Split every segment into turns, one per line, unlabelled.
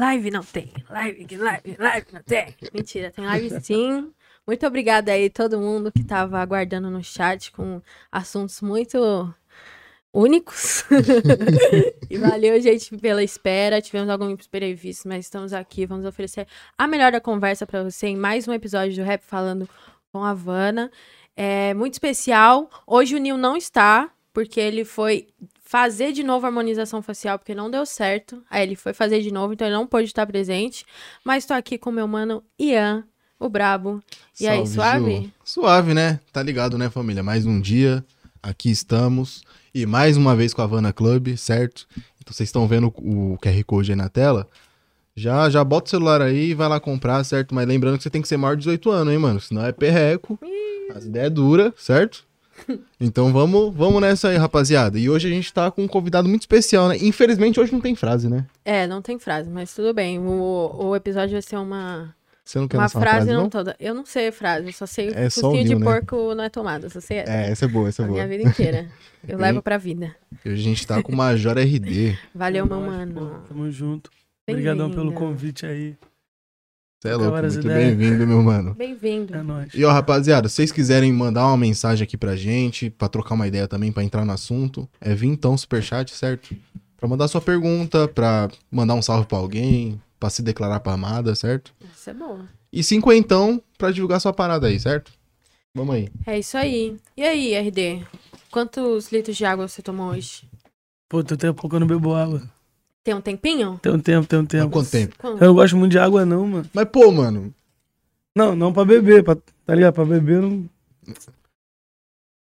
Live não tem. Live, live, live não tem. Mentira, tem live sim. Muito obrigada aí todo mundo que tava aguardando no chat com assuntos muito únicos. e valeu, gente, pela espera. Tivemos alguns imprevistos, mas estamos aqui. Vamos oferecer a melhor da conversa para você em mais um episódio do Rap Falando com a Havana. É muito especial. Hoje o Nil não está, porque ele foi fazer de novo a harmonização facial, porque não deu certo. Aí ele foi fazer de novo, então ele não pôde estar presente. Mas estou aqui com meu mano Ian, o Brabo. E aí,
Salve,
suave?
Ju. Suave, né? Tá ligado, né, família? Mais um dia, aqui estamos. E mais uma vez com a Havana Club, certo? Então vocês estão vendo o QR Code aí na tela. Já, já bota o celular aí e vai lá comprar, certo? Mas lembrando que você tem que ser maior de 18 anos, hein, mano? Senão é perreco. As ideias é dura, certo? Então vamos, vamos nessa aí, rapaziada. E hoje a gente tá com um convidado muito especial, né? Infelizmente hoje não tem frase, né?
É, não tem frase, mas tudo bem. O, o episódio vai ser uma,
Você não quer
uma frase,
uma frase,
não
não?
toda. Eu não sei frase, eu só sei
É só
de
né?
porco não é tomada, só sei essa.
É, essa é boa, essa é
a
boa.
minha vida inteira. Eu
Hein?
levo pra vida.
Hoje a gente tá com o Major RD.
Valeu, meu mano.
Tamo junto. Obrigadão pelo convite aí.
Você é louco, muito bem-vindo, meu mano.
Bem-vindo.
É nóis.
E ó, rapaziada, se vocês quiserem mandar uma mensagem aqui pra gente, pra trocar uma ideia também, pra entrar no assunto, é vir então superchat, certo? Pra mandar sua pergunta, pra mandar um salve pra alguém, pra se declarar pra amada, certo?
Isso é bom.
E cinquentão pra divulgar sua parada aí, certo? Vamos aí.
É isso aí. E aí, RD? Quantos litros de água você tomou hoje?
Pô, tem tempo que eu não bebo água.
Tem um tempinho?
Tem um tempo, tem um tempo.
quanto tempo?
Quanto?
Eu não gosto muito de água, não, mano.
Mas, pô, mano,
Não, não pra beber, pra, tá ligado? Pra beber, não...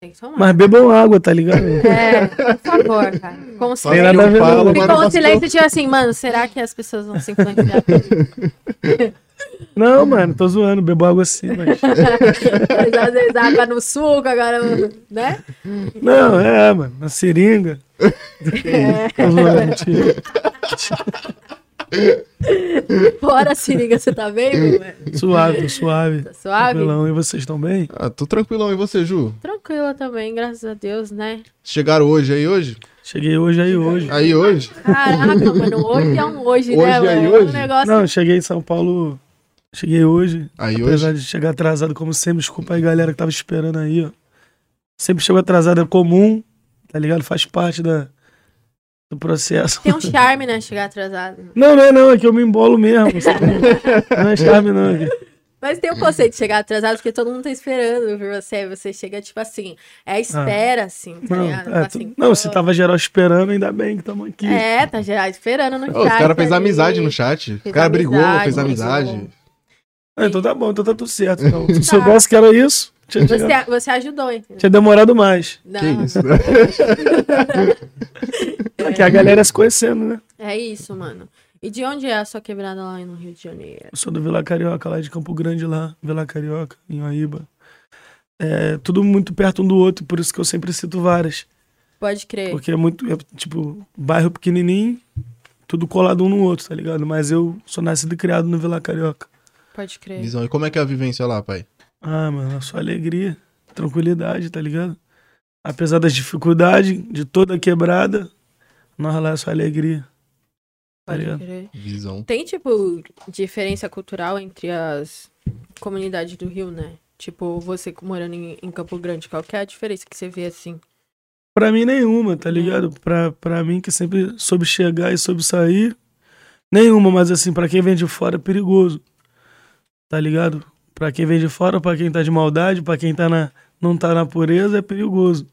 Tem que tomar.
mas bebam água, tá ligado?
É, por favor, cara. Com
só
Tem
que
nada a
eu
ver,
falo,
não.
mas
Ficou um silêncio tipo assim, mano, será que as pessoas vão se influenciar?
Não, mano, tô zoando, bebo água sim, mas...
Às vezes água no suco, agora, né?
Não, é, mano, na seringa. Tô zoando, mentira.
Fora a seringa, você tá bem, meu mano?
Suave, tô suave.
Tá suave?
Tranquilão. E vocês estão bem?
Ah, tô tranquilão. E você, Ju?
Tranquila também, graças a Deus, né?
Chegaram hoje aí hoje?
Cheguei hoje aí hoje.
Aí hoje?
Caraca, mano, hoje é um hoje,
Hoje
né,
é
mano?
hoje?
Um negócio...
Não, cheguei em São Paulo. Cheguei hoje.
Aí
Apesar
hoje?
de chegar atrasado, como sempre, desculpa aí, galera que tava esperando aí, ó. Sempre chego atrasado, é comum, tá ligado? Faz parte da, do processo.
Tem um charme, né, chegar atrasado.
Não, não é não, é que eu me embolo mesmo. Não é charme, não. aqui.
Mas tem o conceito de chegar atrasado, porque todo mundo tá esperando por você. Você chega, tipo assim, é a espera, assim, tá
Não,
ligado?
é,
assim,
não,
pô,
se tava geral esperando, ainda bem que estamos aqui.
É, tá geral esperando no
Ô,
chat.
os caras fez
ali.
amizade no chat. O
Fez
cara brigou,
amizade,
fez
fez
amizade.
um-
Ah, então tá bom, então tá tudo certo. Então, se soubesse que era isso, tinha,
Você,
chegado-
você ajudou, entendeu?
tinha demorado mais.
Não,
Que isso?
Que a galera se conhecendo, né?
É isso, mano. E de onde é a sua quebrada lá no Rio de Janeiro?
Eu sou do Vila Carioca, lá de Campo Grande, lá, Vila Carioca, em Aíba. É tudo muito perto um do outro, por isso que eu sempre cito várias.
Pode crer.
Porque é muito, é, tipo, bairro pequenininho, tudo colado um no outro, tá ligado? Mas eu sou nascido e criado no Vila Carioca.
Pode crer.
Visão. E como é que é a vivência lá, pai?
Ah, mano, só alegria, tranquilidade, tá ligado? Apesar das dificuldades, de toda a quebrada, nós lá é só alegria. Tá
Pode
ligado?
crer.
Visão.
Tem, tipo, diferença cultural entre as comunidades do Rio, né? Tipo, você morando em, em Campo Grande, qual que é a diferença que você vê assim?
Pra mim, nenhuma, tá ligado? Pra, pra mim, que sempre soube chegar e soube sair, nenhuma, mas assim, pra quem vem de fora é perigoso, tá ligado? Pra quem vem de fora, pra quem tá de maldade, pra quem tá na, não tá na pureza, é perigoso.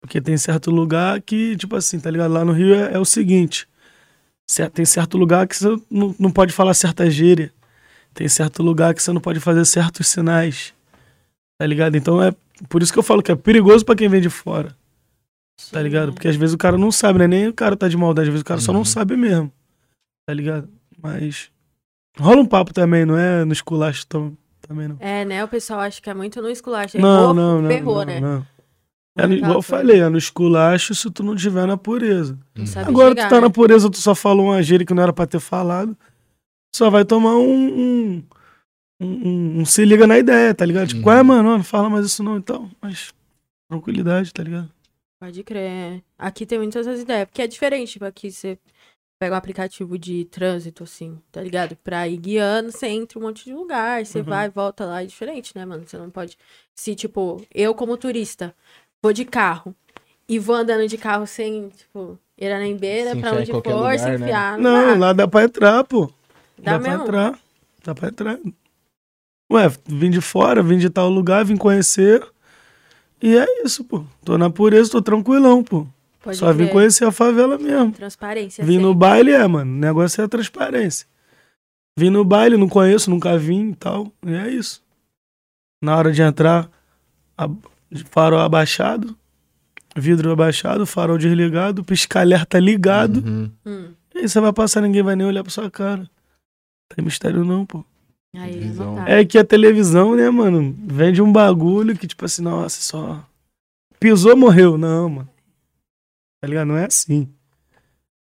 Porque tem certo lugar que, tipo assim, tá ligado? Lá no Rio é, é o seguinte: tem certo lugar que você não, não pode falar certa gíria, tem certo lugar que você não pode fazer certos sinais, tá ligado? Então é por isso que eu falo que é perigoso pra quem vem de fora. Tá ligado? Porque às vezes o cara não sabe, né? Nem o cara tá de maldade, às vezes o cara só
Uhum.
não sabe mesmo. Tá ligado? Mas. Rola um papo também, não é no esculacho tam- também não.
É, né? O pessoal acha que é muito no esculacho.
Não,
Errou,
não, não.
ferrou,
não,
né?
não. É, no-
tá,
igual eu falei, é no esculacho se tu não tiver na pureza.
Sabe
Agora
chegar,
tu tá
né?
na pureza, tu só falou uma gíria que não era pra ter falado. Só vai tomar um. um, um, um- um se liga na ideia, tá ligado? Tipo,
Uhum.
qual é, mano? Não fala mais isso não, então. Mas. Tranquilidade, tá ligado?
Pode crer. Aqui tem muitas essas ideias. Porque é diferente, tipo, aqui você pega um aplicativo de trânsito, assim, tá ligado? Pra ir guiando, você entra um monte de lugar, você
Uhum.
vai, volta lá, é diferente, né, mano? Você não pode. Se, tipo, eu como turista, vou de carro e vou andando de carro sem, tipo, ir nem beira,
Se
pra onde for,
lugar,
se
né?
enfiar.
Não,
dá.
lá dá pra entrar, pô.
Dá
Dá, pra
mesmo?
entrar. Dá pra entrar. Ué, vim de fora, vim de tal lugar, vim conhecer. E é isso, pô. Tô na pureza, tô tranquilão, pô.
Pode
Só vim
crer.
conhecer a favela mesmo.
Transparência.
Vim no
sempre.
baile, é, mano. O negócio é a transparência. Vim no baile, não conheço, nunca vim e tal. E é isso. Na hora de entrar, a- farol abaixado, vidro abaixado, farol desligado, pisca-alerta ligado.
Uhum.
Hum.
E aí você vai passar, ninguém vai nem olhar pra sua cara. Tem mistério não, pô.
Aí, não tá.
É que a televisão, né, mano, vende um bagulho que, tipo assim, nossa, só. Pisou, morreu. Não, mano. Tá ligado? Não é assim.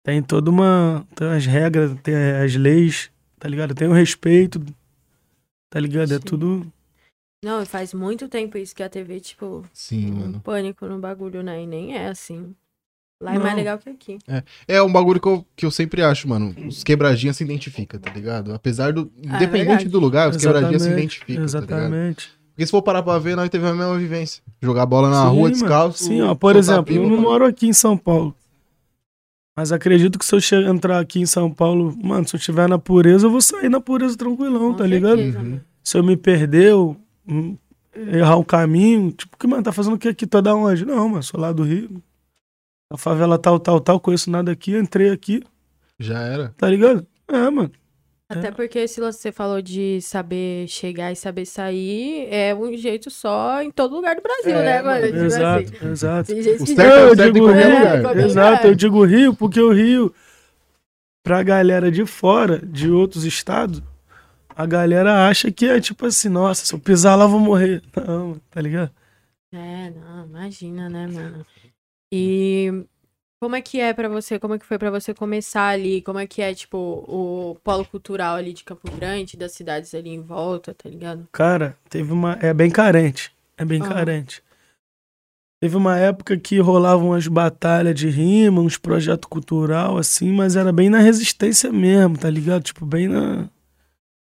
Tem toda uma. Tem as regras, tem as leis, tá ligado? Tem o respeito. Tá ligado? É
Sim.
tudo.
Não, faz muito tempo isso que a TV, tipo,
Sim,
um
mano.
pânico no bagulho, né? E nem é assim. Lá é
Não.
mais legal que aqui.
É um bagulho que eu, que eu sempre acho, mano. Os quebradinhas se identificam, tá ligado? Apesar do. Independente
Ah, é verdade.
do lugar, os quebradinhas se
Exatamente,
identificam, tá ligado?
Exatamente.
Porque se for parar pra ver, nós teve a mesma vivência. Jogar bola na
Sim,
rua
mano.
descalço.
Sim, ó, por exemplo,
pipa,
eu não
pá.
moro aqui em São Paulo. Mas acredito que se eu entrar aqui em São Paulo, mano, se eu estiver na pureza, eu vou sair na pureza tranquilão,
Com
tá ligado?
Uhum.
mano.
se eu me perder, eu, hum, errar o caminho, tipo, que, mano, tá fazendo o que aqui? Tá da onde? Não, mano, sou lá do Rio. A favela tal, tal, tal, conheço nada aqui, entrei aqui,
Já era.
tá ligado? É, mano.
Até porque se você falou de saber chegar e saber sair, é um jeito só em todo lugar do Brasil,
É,
né, mano?
mano,
Tipo
Exato,
assim,
exato.
tem gente
O
que
certo é
eu digo Rio,
lugar.
qualquer
Exato,
lugar.
eu digo Rio porque o Rio, pra galera de fora, de outros estados, a galera acha que é tipo assim, nossa, se eu pisar lá eu vou morrer. Não, tá ligado?
É, não, imagina, né, mano? E como é que é pra você? Como é que foi pra você começar ali? Como é que é, tipo, o polo cultural ali de Campo Grande, das cidades ali em volta, tá ligado?
Cara, teve uma. É bem carente. É bem
Ah.
carente. Teve uma época que rolavam umas batalhas de rima, uns projetos cultural, assim, mas era bem na resistência mesmo, tá ligado? Tipo, bem na.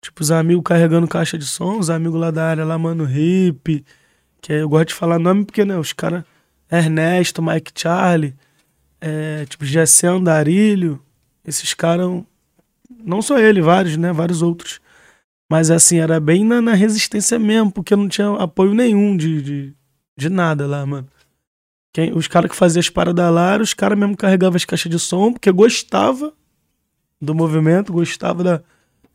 Tipo, os amigos carregando caixa de som, os amigos lá da área lá, mano, hip. Que eu gosto de falar nome porque, né, os caras. Ernesto, Mike Charlie, é, tipo, Gessé Andarilho, esses caras. Não só ele, vários, né? Vários outros. Mas assim, era bem na, na resistência mesmo, porque não tinha apoio nenhum de, de, de nada lá, mano. Quem, os caras que faziam as paradas lá, os caras mesmo carregavam as caixas de som, porque gostava do movimento, gostava da,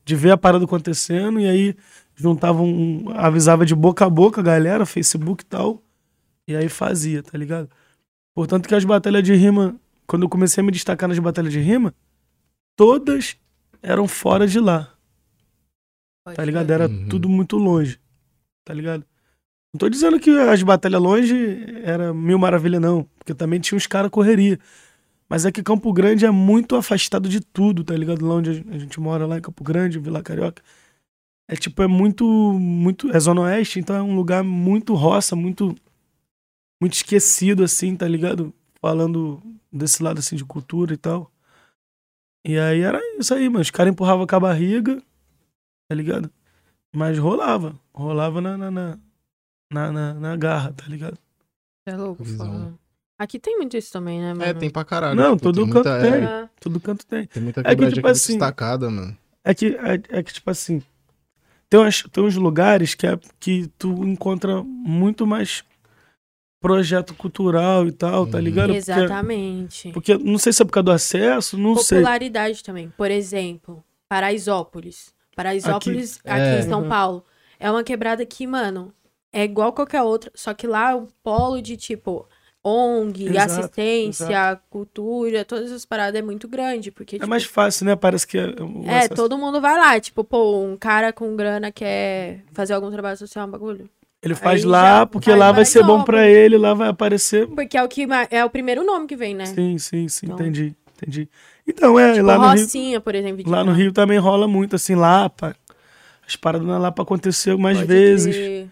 de ver a parada acontecendo, e aí juntavam, um- avisava de boca a boca a galera, Facebook e tal, e aí fazia, tá ligado? Portanto que as batalhas de rima, quando eu comecei a me destacar nas batalhas de rima, todas eram fora de lá
Pode
tá ligado? Era
Uhum.
tudo muito longe, tá ligado? Não tô dizendo que as batalhas longe era mil maravilha, não, porque também tinha uns caras correria. Mas é que Campo Grande é muito afastado de tudo, tá ligado? Lá onde a gente mora, lá em Campo Grande, Vila Carioca. É tipo, é muito, muito, é zona oeste, então é um lugar muito roça, muito, muito esquecido, assim, tá ligado? Falando desse lado, assim, de cultura e tal. E aí era isso aí, mano. Os caras empurravam com a barriga, tá ligado? Mas rolava. Rolava na, na, na, na, na- na garra, tá ligado?
É louco, foda. Aqui tem muito isso também, né, mano?
É, tem pra caralho.
Não,
Tipo,
todo
tem
canto
muita,
tem.
é,
Todo canto tem.
tem muita
É que, tipo assim,
destacada, mano.
É que, é, é que tipo assim, tem, umas, tem uns lugares que, é, que tu encontra muito mais projeto cultural e tal, tá
Uhum.
ligado? Porque,
Exatamente.
porque não sei se é por causa do acesso, não sei.
Popularidade também. Por exemplo, Paraisópolis. Paraisópolis, aqui,
é.
em São
Uhum.
Paulo. É uma quebrada que, mano, é igual qualquer outra. Só que lá é um polo de, tipo, ONG,
Exato,
assistência, cultura, todas as paradas é muito grande. Porque,
É
tipo,
mais fácil, né? Parece que é.
é, todo mundo vai lá. Tipo, pô, um cara com grana quer fazer algum trabalho social, um bagulho.
Ele faz
aí
lá,
já
porque
faz
lá vai ser bom pra
Paraisópolis.
ele, lá vai aparecer.
Porque é o que ma- é o primeiro nome que vem, né?
Sim, sim, sim,
Então-
entendi, entendi. Então, é,
Tipo,
lá no Rio.
Rocinha, por exemplo. de
Lá no. Rio também rola muito, assim, Lapa. As paradas na Lapa aconteceu mais
Pode
vezes.
crer.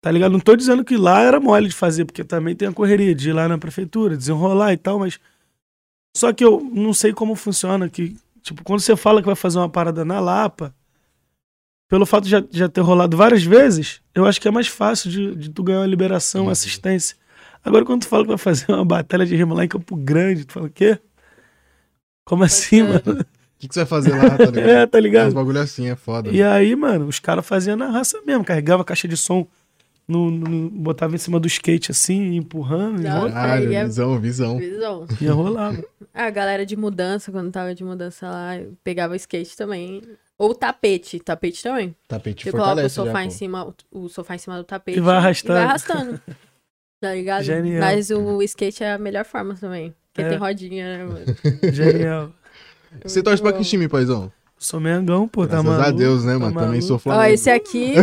Tá ligado? Não tô dizendo que lá era mole de fazer, porque também tem a correria de ir lá na prefeitura, desenrolar e tal, mas Só que eu não sei como funciona. Que, tipo, quando você fala que vai fazer uma parada na Lapa, pelo fato de já, já ter rolado várias vezes, eu acho que é mais fácil de, de tu ganhar uma liberação, uma assistência. Agora, quando tu fala que vai fazer uma batalha de rima lá em Campo Grande, tu fala o quê? Como assim,
ser.
mano?
O que, que você vai fazer lá, tá ligado?
É, tá ligado?
bagulho assim, é foda.
E aí, mano, os caras faziam na raça mesmo, carregava a caixa de som, no, no- botava em cima do skate assim, empurrando, e
Não.
Caralho,
Aí é-
visão, visão.
Visão.
ia rolar.
A galera de mudança, quando tava de mudança lá, pegava skate também. Ou tapete, tapete também.
Tapete
Você coloca o sofá
já,
em cima, o, o sofá em cima do tapete.
E vai arrastando.
vai arrastando. Tá ligado?
Genial.
Mas o skate é a melhor forma também. Porque
É.
tem rodinha, né, mano?
Genial.
Você torce pra que time, paizão?
Sou Mengão, pô, tá
Graças
maluco.
a Deus, né,
Tá
mano? Também
maluco.
sou
Ó,
Flamengo.
esse aqui,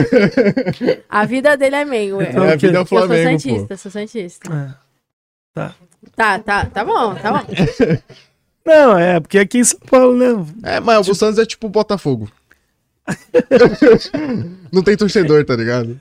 a vida dele é Mengo.
Então,
É, a vida é o
Eu sou
Flamengo, pô.
Santista, sou Santista.
É.
Tá, tá, tá bom, tá bom.
Não, é, porque aqui em São Paulo, né?
É, mas o Santos é tipo o Botafogo. Não tem torcedor, tá ligado?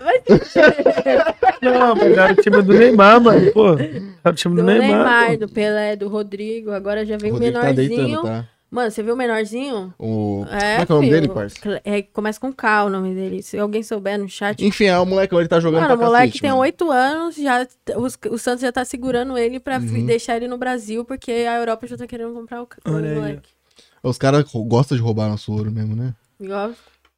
Não, mas era o time do Neymar, mano. Pô, era o time do,
Do
Neymar.
Neymar,
pô.
do Pelé, do Rodrigo, agora já vem o
Rodrigo tá
menorzinho.
deitando, tá?
Mano, você viu o menorzinho?
O...
É,
Como é que é o nome
filho.
dele, parça?
É, começa com K o nome dele. Se alguém souber no chat.
Enfim, é o moleque, ele tá jogando
Mano, o moleque
cacete,
tem oito anos, já, os- o Santos já tá segurando ele pra
Uhum.
deixar ele no Brasil, porque a Europa já tá querendo comprar o, o
Olha aí,
moleque.
Os caras gostam de roubar nosso ouro mesmo, né?
Igual-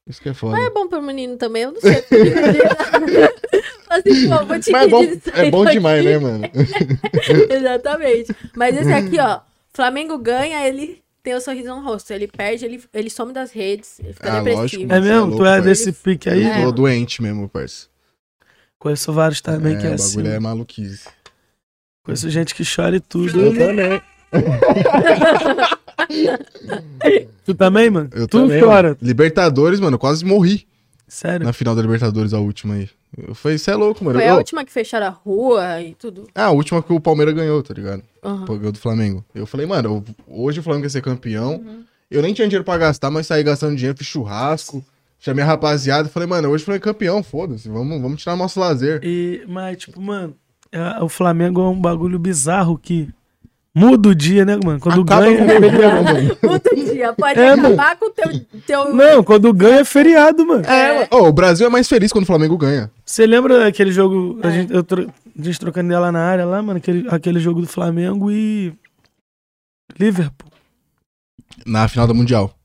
Isso que é foda.
Mas é bom pro menino também, eu não sei. assim, pô, vou te
Mas é bom, é bom
aqui.
demais, né, mano?
Exatamente. Mas esse aqui, ó, Flamengo ganha, ele tem o sorriso no rosto. Ele perde, ele, ele some das redes, ele fica
Ah,
depressivo.
lógico,
É
é
mesmo?
louco,
tu é
pai.
desse pique aí?
É.
Tô doente mesmo, parça.
Conheço vários também
é,
que é
o
assim.
bagulho é maluquice.
Conheço gente que chora e tudo.
Eu também.
Tu também, mano?
Eu
tu
também,
chora.
mano. Libertadores, mano, eu quase morri
Sério?
na final da Libertadores, a última aí. Eu falei, isso é louco, mano.
Foi
Eu-
a última que fecharam a rua e tudo.
Ah, a última que o Palmeiras ganhou, tá ligado? Pô, ganhou do Flamengo. Eu falei, mano, eu- hoje o Flamengo ia ser campeão.
Uhum.
Eu nem tinha dinheiro pra gastar, mas saí gastando dinheiro, fiz churrasco. Chamei a rapaziada, falei, mano, hoje o Flamengo é campeão, foda-se, vamos, vamos tirar nosso lazer.
E, mas, tipo, mano, é- o Flamengo é um bagulho bizarro que muda o dia, né, mano? Quando
Acaba
ganha.
com o bebê, né, mano?
Outro dia, pode
É,
acabar com o teu, teu...
Não, quando ganha é feriado, mano.
É, mano. Ô, o Brasil é mais feliz quando o Flamengo ganha.
Você lembra daquele jogo, a,
É.
gente, eu tro- a gente trocando ela na área lá, mano, aquele, aquele jogo do Flamengo e Liverpool.
Na final da Mundial.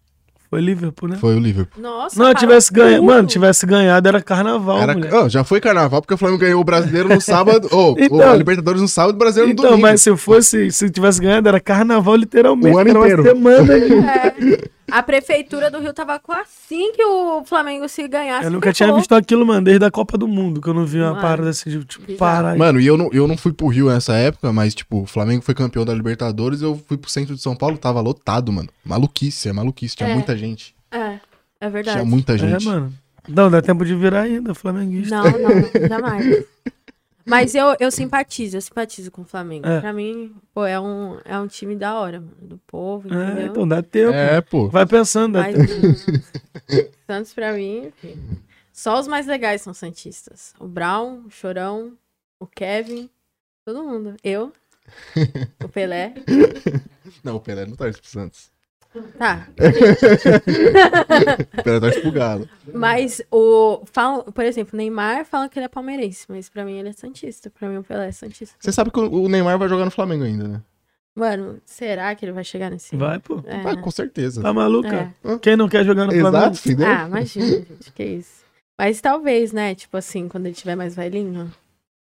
Foi Liverpool, né?
Foi o Liverpool.
Nossa,
Não,
cara,
tivesse ganhado, mano, tivesse ganhado era carnaval,
Era-
mulher.
Ô, já foi carnaval, porque o Flamengo ganhou o brasileiro no sábado. Ô,
Então-
a Libertadores no sábado e o brasileiro no
Então,
domingo.
mas se fosse, se tivesse ganhado, era carnaval literalmente.
O ano
era uma
inteiro.
semana. ali.
É. A prefeitura do Rio tava com assim que o Flamengo se ganhasse.
Eu nunca
ficou.
tinha visto aquilo, mano, desde a Copa do Mundo, que eu não vi uma
Mano,
parada assim, de, tipo,
bizarro.
parar.
Mano, e eu não, eu não fui pro Rio nessa época, mas, tipo, o Flamengo foi campeão da Libertadores, eu fui pro centro de São Paulo, tava lotado, mano. Maluquice, é maluquice, tinha
É.
muita gente.
É, é verdade.
Tinha muita
É,
gente.
mano. Não, dá tempo de virar ainda, flamenguista.
Não, não, jamais. Mas eu, eu simpatizo, eu simpatizo com o Flamengo.
É.
Pra mim, pô, é um, é um time da hora, mano. Do povo,
É,
entendeu?
então dá tempo.
É, pô.
Vai pensando, dá
Mas Santos, pra mim, enfim, só os mais legais são Santistas. O Brown, o Chorão, o Kevin, todo mundo. Eu, o Pelé.
Não, o Pelé não torce pro Santos.
Tá,
O Pelé torce pro Galo.
mas o. Falam, por exemplo, Neymar falam que ele é palmeirense, mas pra mim ele é Santista. Pra mim o Pelé é Santista.
Você sabe que o Neymar vai jogar no Flamengo ainda, né?
Mano, será que ele vai chegar nesse.
Vai, pô.
É,
Vai,
né?
com certeza.
Tá maluca?
É.
Quem não quer jogar no Flamengo?
Exato, entendeu?
Ah, imagina, gente, que isso. Mas talvez, né? Tipo assim, quando ele tiver mais velhinho.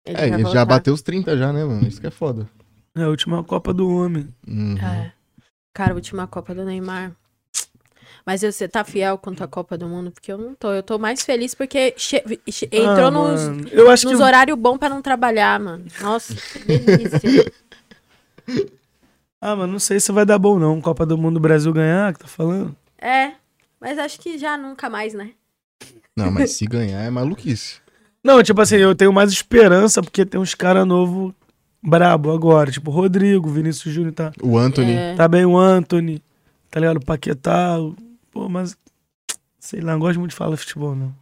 Ele
é, ele já
voltar.
bateu os 30 já, né, mano? Isso que é foda.
É a última Copa do Homem.
Uhum.
É. Cara, a última Copa do Neymar. Mas você tá fiel quanto à Copa do Mundo? Porque eu não tô. Eu tô mais feliz porque che- entrou
Ah,
nos,
Eu acho que.
nos horários bons pra não trabalhar, mano. Nossa, que delícia.
Ah, mano, não sei se vai dar bom, não. Copa do Mundo Brasil ganhar, que tá falando?
é, mas acho que já nunca mais, né?
Não, mas se ganhar é maluquice.
Não, tipo assim, eu tenho mais esperança porque tem uns caras novos brabo agora. Tipo, Rodrigo, Vinícius Júnior tá,
O Anthony.
É.
tá bem, o Anthony, tá ligado? O Paquetá. o- Pô, mas. Sei lá, não gosto muito de falar futebol, não.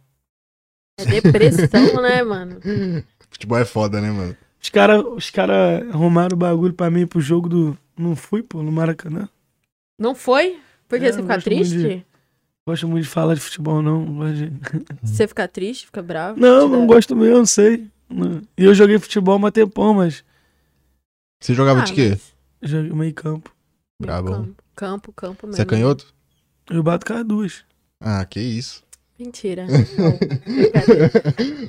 É depressão, né, mano?
Futebol é foda, né, mano?
Os caras os cara arrumaram o bagulho pra mim pro jogo do, Não fui, pô, no Maracanã.
Não foi? Porque
É,
você fica
muito
triste?
de- Gosto muito de falar de futebol, não. não gosto de-
Você fica triste, fica bravo?
Não, não
dá-
gosto mesmo, sei. Não. E eu joguei futebol há um tempão, mas
Você jogava
Ah,
de quê?
joguei meio campo.
Brabo.
Campo, campo, campo mesmo.
Você é canhoto?
Eu bato com as duas.
Ah, que isso.
Mentira. Brincadeira.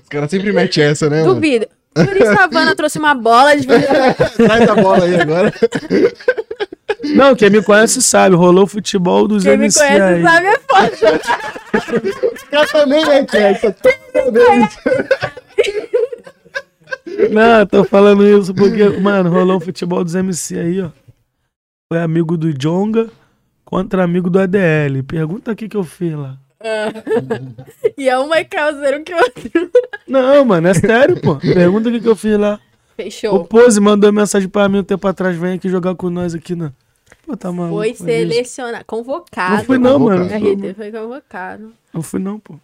Os caras sempre metem essa, né? mano?
Duvido. Por isso a Havana trouxe uma bola de
Traz a bola aí agora.
Não, quem me conhece sabe, rolou futebol dos
Quem me
MC
conhece
aí.
sabe é foda.
Os caras também metem essa. toda vez.
Não, tô falando isso porque, mano, rolou um futebol dos MC aí, ó. Foi amigo do Jonga contra amigo do ADL. Pergunta o que que eu fiz lá.
E é um mais causeiro que o outro.
Não, mano, é sério, pô. Pergunta o que que eu fiz lá. O
Fechou.
Pose mandou mensagem pra mim um tempo atrás, vem aqui jogar com nós aqui, né? Pô, tá maluco.
Foi selecionado, convocado.
Não fui não, mano.
RT foi convocado.
Não fui não, pô.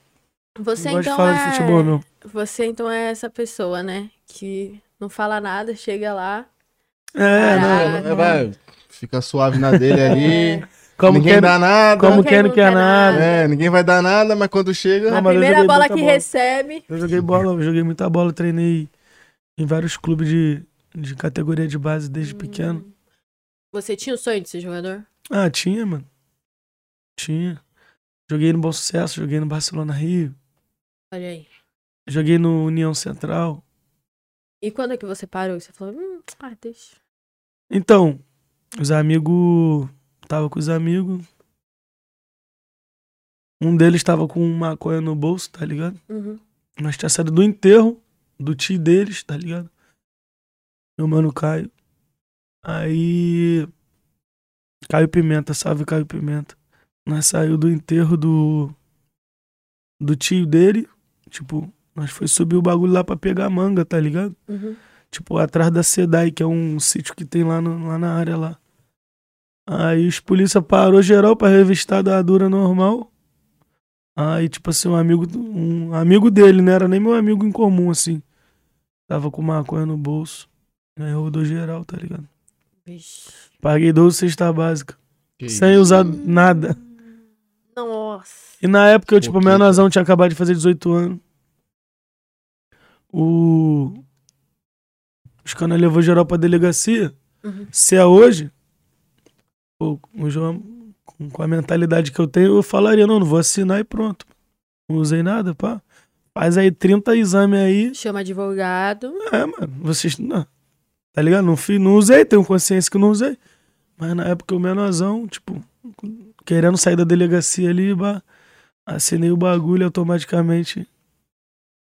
Você
não
então
falar
é...
de futebol, não.
Você então é essa pessoa, né? Que não fala nada, chega lá.
É, não.
É, vai, fica suave na dele ali.
Como
ninguém
quem,
dá nada.
como
Quem
não quer
quer
nada.
É, ninguém vai dar nada, mas quando chega.
A primeira bola que
bola.
recebe.
Eu joguei bola, eu joguei muita bola, treinei em vários clubes de, de categoria de base
Hum.
desde pequeno.
Você tinha o sonho de ser jogador?
Ah, tinha, mano. Tinha. Joguei no Bom Sucesso, joguei no Barcelona Rio,
Olha aí.
joguei no União Central.
E quando é que você parou? Você falou, hum, ah, deixa.
Então, os amigos. Tava com os amigos. Um deles tava com maconha no bolso, tá ligado?
Uhum.
Nós tinha saído do enterro do tio deles, tá ligado? Meu mano Caio. Aí. Caio Pimenta, salve Caio Pimenta. Nós saiu do enterro do. Do tio dele. Tipo, nós foi subir o bagulho lá pra pegar manga, tá ligado?
Uhum.
Tipo, atrás da Sedai, que é um sítio que tem lá, no- lá na área lá. Aí os polícia parou geral pra revistar da dura normal. Aí, tipo assim, um amigo, um amigo dele, não era nem meu amigo em comum, assim. Tava com maconha no bolso. Aí rodou geral, tá ligado?
Vixe.
Paguei 12 cesta básica.
Que
sem
isso.
usar nada.
Nossa.
E na época eu, tipo,
Pouquinho.
menorzão tinha acabado de fazer 18 anos. O. Os caras levou geral pra delegacia.
Uhum.
Se é hoje, pô, o João, com, a mentalidade que eu tenho, eu falaria, não, não vou assinar e pronto. Não usei nada, pá. Faz aí 30 exames aí.
Chama advogado.
É, mano, vocês. Não, tá ligado? Não, fiz, não usei, tenho consciência que não usei. Mas na época o menorzão, tipo, querendo sair da delegacia ali, bah, assinei o bagulho automaticamente.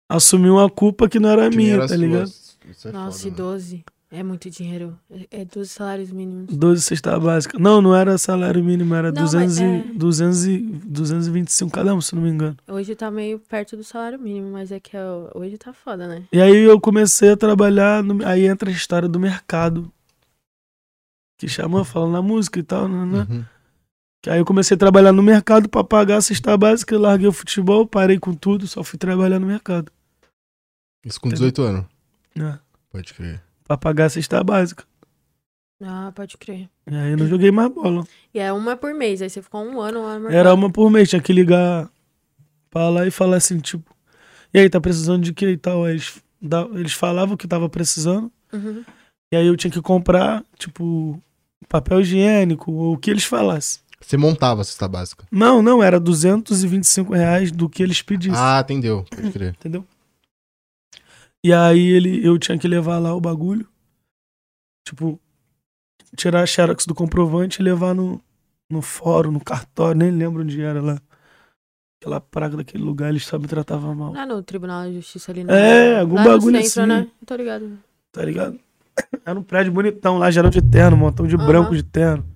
Assumi uma culpa que não era
Que
minha,
era
tá ligado?
Isso é
Nossa,
foda,
e
né?
12. É muito dinheiro. É é 12 salários mínimos.
12 cesta básica. Não, não era salário mínimo, era
Não,
200
mas
e,
é.
200 e, 225 cada um, se não me engano.
Hoje tá meio perto do salário mínimo, mas é que é o- hoje tá foda, né?
E aí eu comecei a trabalhar, no- aí entra a história do mercado. Que chama, fala na música e tal, né? né?
Uhum.
Que aí eu comecei a trabalhar no mercado pra pagar a cesta básica, eu larguei o futebol, parei com tudo, só fui trabalhar no mercado.
Isso com 18 anos.
Né?
Pode crer.
Pra pagar a cesta básica.
Ah, pode crer.
E aí eu não joguei mais bola.
E é uma por mês, aí você ficou um ano lá no mercado.
Era uma por mês, tinha que ligar pra lá e falar assim, tipo, e aí, tá precisando de quê e tal? Aí eles, da- eles falavam que tava precisando,
Uhum.
e aí eu tinha que comprar, tipo, papel higiênico, ou o que eles falassem.
Você montava a cesta básica.
Não, não, era 225 reais do que eles pedissem,
Ah, entendeu. Pode crer.
entendeu? E aí ele, eu tinha que levar lá o bagulho, tipo, tirar a xerox do comprovante e levar no, no fórum, no cartório, nem lembro onde era lá. Aquela praga daquele lugar, eles só me tratavam mal.
Lá no Tribunal de Justiça ali, no
É, algum
lá
bagulho
no centro,
assim.
né? Tô ligado.
tá ligado? Era um prédio bonitão lá, geral de terno, montão de
Aham.
branco de terno.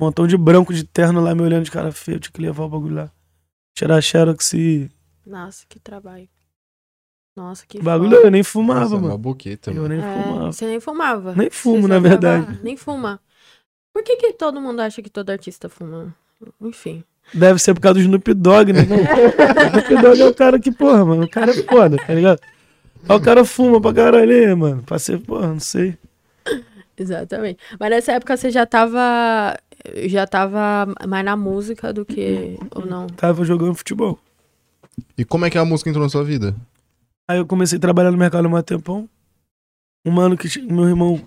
Montão de branco de terno lá me olhando de cara feia, eu tinha que levar o bagulho lá. Tirar a xerox e.
Nossa, que trabalho. Nossa, que
bagulho
foda.
eu nem fumava,
Nossa, uma
mano.
boqueta,
Eu
mano.
nem
É,
fumava.
Você nem fumava.
Nem fumo,
Você
na verdade.
tava- Nem fuma. Por que, que todo mundo acha que todo artista fuma? Enfim.
Deve ser por causa do Snoop Dogg, né? Snoop Dogg é o cara que, porra, mano, o cara é foda, tá ligado? Aí o cara fuma pra caralho, aí, mano. Pra ser, porra, não sei.
Exatamente. Mas nessa época você já tava. Já tava mais na música do que. Ou não?
Tava jogando futebol.
E como é que a música entrou na sua vida?
Aí eu comecei a trabalhar no mercado há um tempão. Um mano que tinha- meu irmão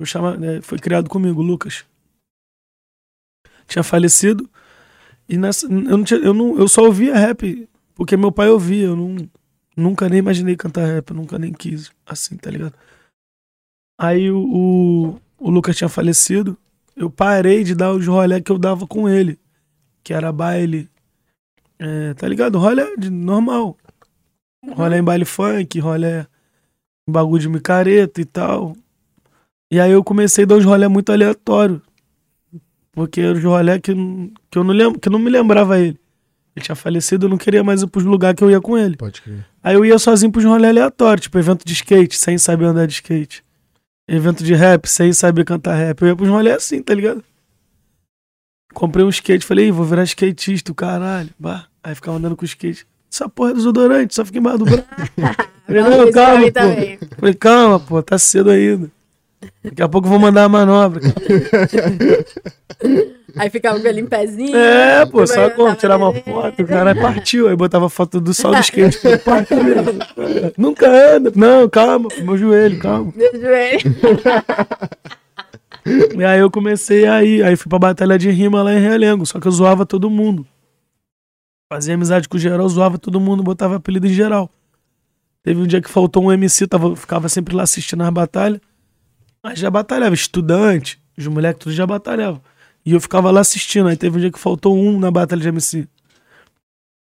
eu chama, né, foi criado comigo, o Lucas. Tinha falecido. E nessa, eu, não tinha, eu, não, eu só ouvia rap, porque meu pai ouvia. Eu não, nunca nem imaginei cantar rap, eu nunca nem quis, assim, tá ligado? Aí o, o, o Lucas tinha falecido. Eu parei de dar os rolé que eu dava com ele, que era baile. é, tá ligado? Rolé de normal. Rolé em baile funk, rolé em bagulho de micareta e tal. E aí eu comecei a dar uns rolé muito aleatórios. Porque era os rolé que, que, eu não lembro, que eu não me lembrava ele. Ele tinha falecido, eu não queria mais ir pros lugares que eu ia com ele.
Pode crer.
Aí eu ia sozinho pros rolê aleatórios, tipo evento de skate, sem saber andar de skate. Evento de rap, sem saber cantar rap. Eu ia pros rolê assim, tá ligado? Comprei um skate, falei, "Ih, vou virar skatista, o caralho. Bah. Aí ficava andando com o skate. Essa porra é desodorante, só fica embaixo do braço. Falei, não,
pra
calma, pô.
também.
Falei, calma, pô, tá cedo ainda. Daqui a pouco eu vou mandar a manobra.
Aí ficava com ele em pezinho.
É, pô, só como
tava
tirar uma foto, o cara partiu. Aí botava foto do sol do skate. Partiu. Nunca anda. Não, calma, meu joelho, calma.
Meu joelho.
E aí eu comecei aí, aí fui pra batalha de rima lá em Realengo, só que eu zoava todo mundo. Fazia amizade com o geral, zoava todo mundo, botava apelido em geral. Teve um dia que faltou um MC, tava, ficava sempre lá assistindo as batalhas. Mas já batalhava, estudante, os moleques tudo já batalhavam. E eu ficava lá assistindo. Aí teve um dia que faltou um na batalha de MC.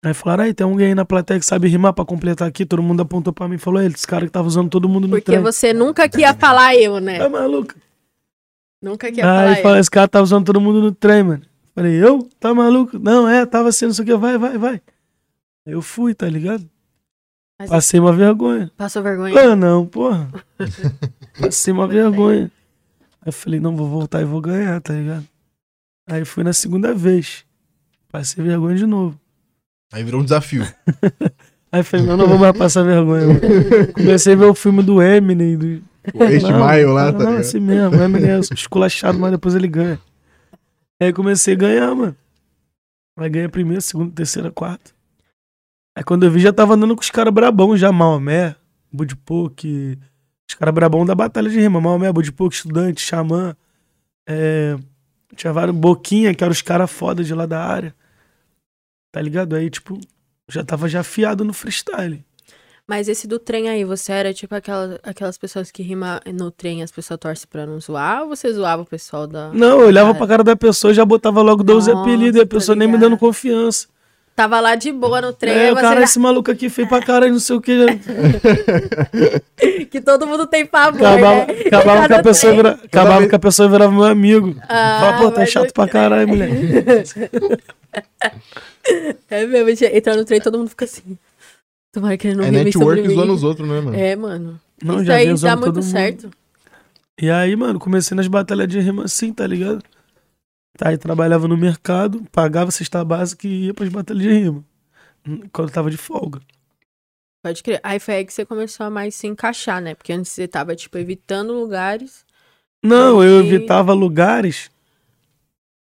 Aí falaram, aí tem alguém aí na plateia que sabe rimar pra completar aqui. Todo mundo apontou pra mim e falou, "É, esse cara que tava usando todo mundo no
Porque
trem.
você nunca que ia falar eu, né?
Tá maluco?
Nunca que ia
Aí
falar
fala, esse cara tá usando todo mundo no trem, mano. Falei, eu? Tá maluco? Não, é, tava sendo isso aqui, vai, vai, vai. Aí eu fui, tá ligado?
Mas-
Passei uma vergonha.
Passou vergonha?
Ah, não, porra. Passei uma vergonha. Aí eu falei, não, vou voltar e vou ganhar, tá ligado? Aí fui na segunda vez. Passei vergonha de novo.
Aí virou um desafio.
Aí falei, não, não vou mais passar vergonha. mano. Comecei a ver o filme do Eminem. Do...
O Este Maio lá,
não,
tá
Não, assim mesmo. O Eminem é esculachado, mas depois ele ganha. Aí comecei a ganhar, mano. Aí ganha primeira, segunda, terceira, quarta. Aí quando eu vi, já tava andando com os caras brabão já, Maomé, Budipok, os caras brabão da batalha de rima. Maomé, Budipok, estudante, xamã. É, tinha vários, Boquinha, que eram os caras foda de lá da área. Tá ligado? Aí, tipo, já tava já afiado no freestyle.
Mas esse do trem aí, você era tipo aquela, aquelas pessoas que rima no trem as pessoas torcem pra não zoar? Ou você zoava o pessoal da.
Não, eu olhava
Cara.
pra cara da pessoa e já botava logo 12
Nossa,
apelidos e a pessoa nem me dando confiança.
Tava lá de boa no trem,
É, o cara,
já-
esse maluco aqui feio pra caralho, não sei o que.
que todo mundo tem pavor,
Acabava,
né?
acabava, que a pessoa vira, acabava
vez-
que a pessoa virava meu amigo.
Ah,
Fala, pô, tá chato
eu
pra caralho, moleque.
É mesmo, a gente entrar no trem todo mundo fica assim. Tomara que ele não
É
rime sobre
network
mim.
zoando os outros, né, mano?
É, mano.
Não,
Isso
já
aí dá muito
mundo.
certo.
E aí, mano, comecei nas batalhas de rima assim, tá ligado? Tá, aí trabalhava no mercado, pagava cesta básica e ia pras batalhas de rima. Hum, Quando eu tava de folga.
Pode crer. Aí foi aí que você começou a mais se encaixar, né? Porque antes você tava, tipo, evitando lugares.
Não, eu
E-
evitava lugares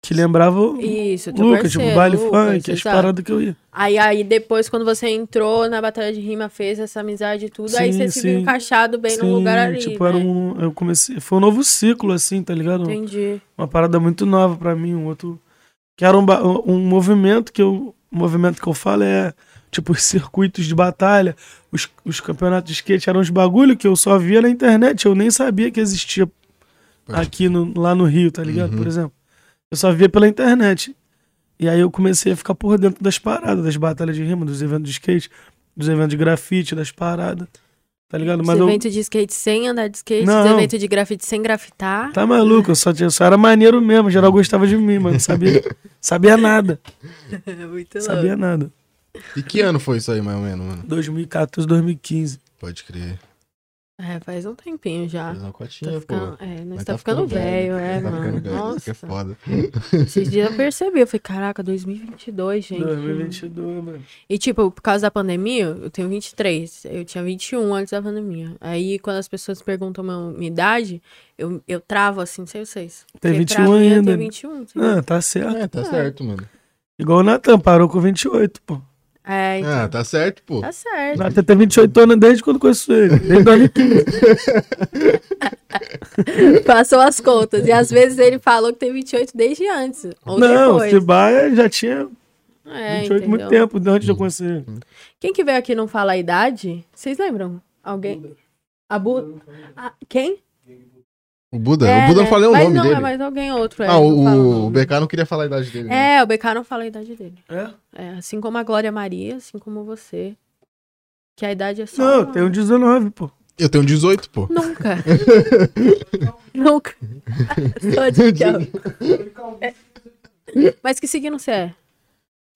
que lembravam
Isso, teu
Lucas, tipo,
parceiro,
baile
Lucas,
funk, as
exato.
paradas que eu ia.
Aí, aí depois, quando você entrou na Batalha de Rima, fez essa amizade e tudo, aí
Sim,
você se viu
sim.
encaixado bem
Sim,
num lugar ali,
tipo,
né?
era um. Eu comecei. Foi um novo ciclo, assim, tá ligado?
Entendi.
Uma parada muito nova pra mim, um outro. Que era um, um movimento que eu. O movimento que eu falo é. Tipo, os circuitos de batalha, os, os campeonatos de skate eram uns bagulho que eu só via na internet. Eu nem sabia que existia
Pode
aqui no, lá no Rio, tá ligado?
Uhum.
Por exemplo. Eu só via pela internet. E aí eu comecei a ficar por dentro das paradas, das batalhas de rima, dos eventos de skate, dos eventos de grafite, das paradas. Tá ligado?
Os
Mas eu,
eventos de skate sem andar de skate,
Não.
os eventos de grafite sem grafitar.
Tá maluco, eu só, tinha, só era maneiro mesmo. Geral gostava de mim, mano. Sabia, sabia nada.
Muito
Sabia nada.
E que ano foi isso aí, mais ou menos, mano?
2014, 2015.
Pode crer.
É, faz um tempinho já.
Faz uma
Tá
cotinha,
ficando,
pô.
é, nós
Mas
tá, ficando, velho, é,
Tá
mano.
ficando velho, isso que é
Nossa.
foda.
Esses dias eu percebi, eu falei, caraca, 2022, gente.
2022, mano.
E, tipo, por causa da pandemia, eu tenho 23. Eu tinha 21 antes da pandemia. Aí, quando as pessoas perguntam minha, minha idade, eu, eu travo assim, não sei vocês.
Tem
Porque
21
pra mim,
ainda.
tenho 21. entendeu?
Ah, tá certo.
É, tá
É.
certo, mano.
Igual o Natan, parou com 28, pô.
É, então,
Ah, tá certo, pô.
tá
O
certo.
Natan tem 28 anos desde quando conheço ele. Desde 2015.
Passou as contas. E às vezes ele falou que tem 28 desde antes. Ou
Não,
depois.
se vai, já tinha
É,
28 há muito
entendeu?
tempo, antes de eu conhecer ele.
Quem que veio aqui não fala a idade, vocês lembram? Alguém? A Bu... Ah, quem?
O Buda?
É,
o Buda
né?
não falei o
mas
nome
não,
dele.
é mais alguém outro. É,
ah, o, o. BK não queria falar a idade dele. né?
É, o BK não fala a idade dele.
É?
É, assim como a Glória Maria, assim como você. Que a idade é só.
Não, eu tenho 19, pô.
Eu tenho 18, pô.
Nunca. Nunca. Só de É. Mas que signo você é?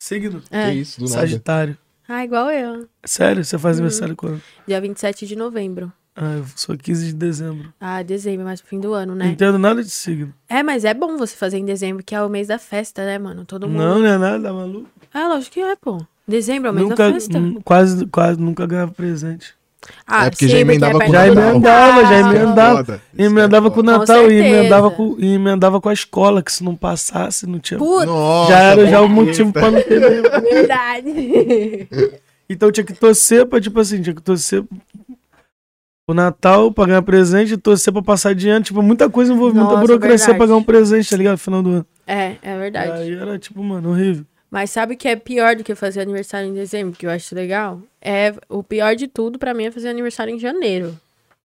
Signo.
É.
Que isso, do nada.
Sagitário.
Ah, igual eu.
Sério? Você
Uhum.
faz aniversário quando?
Dia 27 de novembro.
Ah, eu sou 15 de dezembro.
Ah, dezembro, pro fim do ano,
Não
né?
entendo nada de signo.
É, mas é bom você fazer em dezembro, que é o mês da festa, né, mano? Todo mundo.
Não, não é nada, maluco.
É, lógico que é, pô. Dezembro é o mês
Nunca,
da festa.
quase, quase nunca ganhava presente.
Ah,
é porque
sim,
já emendava
é
com
Já emendava, já emendava. E emendava
é
com o. Natal e emendava com, e emendava com a escola, que se não passasse, não tinha.
Puta,
Nossa,
já era já o motivo pra não ter
verdade.
Então tinha que torcer pra, tipo assim, tinha que torcer pro Natal pra ganhar presente, torcer pra passar adiante. Tipo, muita coisa envolve, muita burocracia
verdade.
pra ganhar um presente, tá ligado? No final do ano.
é, é verdade.
Aí era, tipo, mano, horrível.
Mas sabe o que é pior do que fazer aniversário em dezembro, que eu acho legal? É o pior de tudo pra mim é fazer aniversário em janeiro.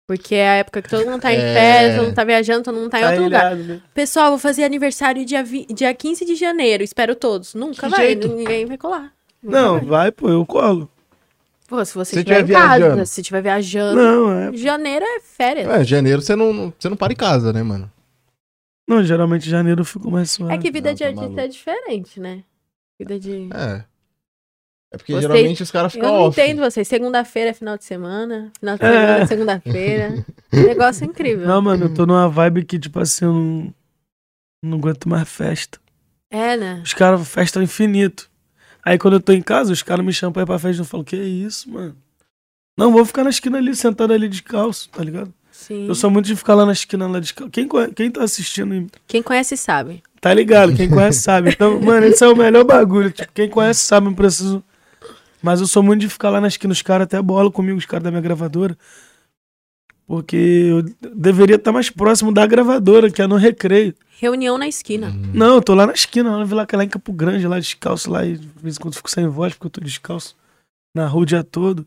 Porque é a época que todo mundo tá em
É.
férias, todo mundo tá viajando, todo mundo tá em
Tá
outro lugar.
ilhado, né?
Pessoal, vou fazer aniversário dia, vi- dia 15 de janeiro. Espero todos. Nunca
Que
vai,
jeito?
ninguém vai colar. Nunca
Não,
vai.
vai, pô, eu colo.
Pô, se você estiver em
tiver
casa,
viajando.
se estiver viajando.
Não, é.
Janeiro é férias.
É, janeiro você não, você não para em casa, né, mano?
Não, geralmente janeiro eu fico mais suave.
É que vida
não,
de
tá
artista
maluco.
é diferente, né? Vida de.
É. É porque
Vocês-
geralmente os caras
Eu
ficam
não
off.
entendo vocês. Segunda-feira é final de semana. Final de
É.
semana é segunda-feira. Negócio incrível.
Não, mano, eu tô numa vibe que, tipo assim, eu não, não aguento mais festa.
É, né?
Os caras, festa é infinito. Aí quando eu tô em casa, os caras me chamam pra ir pra festa. Eu falo, que isso, mano? Não, vou ficar na esquina ali, sentado ali descalço, tá ligado?
Sim.
Eu sou muito de ficar lá na esquina, lá descalço. Quem, quem tá assistindo
Quem conhece sabe.
tá ligado, quem conhece sabe. Então, mano, esse é o melhor bagulho. Tipo, quem conhece sabe, não preciso. Mas eu sou muito de ficar lá na esquina, os caras até bolam comigo, os caras da minha gravadora. Porque eu deveria estar mais próximo da gravadora, que é no recreio.
Reunião na esquina.
Uhum.
Não, eu tô lá na esquina, lá na Vila lá em Campo Grande, lá descalço, lá, e de vez em quando eu fico sem voz, porque eu tô descalço na rua o dia todo.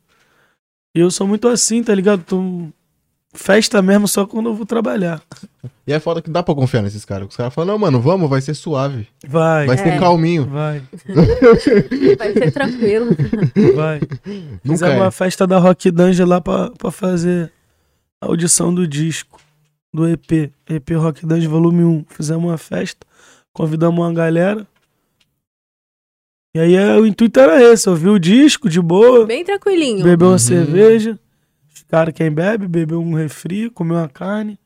E eu sou muito assim, tá ligado? Tô... Festa mesmo só quando eu vou trabalhar.
E é foda que dá pra confiar nesses caras. Os caras falam, não, mano, vamos, vai ser suave.
Vai,
Vai
vai,
ser calminho.
vai,
Vai ser tranquilo.
Nunca
Fizemos
é.
uma festa da Rock Dungeon lá pra, pra fazer a audição do disco, do EP, EP Rock Dungeon Volume 1. Fizemos uma festa, convidamos uma galera. E aí é, o intuito era esse, ouvir o disco de boa,
Bem tranquilinho.
beber uma
Uhum.
cerveja. Os caras, quem bebe, bebeu um refri, comeu uma carne.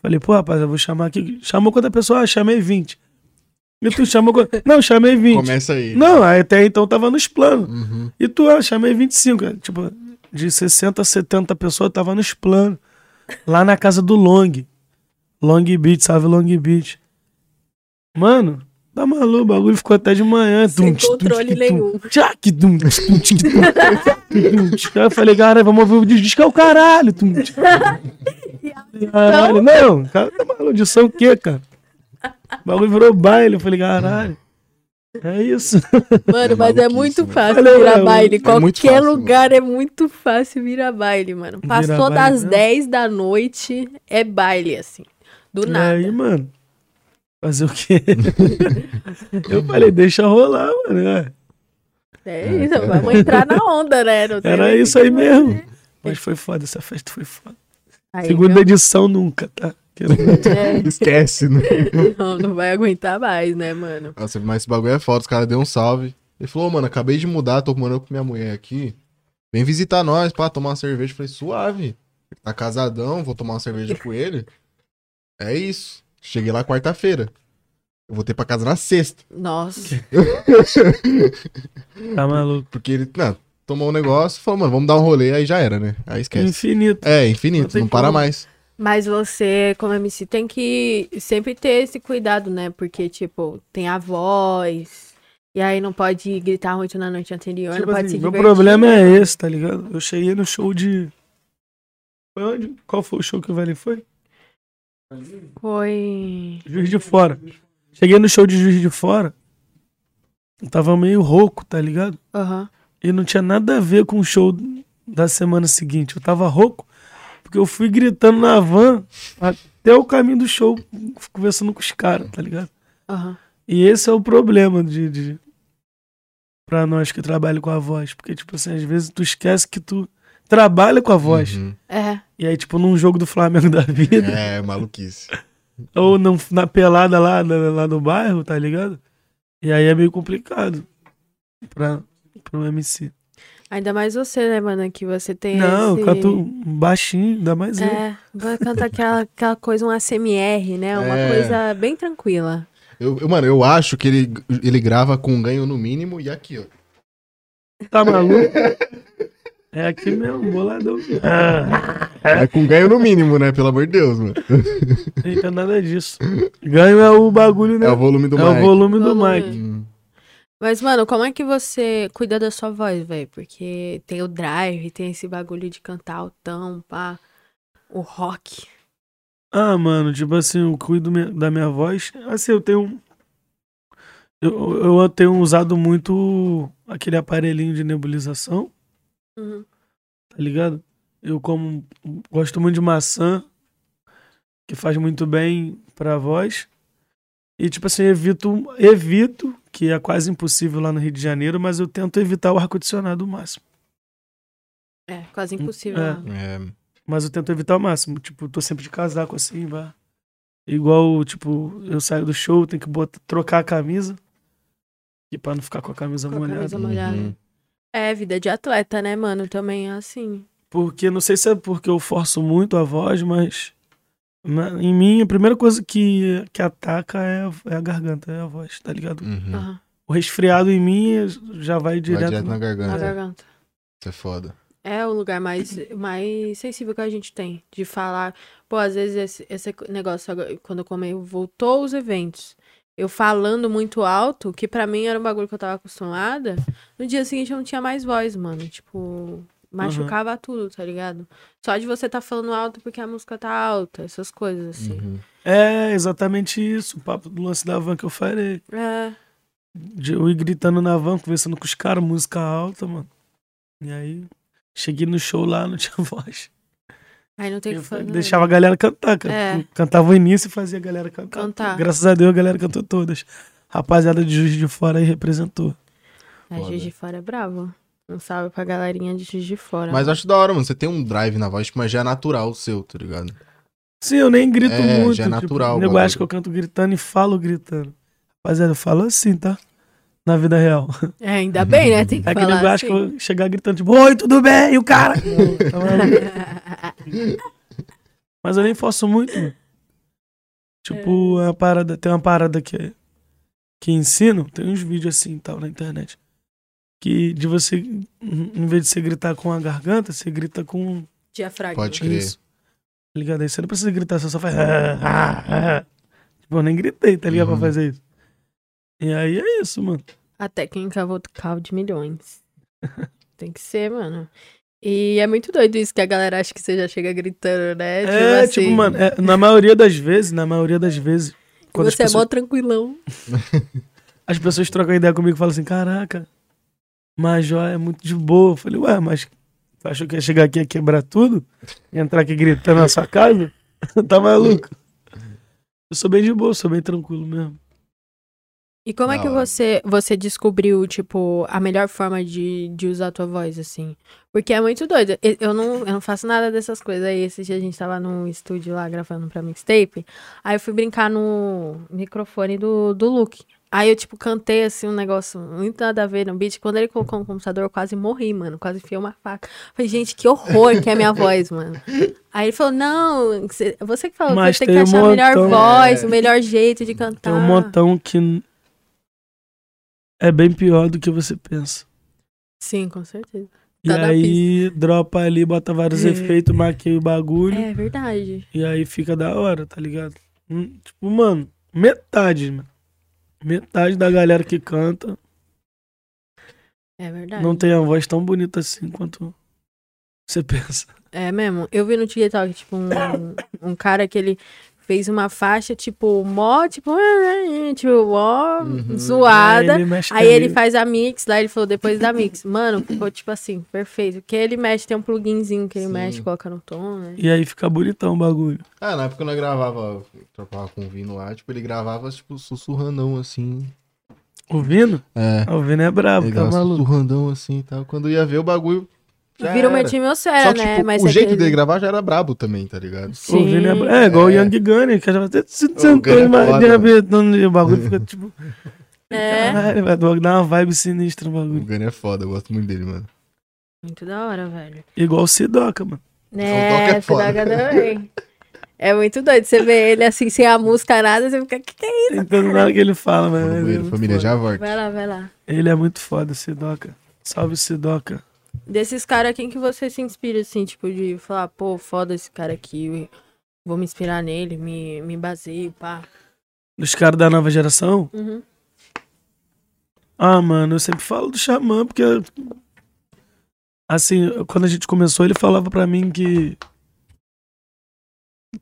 Falei, pô, rapaz, eu vou chamar aqui. Chamou quanta pessoa? Ah, chamei 20. E tu chamou quanta? Não, chamei 20.
Começa aí.
Não, até então tava nos planos.
Uhum.
E tu, ah, chamei 25. é, Tipo, de 60 a 70 pessoas tava nos planos. Lá na casa do Long. Long Beach, salve Long Beach. Mano, tá maluco, o bagulho ficou até de manhã.
Sem
tum,
controle
tum,
nenhum.
tchac, tum, tum, tch. Aí eu falei, cara, vamos ouvir o disco, é o caralho. Tch. Caralho, não, cara, tá maluco, audição o quê, cara? O bagulho virou baile, eu falei, caralho. É isso.
Mano, mas é muito
mano.
fácil virar
é
baile.
muito
Qualquer
fácil,
lugar é muito fácil virar baile, mano.
Virar
Passou
baile
das
mesmo.
10 da noite, é baile, assim. Do
E
nada.
aí, mano, fazer o quê? eu falei, deixa rolar, mano. é.
É isso, vamos entrar na onda, né?
Era isso aí
fazer.
mesmo. Mas foi foda, essa festa foi foda.
Aí,
Segunda
meu-
edição nunca, tá?
É,
Esquece, né?
não, não vai aguentar mais, né, mano?
Nossa, mas esse bagulho é foda. Os caras deu um salve. Ele falou, mano, acabei de mudar, tô morando com minha mulher aqui. Vem visitar nós, pá, tomar uma cerveja. Eu falei, suave. Tá casadão, vou tomar uma cerveja com ele. É isso. Cheguei lá quarta-feira. Eu voltei pra casa na sexta.
Nossa.
Tá maluco.
Porque ele, não, tomou um negócio, falou, mano, vamos dar um rolê, aí já era, né? Aí esquece.
Infinito.
É, infinito, não para mais.
Mas você, como MC, tem que sempre ter esse cuidado, né? Porque, tipo, tem a voz. E aí não pode gritar muito na noite anterior,
Tipo
não pode
assim,
se
meu
divertir.
problema é esse, tá ligado? Eu cheguei no show de. Foi onde? Qual foi o show que o Vale foi?
Foi.
Juiz de Fora. Cheguei no show de Juiz de Fora. Eu tava meio rouco, tá ligado?
Aham.
E não tinha nada a ver com o show da semana seguinte. Eu tava rouco porque eu fui gritando na van até o caminho do show, conversando com os caras, tá ligado?
Aham.
E esse é o problema de, de para nós que trabalham com a voz, porque tipo assim, às vezes tu esquece que tu trabalha com a voz.
Uhum.
É.
E aí tipo num jogo do Flamengo da vida
É, maluquice.
ou não, na pelada lá, na- lá no bairro, tá ligado? E aí é meio complicado pra pro MC.
Ainda mais você, né, mano? Que você tem
Não,
esse...
eu canto baixinho, ainda mais eu.
É, vai cantar aquela, aquela coisa, um ASMR, né? Uma
É.
coisa bem tranquila.
Eu, eu- mano, eu acho que ele, ele grava com um ganho no mínimo e aqui, ó.
Tá maluco? É aqui mesmo, boladão. Ah,
É com ganho no mínimo, né? Pelo amor de Deus, mano.
não tem nada disso. Ganho é o bagulho, né?
É o volume do
É o
mic.
volume do
Volume.
mic.
Mas, mano, como é que você cuida da sua voz, velho? Porque tem o drive, tem esse bagulho de cantar altão, pá. O rock.
Ah, mano, tipo assim, eu cuido da minha voz. Assim, eu tenho. Eu, eu tenho usado muito aquele aparelhinho de nebulização,
Uhum.
tá ligado? Eu como gosto muito de maçã, que faz muito bem pra voz. E tipo assim, evito, evito, que é quase impossível lá no Rio de Janeiro, mas eu tento evitar o ar-condicionado o máximo.
É, quase impossível.
É.
né?
É,
Mas eu tento evitar o máximo. Tipo, tô sempre de casaco assim, vá. Igual, tipo, eu saio do show, tenho que botar, trocar a camisa. E pra não ficar com a camisa
Com a
molhada.
camisa molhada.
Uhum.
É, vida de atleta, né, mano? Também é assim.
Porque não sei se é porque eu forço muito a voz, mas em mim a primeira coisa que, que ataca é, a- é a garganta, é a voz, tá ligado?
Uhum.
Aham.
O resfriado em mim já vai
Vai
direto.
direto na
no-
Na
garganta.
garganta.
Isso é foda.
É o lugar mais, mais sensível que a gente tem. De falar. Pô, às vezes esse, esse negócio, quando eu comei, voltou os eventos. Eu falando muito alto, que pra mim era um bagulho que eu tava acostumada. No dia seguinte eu não tinha mais voz, mano. Tipo, machucava tudo, tá ligado? Só de você tá falando alto porque a música tá alta, essas coisas, assim.
Uhum.
É exatamente isso, o papo do lance da van que eu falei.
É.
De eu ir gritando na van, conversando com os caras, música alta, mano. E aí, cheguei no show lá, não tinha voz.
Aí não tem
Eu
que fazer.
deixava a galera cantar, cara.
É.
Cantava o início e fazia a galera cantar.
Cantar.
Graças a Deus a galera cantou todas. Rapaziada de Juiz de Fora aí representou.
É,
Foda.
Juiz de Fora é bravo. Um salve pra galerinha de Juiz de Fora.
Mas eu acho da hora, mano. Você tem um drive na voz, tipo, mas já é natural o seu, tá ligado?
Sim, eu nem grito
É,
muito.
já é natural
Tipo,
o
o nego
bagulho.
acha que eu canto gritando e falo gritando. Rapaziada, eu falo assim, tá? Na vida real.
É, ainda bem, né? Tem que
É que
falar
nego acha que
assim.
eu vou chegar gritando, tipo, oi, tudo bem? E o cara. Não, tá. Mas eu nem forço muito. mano. Tipo,
É.
a parada, tem uma parada que, que ensino, tem uns vídeos assim e tal na internet. Que de você, em vez de você gritar com a garganta, você grita com
Diafragma.
Pode crer.
isso. Tá ligado? Aí você não precisa gritar, você só faz. "Ah, ah, ah". Tipo, eu nem gritei, tá ligado?
Uhum.
Pra fazer isso. E aí é isso, mano.
A técnica vocal de milhões. Tem que ser, mano. E é muito doido isso que a galera acha que você já chega gritando, né?
é,
assim,
tipo, mano, é, na maioria das vezes, na maioria das vezes, quando as
Você é
pessoas,
mó tranquilão.
as pessoas trocam ideia comigo e falam assim, caraca, Major é muito de boa. Eu falei, ué, mas tu achou que ia chegar aqui e quebrar tudo? E entrar aqui gritando na sua casa? tá maluco? Eu sou bem de boa, sou bem tranquilo mesmo.
E como é que você, você descobriu, tipo, a melhor forma de, de usar a tua voz, assim? Porque é muito doido. Eu não, eu não faço nada dessas coisas. Aí, esse dia a gente tava no estúdio lá gravando pra mixtape. Aí eu fui brincar no microfone do, do Luke. Aí eu, tipo, cantei, assim, um negócio muito nada a ver no beat. Quando ele colocou no computador, eu quase morri, mano. Quase enfiei uma faca. Falei, gente, que horror que é a minha voz, mano. Aí ele falou, não, cê- você que falou
Mas
você tem
tem
que
um
achar a melhor
montão-
voz,
É.
o melhor jeito de cantar.
Tem um montão que é bem pior do que você pensa.
Sim, com certeza.
E
Tá na
aí dropa ali, bota vários
É.
efeitos, maqueia o bagulho.
É verdade.
E aí fica da hora, tá ligado? Hum, Tipo, mano, metade, mano. Metade da galera que canta
É verdade.
não tem a voz tão bonita assim quanto você pensa.
É mesmo. Eu vi no TikTok, tipo, um, um cara que ele fez uma faixa, tipo, mó, tipo, tipo, mó
Uhum.
zoada.
Aí ele
Aí ele faz a mix, lá ele falou depois da mix. Mano, ficou tipo assim, perfeito. Porque ele mexe, tem um pluginzinho que ele
Sim.
mexe, coloca no tom, né?
E aí fica bonitão o bagulho.
Ah, na época que nós gravava, tropava com o Vino lá, tipo, ele gravava, tipo, sussurrandão assim.
O Vino?
É.
Ah, O Vino é brabo,
Ele
tá maluco.
sussurrandão assim e tal. Quando ia ver o bagulho. Já
Vira uma
era.
atmosfera,
Só que,
né?
tipo,
Mas
o
é
jeito
aquele-
dele gravar já era brabo também, tá ligado?
Sim.
O é. É, igual o
É.
Young Gunner, que se
Gunner é
o bagulho fica tipo.
É,
Caralho, vai dar uma vibe sinistra no
O
bagulho.
Gunny é foda, eu gosto muito dele, mano.
muito da hora, velho.
Igual o Sidoca, mano.
É foda.
Sidoca também. É muito doido. Você vê ele assim, sem a música, nada, você fica, que que é isso?
Tentando nada que ele fala, mas.
Vou no
ele é
família,
foda.
já volto.
Vai lá, vai lá.
Ele é muito foda, Sidoca. Salve, Sidoca.
Desses caras, quem que você se inspira, assim, tipo, de falar, pô, foda esse cara aqui, vou me inspirar nele, me, me baseio, pá.
Dos caras da nova geração?
Uhum.
Ah, mano, eu sempre falo do Xamã, porque. Assim, quando a gente começou, ele falava pra mim que.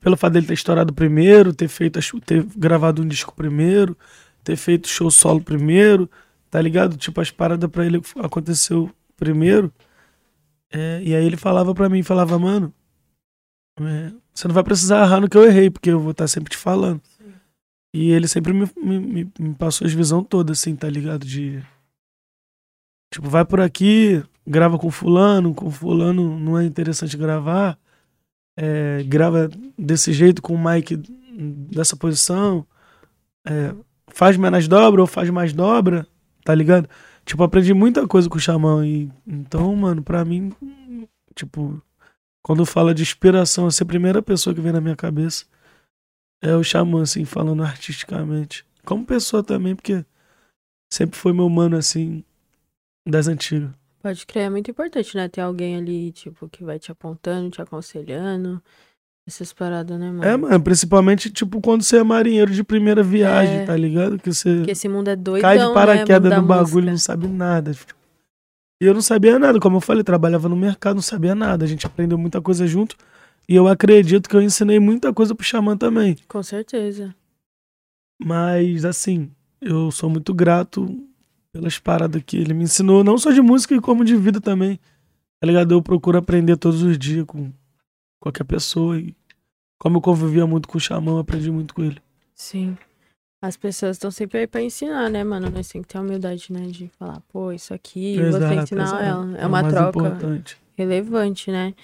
Pelo fato dele ter estourado primeiro, ter feito ter gravado um disco primeiro, ter feito show solo primeiro, tá ligado? Tipo, as paradas pra ele aconteceu primeiro. É, e aí ele falava pra mim, falava, mano, é, você não vai precisar errar no que eu errei, porque eu vou estar sempre te falando. E ele sempre me, me, me- passou as visão toda, assim, tá ligado? De. Tipo, vai por aqui, grava com fulano, com fulano não é interessante gravar. é, grava desse jeito com o mic dessa posição. é, faz menos dobra ou faz mais dobra, tá ligado? Tipo, aprendi muita coisa com o Xamã. E, então, mano, pra mim, tipo, quando fala de inspiração, é a primeira pessoa que vem na minha cabeça. É o Xamã, assim, falando artisticamente. Como pessoa também, porque sempre foi meu mano, assim, das antigas.
Pode crer, é muito importante, né? Ter alguém ali, tipo, que vai te apontando, te aconselhando. Essas paradas, né, mano?
É, mano, principalmente, tipo, quando você é marinheiro de primeira viagem,
É.
tá ligado? Que você
Porque esse mundo é doidão,
cai de
né?
paraquedas
da
no bagulho, não sabe nada. tipo. E eu não sabia nada, como eu falei, trabalhava no mercado, não sabia nada. A gente aprendeu muita coisa junto. E eu acredito que eu ensinei muita coisa pro Xamã também.
Com certeza.
Mas, assim, eu sou muito grato pelas paradas que ele me ensinou, não só de música, como de vida também. Tá ligado? Eu procuro aprender todos os dias com qualquer pessoa. E como eu convivia muito com o Xamã, eu aprendi muito com ele.
Sim. As pessoas estão sempre aí pra ensinar, né, mano? Nós temos que ter a humildade, né? De falar, pô, isso aqui, você
Exato,
ensinar
exato.
ela. É
o
uma troca
importante.
relevante, né?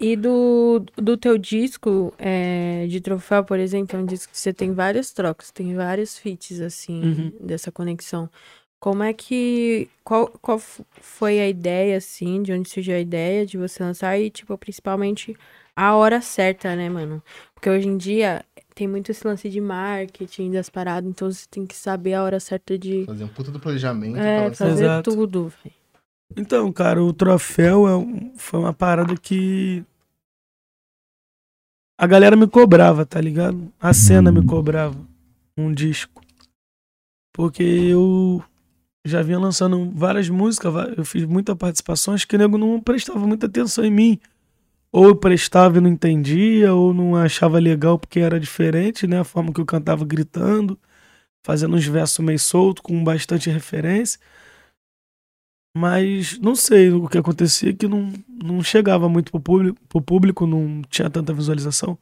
E do, do teu disco é, de troféu, por exemplo, é um disco que você tem várias trocas, tem vários feats, assim,
Uhum.
dessa conexão. Como é que. Qual, qual foi a ideia, assim, de onde surgiu a ideia de você lançar e, tipo, principalmente a hora certa, né, mano? Porque hoje em dia tem muito esse lance de marketing, das paradas, então você tem que saber a hora certa de
Fazer um puta do planejamento.
é, fazer
Exato.
tudo, velho.
Então, cara, o troféu é um- foi uma parada que. A galera me cobrava, tá ligado? A cena me cobrava um disco. Porque eu já vinha lançando várias músicas, eu fiz muitas participações que o nego não prestava muita atenção em mim. Ou eu prestava e não entendia, ou não achava legal porque era diferente, né? A forma que eu cantava gritando, fazendo uns versos meio soltos, com bastante referência. Mas não sei o que acontecia, que não, não chegava muito pro público, pro público, não tinha tanta visualização.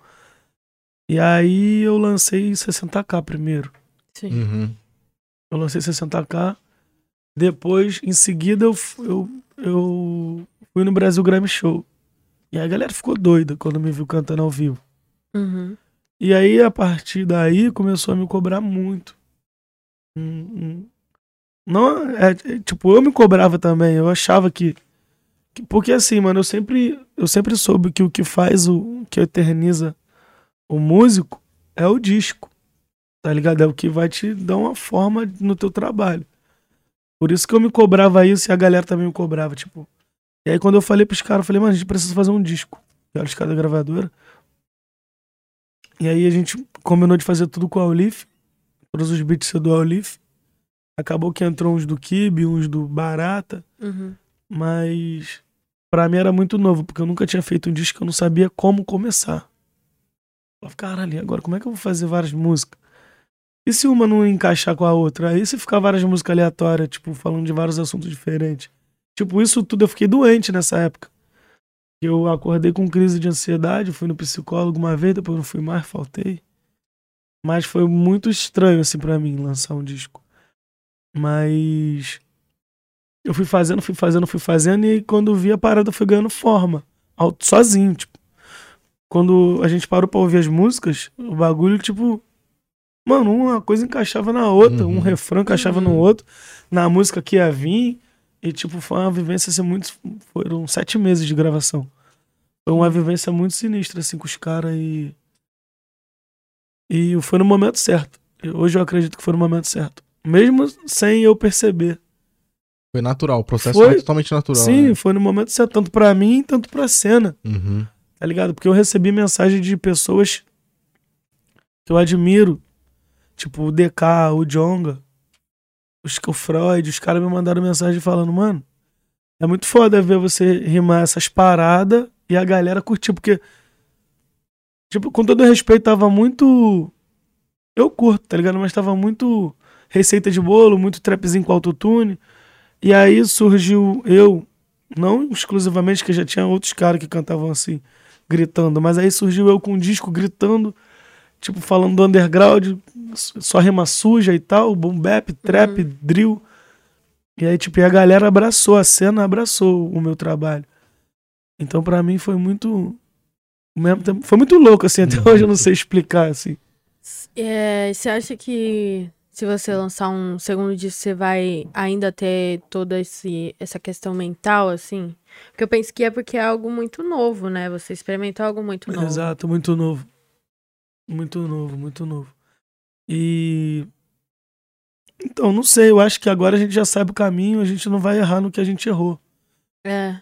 E aí eu lancei 60k primeiro.
Sim.
Uhum.
Eu lancei 60k. Depois, em seguida, eu, eu, eu fui no Brasil Grammy Show. E aí a galera ficou doida quando me viu cantando ao vivo.
Uhum.
E aí, a partir daí, começou a me cobrar muito. um- um- não, é, é, tipo, eu me cobrava também. Eu achava que, que- porque assim, mano, eu sempre, eu sempre soube que o que faz o que eterniza o músico é o disco. Tá ligado? É o que vai te dar uma forma no teu trabalho. Por isso que eu me cobrava isso e a galera também me cobrava, tipo. E aí quando eu falei pros caras, eu falei, mano, a gente precisa fazer um disco. E olha os caras da gravadora. E aí a gente combinou de fazer tudo com a Olif. Todos os beats do Olif. Acabou que entrou uns do Kibe, uns do Barata.
Uhum.
Mas pra mim era muito novo, porque eu nunca tinha feito um disco, eu não sabia como começar. Eu falei, caralho, agora como é que eu vou fazer várias músicas? E se uma não encaixar com a outra? Aí se ficar várias músicas aleatórias, tipo, falando de vários assuntos diferentes. Tipo, isso tudo eu fiquei doente nessa época. Eu acordei com crise de ansiedade, fui no psicólogo uma vez, depois não fui mais, faltei. Mas foi muito estranho, assim, pra mim, lançar um disco. Mas eu fui fazendo, fui fazendo, fui fazendo, e quando vi a parada foi ganhando forma. Sozinho, tipo. Quando a gente parou pra ouvir as músicas, o bagulho, tipo. Mano, uma coisa encaixava na outra,
Uhum.
um refrão encaixava no
Uhum.
outro, na música que ia vir. E, tipo, foi uma vivência assim, muito. Foram sete meses de gravação. Foi uma vivência muito sinistra, assim, com os caras e. E foi no momento certo. Hoje eu acredito que foi no momento certo. Mesmo sem eu perceber.
Foi natural, o processo
Foi-
foi totalmente natural.
Sim,
né?
foi no momento certo, tanto pra mim, tanto pra cena,
Uhum.
tá ligado? Porque eu recebi mensagem de pessoas que eu admiro, tipo o DK, o Jonga, os, o Freud, os caras me mandaram mensagem falando, mano, é muito foda ver você rimar essas paradas e a galera curtir, porque, tipo, com todo respeito, tava muito. Eu curto, tá ligado? Mas tava muito receita de bolo, muito trapzinho com autotune. E aí surgiu eu, não exclusivamente, que já tinha outros caras que cantavam assim, gritando, mas aí surgiu eu com um disco gritando, tipo, falando do underground, só rima suja e tal, boom bap, trap, drill. E aí, tipo, e a galera abraçou, a cena abraçou o meu trabalho. Então, pra mim, foi muito. mesmo tempo- Foi muito louco, assim, até hoje eu não sei explicar, assim.
É, você acha que se você lançar um segundo disco, você vai ainda ter toda esse, essa questão mental, assim? Porque eu penso que é porque é algo muito novo, né? Você experimentou algo muito novo.
Exato, muito novo. Muito novo, muito novo. E. Então, não sei, eu acho que agora a gente já sabe o caminho, a gente não vai errar no que a gente errou.
É.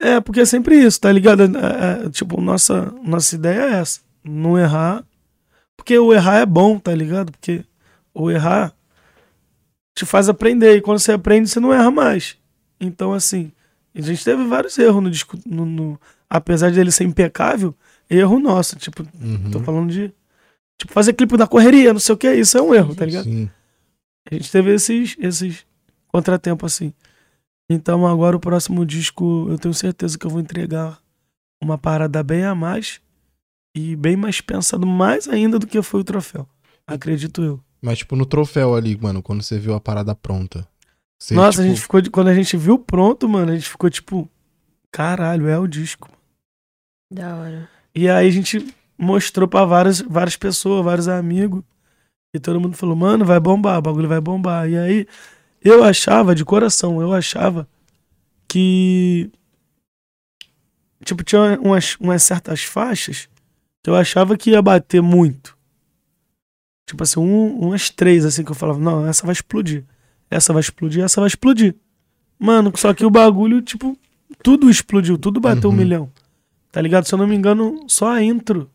É, porque é sempre isso, tá ligado? É, é, tipo, nossa, nossa ideia é essa. Não errar. Porque o errar é bom, tá ligado? Porque o errar te faz aprender. E quando você aprende, você não erra mais. Então, assim, a gente teve vários erros no disco. No, no- apesar de ele ser impecável, erro nosso. Tipo,
Uhum.
tô falando de. Tipo, fazer clipe da correria, não sei o que, isso é um erro, tá ligado?
Sim.
A gente teve esses, esses contratempos assim. Então agora o próximo disco eu tenho certeza que eu vou entregar uma parada bem a mais e bem mais pensado mais ainda do que foi o troféu. Acredito eu.
Mas, tipo, no troféu ali, mano, quando você viu a parada pronta. Você,
Nossa, a
tipo,
gente ficou. Quando a gente viu pronto, mano, a gente ficou tipo. Caralho, é o disco.
Da hora.
E aí a gente mostrou pra várias, várias pessoas, vários amigos. E todo mundo falou, mano, vai bombar, o bagulho vai bombar. E aí eu achava, de coração, eu achava que. Tipo, tinha umas, umas certas faixas que eu achava que ia bater muito. Tipo assim, um- umas três, assim, que eu falava, não, essa vai explodir. Essa vai explodir, essa vai explodir. Mano, só que o bagulho, tipo, tudo explodiu, tudo bateu um
Uhum.
milhão. Tá ligado? Se eu não me engano, só a intro,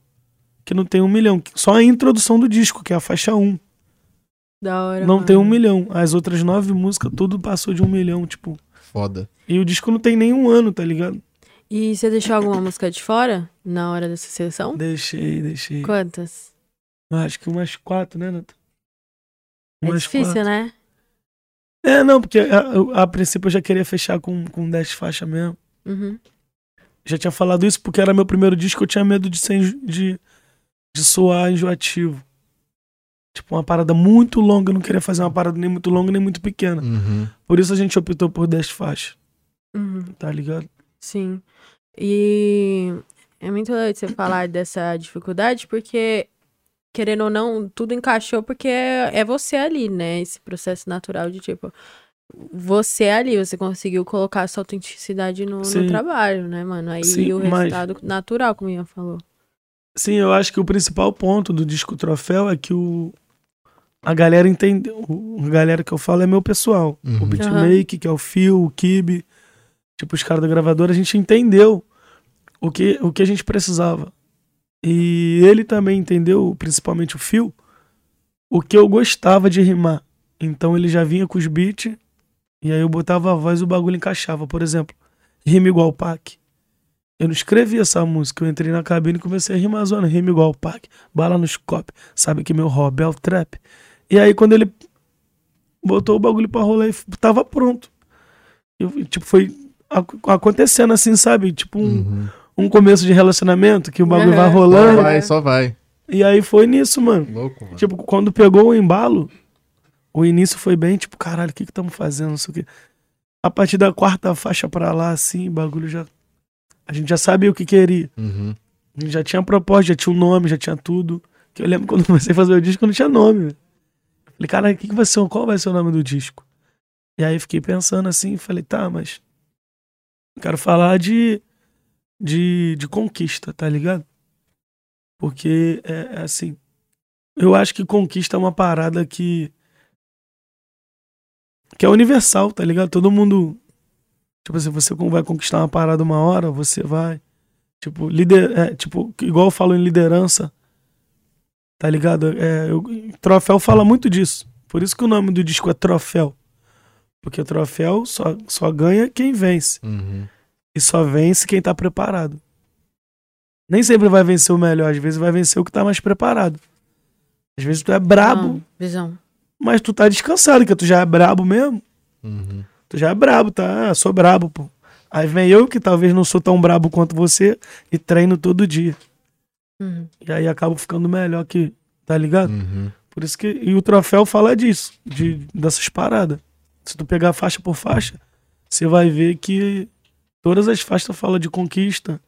que não tem um milhão. Só a introdução do disco, que é a faixa 1.
Da hora.
Não tem um
mano.
milhão. As outras nove músicas, tudo passou de um milhão, tipo.
Foda.
E o disco não tem nem um ano, tá ligado?
E você deixou alguma música de fora na hora dessa sessão?
Deixei, deixei.
Quantas?
Acho que umas quatro, né, Nata?
É difícil, né?
É, não, porque a, eu- a princípio eu já queria fechar com, com 10 faixas mesmo.
Uhum.
Já tinha falado isso porque era meu primeiro disco, eu tinha medo de, ser, de, de soar enjoativo. Tipo, uma parada muito longa, eu não queria fazer uma parada nem muito longa nem muito pequena.
Uhum.
Por isso a gente optou por 10 faixas,
Uhum.
tá ligado?
Sim. E é muito legal você falar dessa dificuldade, porque querendo ou não, tudo encaixou porque é, é você ali, né? Esse processo natural de tipo. Você ali, você conseguiu colocar a sua autenticidade no, no trabalho, né, mano? Aí
Sim,
o
mas-
resultado natural, como o Ian falou.
Sim, eu acho que o principal ponto do disco troféu é que o a galera entendeu. o- A galera que eu falo é meu pessoal.
Uhum.
O beatmake, que é o Phil, o Kibe, tipo, os caras da gravadora, a gente entendeu o que, o que a gente precisava. E ele também entendeu, principalmente o Phil, o que eu gostava de rimar. Então ele já vinha com os beats, e aí eu botava a voz e o bagulho encaixava. Por exemplo, rima igual Pac. Eu não escrevi essa música, eu entrei na cabine e comecei a rimar a zona, rima igual Pac, bala no scope, sabe que meu hobby é o trap. E aí quando ele botou o bagulho pra rolar, e tava pronto. Eu, tipo, foi ac- acontecendo assim, sabe? Tipo um,
Uhum.
um começo de relacionamento, que o bagulho vai
Aham.
Só
rolando.
vai, só vai.
E aí foi nisso, mano.
Louco, mano.
Tipo, quando pegou o embalo, o início foi bem, tipo, caralho, o que que estamos fazendo, não sei o quê. A partir da quarta faixa pra lá, assim, o bagulho já... A gente já sabia o que queria.
Uhum.
A gente já tinha proposta, já tinha um nome, já tinha tudo. Que eu lembro quando eu comecei a fazer o disco, eu não tinha nome. Falei, cara, que que vai ser, qual vai ser o nome do disco? E aí fiquei pensando assim, falei, tá, mas eu quero falar de, de, de conquista, tá ligado? Porque é, é assim, eu acho que conquista é uma parada que que é universal, tá ligado? Todo mundo, tipo assim, você vai conquistar uma parada uma hora, você vai Tipo, lider, é, tipo, igual eu falo em liderança, tá ligado? É, eu- troféu fala muito disso. Por isso que o nome do disco é Troféu. Porque troféu só, só ganha quem vence.
Uhum.
E só vence quem tá preparado. Nem sempre vai vencer o melhor, às vezes vai vencer o que tá mais preparado. Às vezes tu é brabo,
Não, visão.
Mas tu tá descansado, que tu já é brabo mesmo.
Uhum.
Tu já é brabo, tá? Ah, sou brabo, pô. Aí vem eu, que talvez não sou tão brabo quanto você, e treino todo dia.
Uhum.
E aí acabo ficando melhor que. Tá ligado?
Uhum.
Por isso que. E o troféu fala disso, de, dessas paradas. Se tu pegar faixa por faixa, você vai ver que todas as faixas falam de conquista.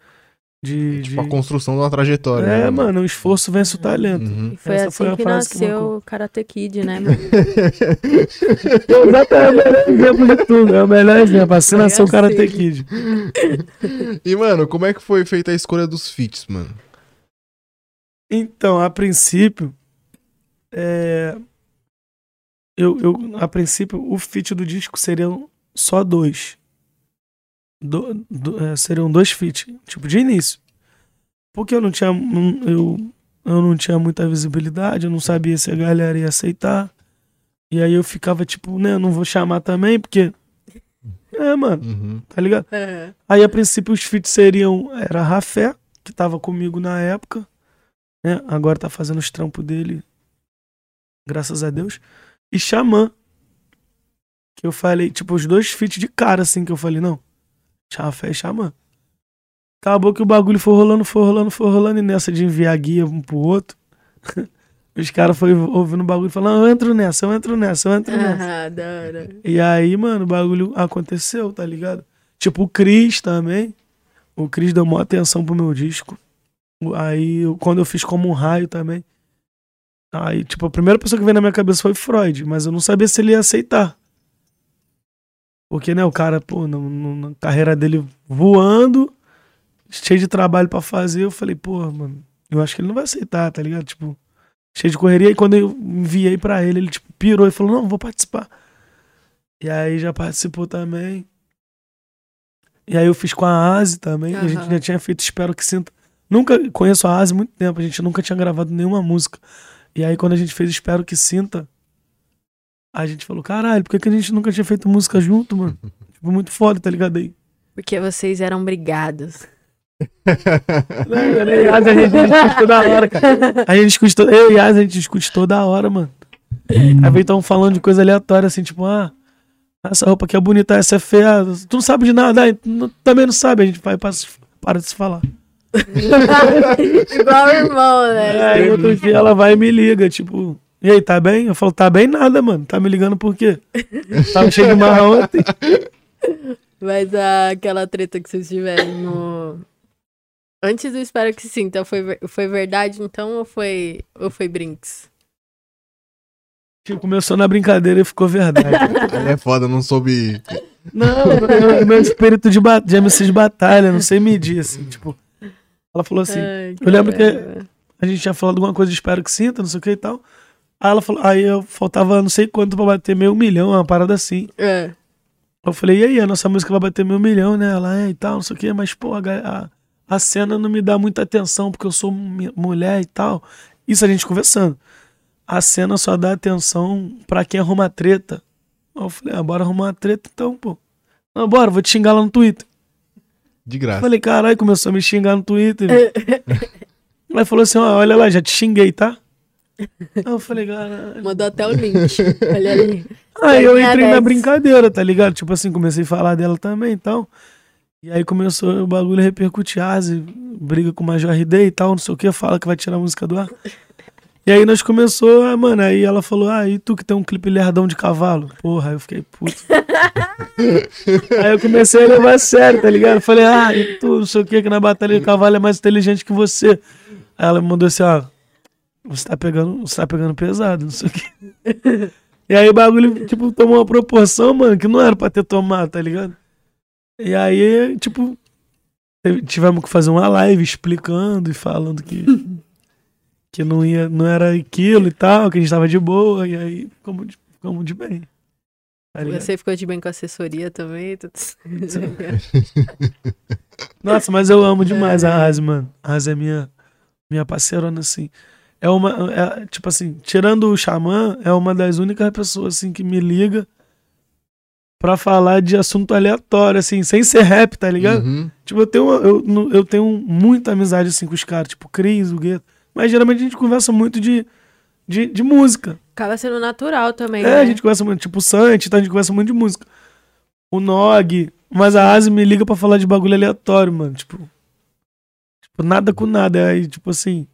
De.
Tipo, a
de...
construção de uma trajetória.
É,
né,
mano, o esforço vence o talento.
Uhum.
E foi
Essa
assim
foi a
que
frase que
nasceu o Karate Kid, né, mano?
Exato, é o melhor exemplo de tudo. É o melhor exemplo. Assim nasceu o Karate
assim.
Kid.
E, mano, como é que foi feita a escolha dos feats, mano?
Então, a princípio, é, eu, eu, a princípio, o feat do disco seriam só dois. Do- do- é, seriam dois feats, tipo, de início. Porque eu não tinha, não- eu, eu não tinha muita visibilidade, eu não sabia se a galera ia aceitar. E aí eu ficava tipo, né, não vou chamar também, porque. É, mano,
Uhum.
tá ligado?
É.
Aí, a princípio, os feats seriam. Era Rafé, que tava comigo na época, né? Agora tá fazendo os trampos dele, graças a Deus. E Xamã. Que eu falei, tipo, os dois feats de cara, assim, que eu falei, não. E Xamã. Acabou que o bagulho foi rolando, foi rolando, foi rolando, e nessa de enviar guia um pro outro. Os caras foram ouvindo o bagulho e falando, eu entro nessa, eu entro nessa, eu entro nessa.
Ah, da hora.
E aí, mano, o bagulho aconteceu, tá ligado? Tipo, o Cris também. O Cris deu maior atenção pro meu disco. Aí, quando eu fiz como um raio também. Aí, tipo, a primeira pessoa que veio na minha cabeça foi Freud, mas eu não sabia se ele ia aceitar. Porque, né, o cara, pô, no- na carreira dele voando, cheio de trabalho pra fazer, eu falei, pô, mano, eu acho que ele não vai aceitar, tá ligado? Tipo, cheio de correria. E quando eu enviei pra ele, ele, tipo, pirou e falou, não, vou participar. E aí já participou também. E aí eu fiz com a Asi também. A gente já tinha feito Espero que Sinta. Nunca conheço a Asi há muito tempo. A gente nunca tinha gravado nenhuma música. E aí quando a gente fez Espero que Sinta, a gente falou, caralho, por que, que a gente nunca tinha feito música junto, mano? tipo, muito foda, tá ligado aí?
Porque vocês eram brigados.
Não, eu e a gente discute toda hora, cara. A gente discute toda... Eu e a gente discute toda hora, mano. Aí vem tão falando de coisa aleatória, assim, tipo, ah, essa roupa aqui é bonita, essa é feia. Tu não sabe de nada, aí tu não- também não sabe, a gente vai para, para de se falar.
Igual o irmão, né?
Aí outro dia ela vai e me liga, tipo, e aí, tá bem? Eu falo, tá bem nada, mano. Tá me ligando por quê? Tava cheio de marra ontem.
Mas ah, aquela treta que vocês tiveram no. Antes do Espero Que Sim, então foi, foi verdade, então, ou foi, ou foi Brinks?
Tipo, começou na brincadeira e ficou verdade.
Ele é foda, não soube.
Não, eu- meu espírito de, de MC de batalha, não sei medir, assim, tipo. Ela falou assim,
Ai,
eu lembro que- a gente tinha falado alguma coisa de espero que sinta, não sei o que e tal. Aí ela falou, aí eu faltava não sei quanto pra bater meio milhão, uma parada assim.
É.
Eu falei, e aí, a nossa música vai bater meio milhão, né? Ela é e tal, não sei o que, mas, pô, a, a, cena não me dá muita atenção porque eu sou mulher e tal. Isso a gente conversando. A cena só dá atenção pra quem arruma treta. Aí Eu falei, ah, bora arrumar uma treta então, pô. Não, bora, vou te xingar lá no Twitter.
De
Eu
graça.
falei, caralho, começou a me xingar no Twitter. Aí falou assim, ó, olha lá, já te xinguei, tá? Eu falei, caralho.
Mandou até o link. Olha ali.
Aí eu entrei na brincadeira, tá ligado? Tipo assim, comecei a falar dela também e tal. E aí começou o bagulho a repercutir, ah, Asi, briga com o Major RD e tal, não sei o que, fala que vai tirar a música do ar. E aí nós começou, ah, mano, aí ela falou, ah, e tu que tem um clipe lerdão de cavalo? Porra, aí eu fiquei puto. aí eu comecei a levar a sério, tá ligado? Falei, ah, e tu, não sei o que, que na batalha de cavalo é mais inteligente que você. Aí ela me mandou assim, ó, você tá pegando, você tá pegando pesado, não sei o que. E aí o bagulho, tipo, tomou uma proporção, mano, que não era pra ter tomado, tá ligado? E aí, tipo, tivemos que fazer uma live explicando e falando que, que não, ia, não era aquilo e tal, que a gente tava de boa, e aí ficamos de, ficamos de bem. Tá?
Você ficou de bem com a assessoria também? Tudo...
Nossa, mas eu amo demais a Raz, mano. A Raz é minha, minha parceirona, assim. É uma. é, tipo assim, tirando o Xamã, é uma das únicas pessoas, assim, que me liga pra falar de assunto aleatório, assim, sem ser rap, tá ligado?
Uhum.
Tipo, eu tenho, eu, eu tenho muita amizade, assim, com os caras, tipo, Cris, o Gueto. Mas geralmente a gente conversa muito de, de, de música.
Acaba sendo natural também,
É,
né?
a gente conversa muito, tipo, o Santi, então a gente conversa muito de música. O Nog, mas a Asi me liga pra falar de bagulho aleatório, mano. Tipo, tipo, nada com nada. Aí, tipo assim,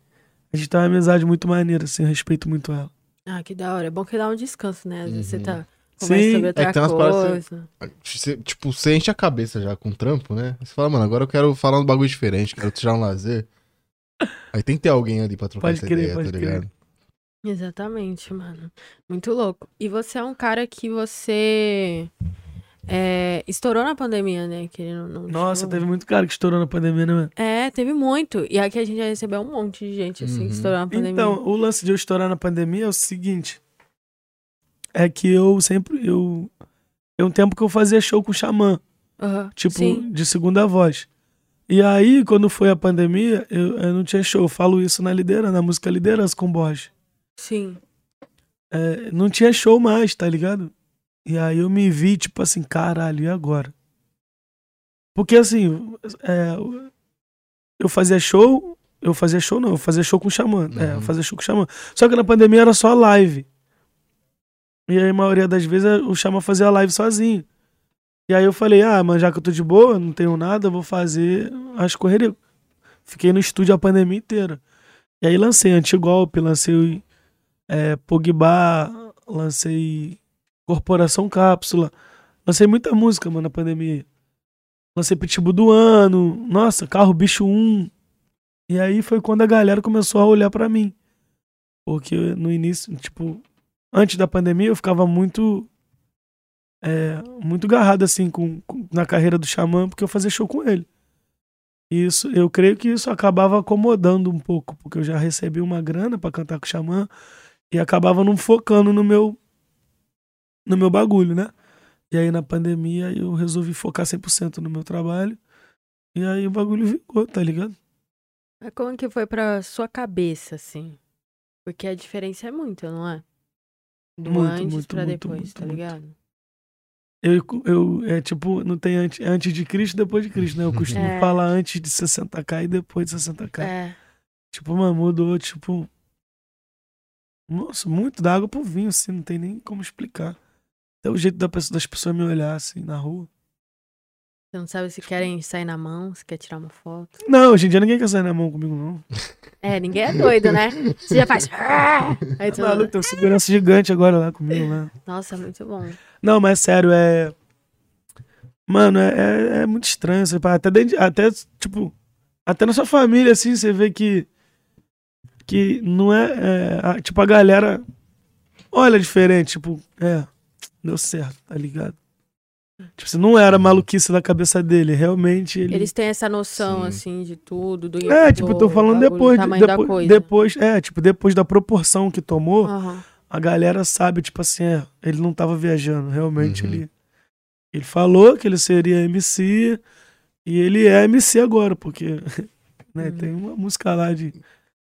a gente tem uma amizade muito maneira, assim, eu respeito muito ela.
Ah, que da hora. É bom que dá um descanso, né? Às vezes você
Uhum.
tá conversa
Sim,
sobre
é
outra
que tem umas paradas
coisa.
Você, tipo, você enche a cabeça já com trampo, né? Você fala, mano, agora eu quero falar um bagulho diferente, quero tirar um lazer. Aí tem que ter alguém ali pra trocar
Pode
essa
crer,
ideia,
pode
tá
crer.
ligado?
Exatamente, mano. Muito louco. E você é um cara que você é, estourou na pandemia, né? Que não, não-
Nossa,
tipo,
teve muito cara que estourou na pandemia, né?
É, teve muito. E aqui a gente já recebeu um monte de gente, assim,
Uhum.
que estourou na pandemia.
Então, o lance de eu estourar na pandemia é o seguinte. É que eu sempre. Eu, tem um tempo que eu fazia show com Xamã.
Aham,
tipo,
Sim.
de segunda voz. E aí, quando foi a pandemia, eu, eu não tinha show. Eu falo isso na liderança, na música Liderança com Borges.
Sim.
É, não tinha show mais, tá ligado? E aí eu me vi, tipo assim, caralho, e agora? Porque assim, é, eu fazia show, eu fazia show não, eu fazia show com Xamã. É, eu
Uhum.
fazia show com Xamã. Só que na pandemia era só live. E aí, a maioria das vezes, o Xamã fazia live sozinho. E aí eu falei, ah, mas já que eu tô de boa, não tenho nada, eu vou fazer as correrias. Fiquei no estúdio a pandemia inteira. E aí lancei Antigolpe, lancei é, Pogba, lancei Corporação Cápsula. Lancei muita música, mano, na pandemia. Lancei Pitbull do Ano, nossa, Carro Bicho 1. E aí foi quando a galera começou a olhar pra mim. Porque no início, tipo, antes da pandemia eu ficava muito é, muito garrado assim com, com- na carreira do Xamã, porque eu fazia show com ele. E Isso, eu creio que isso acabava acomodando um pouco, porque eu já recebi uma grana pra cantar com o Xamã e acabava não focando no meu no meu bagulho, né? E aí na pandemia eu resolvi focar 100% no meu trabalho. E aí o bagulho ficou, tá ligado?
Mas como que foi pra sua cabeça, assim? Porque a diferença é muito, não é? Do
Muito,
antes
muito,
pra
muito,
depois,
muito,
tá ligado?
Eu, eu é tipo, não tem antes, antes de Cristo depois de Cristo, né? Eu costumo
É.
falar antes de 60k e depois de 60k.
É.
Tipo, mano, mudou, tipo. Nossa, muito da água pro vinho, assim, não tem nem como explicar. Até o jeito da pessoa- das pessoas me olhar, assim, na rua.
Você não sabe se querem sair na mão, se quer tirar uma foto.
Não, hoje em dia ninguém quer sair na mão comigo, não.
É, ninguém é doido, né? Você já faz. Aí
Tá
tu...
maluco, tem um segurança gigante agora lá comigo, lá.
Nossa, muito bom.
Não, mas sério, é. Mano, é, é, é muito estranho. Pá, até, dentro de- até, tipo, Até na sua família, assim, você vê que. Que não é. é, a- tipo, a galera olha diferente. Tipo, é. Deu certo, tá ligado? Tipo, assim, não era maluquice da cabeça dele. Realmente ele.
Eles têm essa noção,
Sim.
assim, de tudo. Do,
É, tipo, eu tô
do
falando depois. de- depois,
coisa.
depois, é, tipo, depois da proporção que tomou,
Aham.
a galera sabe, tipo assim, é, ele não tava viajando. Realmente
Uhum.
ele. Ele falou que ele seria MC e ele é MC agora, porque né,
Uhum.
tem uma música lá de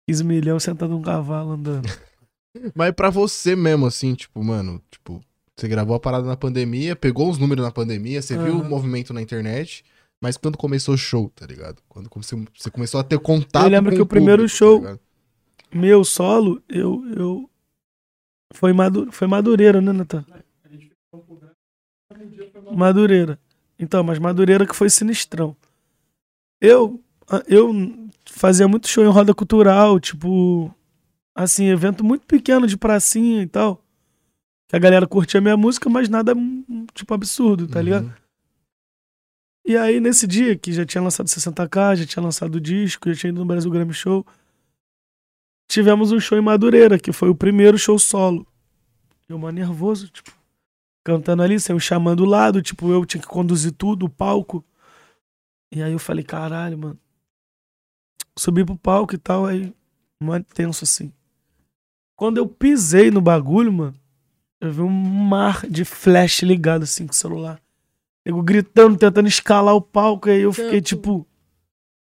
15 milhões sentado num cavalo andando.
Mas pra você mesmo, assim, tipo, mano, tipo, você gravou a parada na pandemia, pegou os números na pandemia, você viu o movimento na internet, mas quando começou o show, tá ligado? Quando você, você começou a ter contato
Eu lembro
com
que o
público,
primeiro
tá
show-
ligado?
Meu solo, eu. eu foi, madu, foi Madureira, né, Natan? Madureira. Então, mas Madureira que foi sinistrão. Eu, eu fazia muito show em roda cultural, tipo. Assim, evento muito pequeno de pracinha e tal. A galera curtia minha música, mas nada, hum, tipo, absurdo, tá ligado?
Uhum.
E aí, nesse dia, que já tinha lançado 60k, já tinha lançado o disco, já tinha ido no Brasil Grammy Show, tivemos um show em Madureira, que foi o primeiro show solo. Eu, mano, nervoso, tipo, cantando ali, sem o xamã do lado, tipo, eu tinha que conduzir tudo, o palco. E aí eu falei, caralho, mano. Subi pro palco e tal, aí, mano, tenso assim. Quando eu pisei no bagulho, mano, eu vi um mar de flash ligado assim com o celular. Eu gritando, tentando escalar o palco, aí eu fiquei tipo,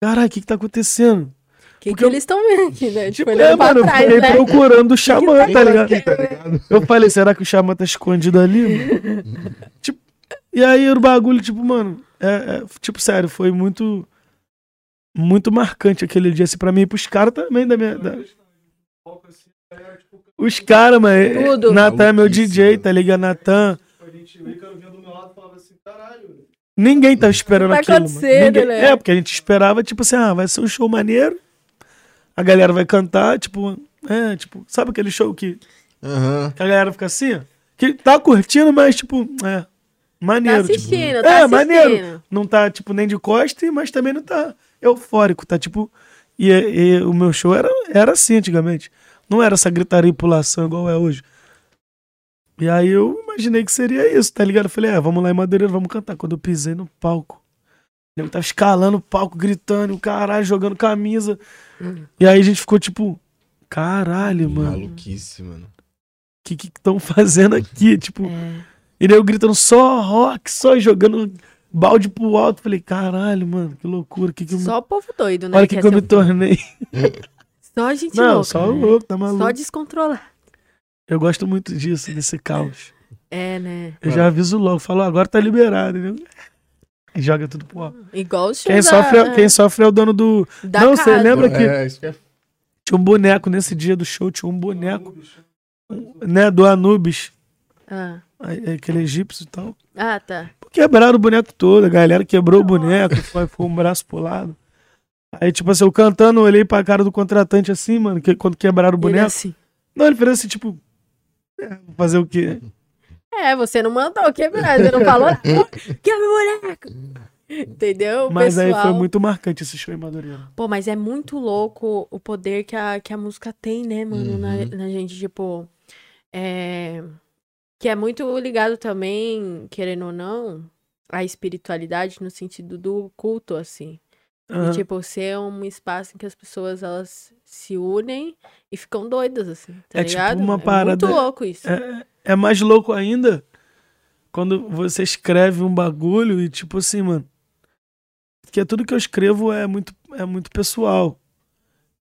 caralho, o que que tá acontecendo?
O que,
Porque
que
eu-
eles estão vendo aqui, né? Tipo,
Tipo,
olhando
é,
pra
mano, eu
trás,
fiquei
né?
procurando o xamã, tá ligado?
Tá ligado?
Eu falei, será que o xamã tá escondido ali? tipo, e aí o bagulho, tipo, mano, é, é, tipo, sério, foi muito. Muito marcante aquele dia, assim, pra mim e pros caras também da minha. da- Os caras, mano. é-
Tudo.
Natan é meu DJ, tá ligado? Natan. Ninguém tava esperando
Vai
aquilo. mano.
acontecer,
Ninguém-
né?
É, porque a gente esperava, tipo assim, ah, vai ser um show maneiro. A galera vai cantar, tipo, é, tipo, sabe aquele show que
Aham.
que a galera fica assim, ó, que tá curtindo, mas tipo, é,
Tá
maneiro. tipo,
assistindo,
é,
tá assistindo.
maneiro. Não tá, tipo, nem de costa, mas também não tá eufórico, tá tipo. E, e o meu show era, era assim antigamente. Não era essa gritaria e pulação igual é hoje. E aí eu imaginei que seria isso, tá ligado? Eu falei, é, vamos lá em Madureira, vamos cantar. Quando eu pisei no palco, eu tava escalando o palco, gritando, o caralho, jogando camisa. E aí a gente ficou tipo, caralho, mano
Maluquice, mano.
o que estão fazendo aqui? Tipo,
É.
e daí eu gritando só rock, só jogando balde pro alto. Falei, caralho, mano, que loucura. Que que eu.
Só o povo doido, né?
Olha que, que eu me tornei.
Só gente
Não,
louca.
só o
né?
louco, tá maluco.
Só descontrolar.
Eu gosto muito disso, desse caos.
É, né?
Eu já aviso logo, falo, agora tá liberado, entendeu? E joga tudo pro alto.
Igual o show
Quem
da,
sofre, é- quem sofre é o dono do.
da
Não, você
casa.
lembra que
É, isso que é
tinha um boneco nesse dia do show, tinha um boneco, né, do Anubis,
Ah.
aquele egípcio e tal.
ah, tá.
Quebraram o boneco todo, a galera quebrou o boneco, foi, foi um braço pro lado. Aí, tipo assim, eu cantando, eu olhei pra cara do contratante assim, mano, que, quando quebraram o
Ele
boneco.
assim.
Não, ele fez assim, tipo. é, vou fazer o quê?
É, você não mandou quebrar, você não falou nada. Quebra o boneco. Entendeu? O
Mas aí foi
pessoal-
muito marcante esse show em Madureira.
Pô, mas é muito louco o poder que a, que a música tem, né, mano, na,
Uhum.
na gente, tipo. É... Que é muito ligado também, querendo ou não, à espiritualidade no sentido do culto, assim.
Aham.
E, tipo, ser um espaço em que as pessoas, elas se unem e ficam doidas, assim, tá
É tipo
ligado?
uma
É
parada-
muito louco isso.
É, é mais louco ainda quando você escreve um bagulho e, tipo assim, mano. Porque tudo que eu escrevo é muito, é muito pessoal.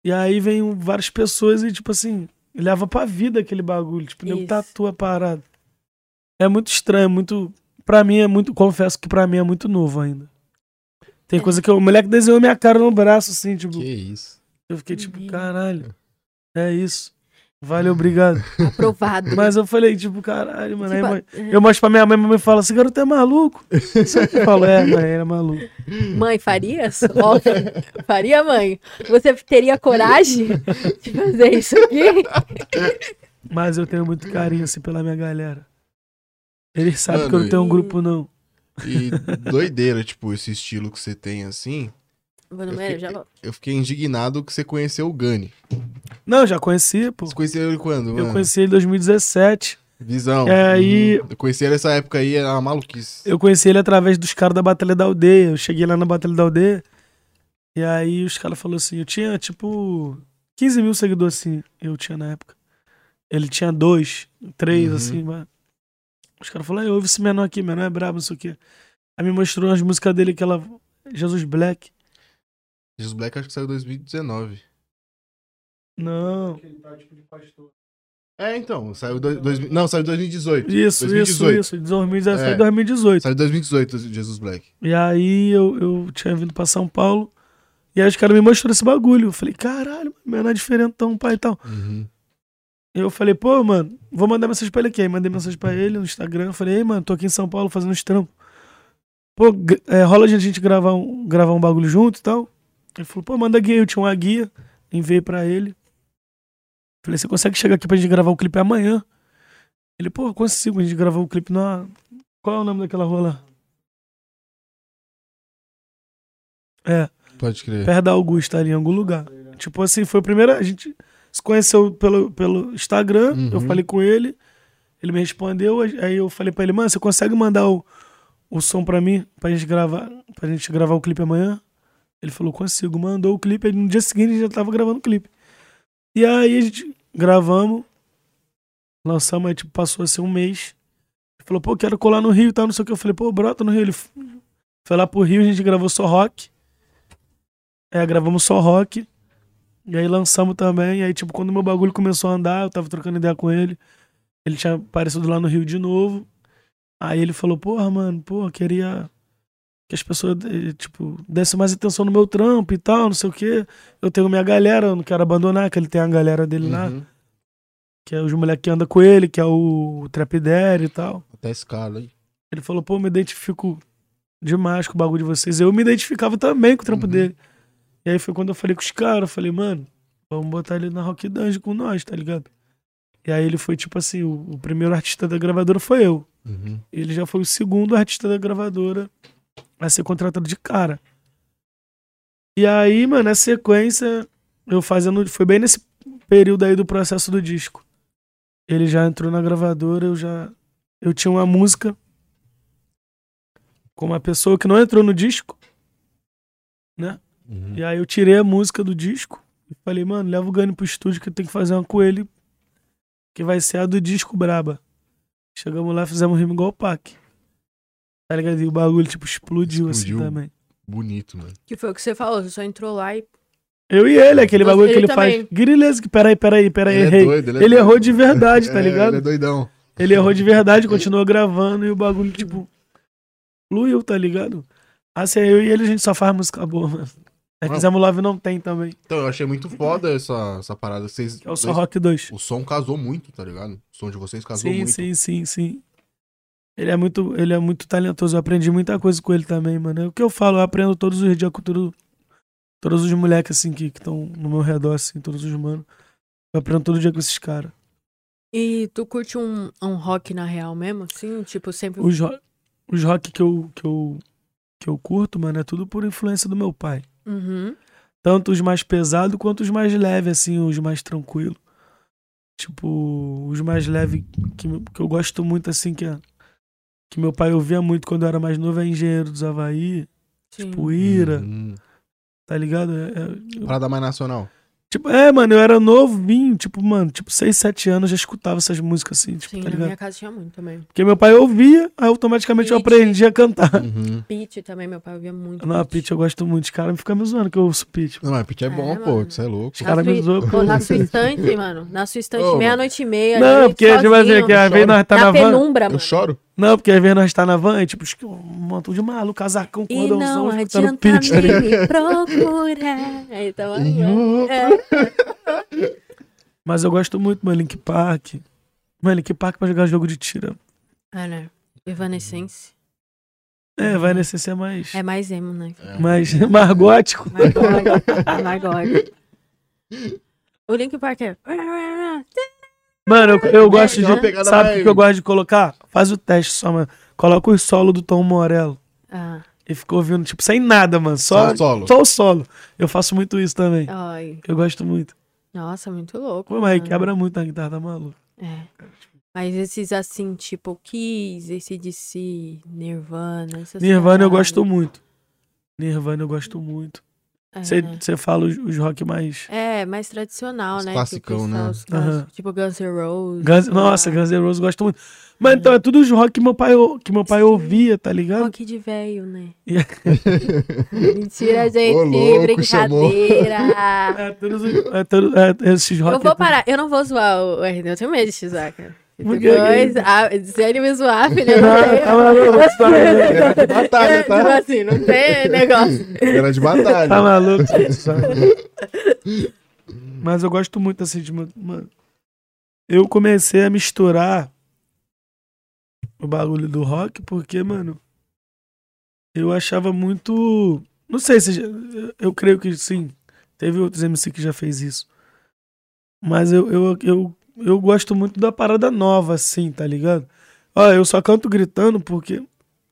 E aí vem várias pessoas e, tipo assim, leva pra vida aquele bagulho. Tipo, nem tatua a parada. É muito estranho, é muito. Pra mim é muito. Confesso que pra mim é muito novo ainda. Tem coisa que o moleque desenhou minha cara no braço, assim, tipo.
Que isso.
Eu fiquei tipo,
Uhum.
caralho. É isso. Valeu, obrigado.
Aprovado.
Mas eu falei, tipo, caralho, mano. aí
Tipo,
mãe-
é.
eu mostro pra minha mãe, minha mãe fala, esse garoto é maluco. Eu falo, é, mãe, ele é maluco.
Mãe, farias? Ó, faria, mãe? Você teria coragem de fazer isso aqui?
Mas eu tenho muito carinho, assim, pela minha galera. Eles sabem que eu
Mano,
não tenho um grupo, não.
E doideira, tipo, esse estilo que você tem assim.
Vou no
Eu fiquei-
já volto.
Eu fiquei indignado que você conheceu o Gani.
Não, já conheci, pô.
Você conheceu ele quando,
Eu
mano?
conheci ele em 2017.
Visão.
É, aí-
Uhum. Eu conheci ele nessa época aí, era uma maluquice.
Eu conheci ele através dos caras da Batalha da Aldeia. Eu cheguei lá na Batalha da Aldeia. E aí os caras falaram assim: eu tinha tipo 15 mil seguidores assim, eu tinha na época. Ele tinha dois, três,
Uhum.
assim. Mas... Os caras falaram: ouve esse menor aqui, menor é brabo, não sei o quê. Aí me mostrou as músicas dele, aquela Jesus Black.
Jesus Black acho que saiu em 2019.
Não.
É, então, saiu dois, dois, não, saiu em 2018.
Isso,
2018.
isso, isso. 2017
É.
2018.
Saiu em 2018, Jesus Black.
E aí eu, eu tinha vindo pra São Paulo. E aí os caras me mostraram esse bagulho. Eu falei, caralho, menor é diferentão, pai e tal.
Uhum.
Eu falei, pô, mano, vou mandar mensagem pra ele aqui. Aí mandei mensagem pra ele no Instagram. Eu falei, ei, mano, tô aqui em São Paulo fazendo uns trampos. Pô, é, rola de a gente gravar um, gravar um bagulho junto e tal. Ele falou, pô, manda guia. Eu tinha uma guia, enviei pra ele. Falei, você consegue chegar aqui pra gente gravar o clipe amanhã? Ele, pô, consigo. A gente gravou o clipe na. Qual é o nome daquela rua lá? É.
Pode crer.
perto da Augusta, ali em algum lugar. Tipo assim, foi a primeira. A gente se conheceu pelo, pelo Instagram,
Uhum.
eu falei com ele, ele me respondeu, aí eu falei pra ele, mano, você consegue mandar o, o som pra mim, pra gente gravar, pra gente gravar o clipe amanhã? Ele falou, consigo, mandou o clipe, aí no dia seguinte a gente já tava gravando o clipe. E aí a gente gravamos, lançamos, aí tipo, passou assim um mês. Ele falou, pô, quero colar no Rio e tal, não sei o que. Eu falei, pô, brota no Rio. Ele foi lá pro Rio, a gente gravou só rock. É, gravamos só rock. E aí lançamos também. E aí, tipo, quando meu bagulho começou a andar, eu tava trocando ideia com ele. Ele tinha aparecido lá no Rio de novo. Aí ele falou, porra, mano, pô, queria que as pessoas, eh, tipo, dessem mais atenção no meu trampo e tal, não sei o quê. Eu tenho minha galera, eu não quero abandonar, que ele tem a galera dele lá,
Uhum.
que é os moleques que andam com ele, que é o Trapidere e tal.
Até esse cara aí.
Ele falou, pô, me identifico demais com o bagulho de vocês. Eu me identificava também com o trampo
Uhum.
dele. E aí foi quando eu falei com os caras, eu falei, mano, vamos botar ele na Rock Dungeon com nós, tá ligado? E aí ele foi, tipo assim, o, o primeiro artista da gravadora foi eu.
Uhum.
Ele já foi o segundo artista da gravadora a ser contratado de cara. E aí, mano, na sequência, eu fazendo. Foi bem nesse período aí do processo do disco. Ele já entrou na gravadora, eu já. Eu tinha uma música com uma pessoa que não entrou no disco.
Uhum.
E aí eu tirei a música do disco e falei, mano, leva o Gani pro estúdio que eu tenho que fazer uma com ele, que vai ser a do disco Braba. Chegamos lá, fizemos um rima igual o Pac. Tá ligado? E o bagulho, tipo, explodiu,
Explodiu.
assim também.
Bonito, mano.
Que foi o que você falou, você só entrou lá e.
Eu e ele, aquele bagulho que
ele
ele faz.
também.
Gurilheza, que peraí, peraí, peraí,
Ele é
errei.
doido, ele é
Ele
doido.
errou de verdade, tá
É,
ligado?
Ele é doidão.
Ele errou de verdade, continuou gravando e o bagulho, tipo, fluiu, tá ligado? Assim, eu e ele a gente só faz música boa, mano.
Mano.
fizemos Love Não Tem também,
Então, eu achei muito foda essa, essa parada. Vocês,
que é o Só Rock 2.
o som casou muito, tá ligado? O som de vocês casou
Sim,
muito.
sim, sim, sim. Ele é muito, ele é muito talentoso. Eu aprendi muita coisa com ele também, mano. É o que eu falo, eu aprendo todos os dias com tudo, todos os moleques assim que estão no meu redor assim, todos os manos. Eu aprendo todo dia com esses caras.
E tu curte um, um rock na real mesmo, assim? Tipo, sempre.
Os, ro- os rock que eu, que eu que eu curto, mano, é tudo por influência do meu pai.
Uhum.
Tanto os mais pesados quanto os mais leves, assim, os mais tranquilos. Tipo, os mais leves que, que eu gosto muito, assim, que, que meu pai ouvia muito quando eu era mais novo, é Engenheiro dos Havaí,
Sim.
tipo Ira,
Uhum.
tá ligado? É, é- eu-
Parada mais nacional.
Tipo, é, mano, eu era novinho, tipo, mano, tipo, 6, 7 anos já escutava essas músicas, assim, tipo,
Sim,
tá
na
ligado?
minha casa tinha muito também.
Porque meu pai ouvia, aí automaticamente eu
Pitch.
aprendi a cantar.
Uhum.
Pitch também, meu pai ouvia muito.
Não, a Pitch eu gosto muito, os caras ficam me zoando que eu ouço Pitch.
Não, mas Pitch é
É,
bom,
mano.
pô. Você é louco.
Os caras
Na
me
sua-
zoam.
Pô,
eu
na sua estante, mano. Na sua estante,
Ô,
meia-noite e meia.
Não,
ali,
porque às vezes
sozinho,
que às vezes nós tá
na
na van.
penumbra,
Eu
mano.
choro.
Não, porque às vezes nós tá na van e tipo, um montão de maluco, casacão,
E
cordãozão,
não adianta
pitch. tá
me procurar. Aí tava.
Em outra-
É.
Mas eu gosto muito, mano, Link Park. Mano, Link Park pra jogar jogo de tira.
É, né? Evanescence.
É, vai nesse ser mais,
É mais emo, né?
É.
mais, mais gótico.
Mais gótico. mais gótico. O Link Park é.
Mano, eu, eu gosto
Tem uma
de. Sabe o
mais-
que eu gosto de colocar? Faz o teste só, mano. Coloca o solo do Tom Morello.
Ah,
e fica ouvindo, tipo, sem nada, mano. Só,
Só o solo.
Só o solo. Eu faço muito isso também.
Ai,
Eu gosto muito.
nossa, muito louco.
Pô, mas
mano.
quebra muito na guitarra, tá maluco.
É. Mas esses assim, tipo, Kiss, esse DC, Nirvana, essas
Nirvana eu gosto muito. Nirvana eu gosto muito.
É.
Você fala os, os rock mais.
É, mais tradicional,
Os
né?
classicão, né?
os. Tipo Guns N' Roses.
Guns- nossa. Guns N' Roses eu gosto muito. Mas então é tudo os rock que meu pai, que meu pai
Sim.
ouvia, tá ligado?
Rock de velho, né? Mentira, gente.
Ô, louco,
brincadeira.
É, todos, os- é, todos- é, esses rock.
Eu vou
é tudo-
parar. Eu não vou zoar o RD. Eu tenho medo de te zoar, cara. E
Por que
Depois,
que-
ah, se ele me zoar, filha, eu não
Não,
tenho.
tá tá.
Era de batalha,
Tipo
tá?
assim, não tem negócio.
Era de batalha.
Tá maluco. Mas eu gosto muito assim de. Mano, eu comecei a misturar o bagulho do rock porque, mano, eu achava muito. Não sei se. já- Eu creio que sim. Teve outros MC que já fez isso. Mas eu, eu, eu, eu gosto muito da parada nova, assim, tá ligado? Ó, eu só canto gritando porque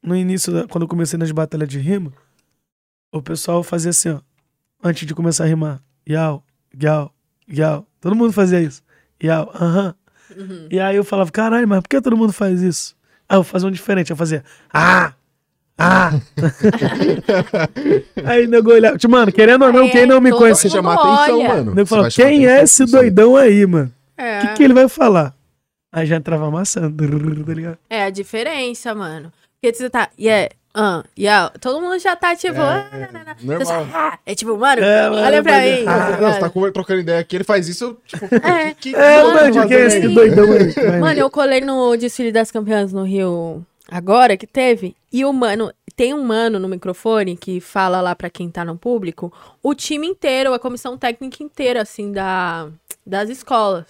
no início, da- quando eu comecei nas batalhas de rima, o pessoal fazia assim, ó. Antes de começar a rimar. Yau, yau, yau. Todo mundo fazia isso. Yau, aham.
Uhum.
E aí eu falava, caralho, mas por que todo mundo faz isso? Ah, eu vou fazer um diferente. Eu fazia, ah, ah. aí o nego olhava. Tipo, mano, querendo ou não,
É,
quem não me conhece.
Chamar atenção, mano.
Nego
chamar
quem é esse doidão aí, mano? O
É.
que, que ele vai falar? Aí já entrava amassando, tá ligado?
É a diferença, mano. Porque você tá. Yeah, ah, yeah. Todo mundo já tá tipo.
É,
ah, não, não, não.
normal.
Só, ah, é tipo, mano,
É, mano,
olha pra
mas-
mim.
Ah,
tá
não, você tá com- trocando ideia aqui, ele faz isso, eu, tipo,
É.
que, que
É,
Mano,
mano, é esse
aí?
doidão aí?
Mano, eu colei no desfile das campeãs no Rio agora que teve. E o mano, tem um mano no microfone que fala lá pra quem tá no público, o time inteiro, a comissão técnica inteira, assim, da, das escolas.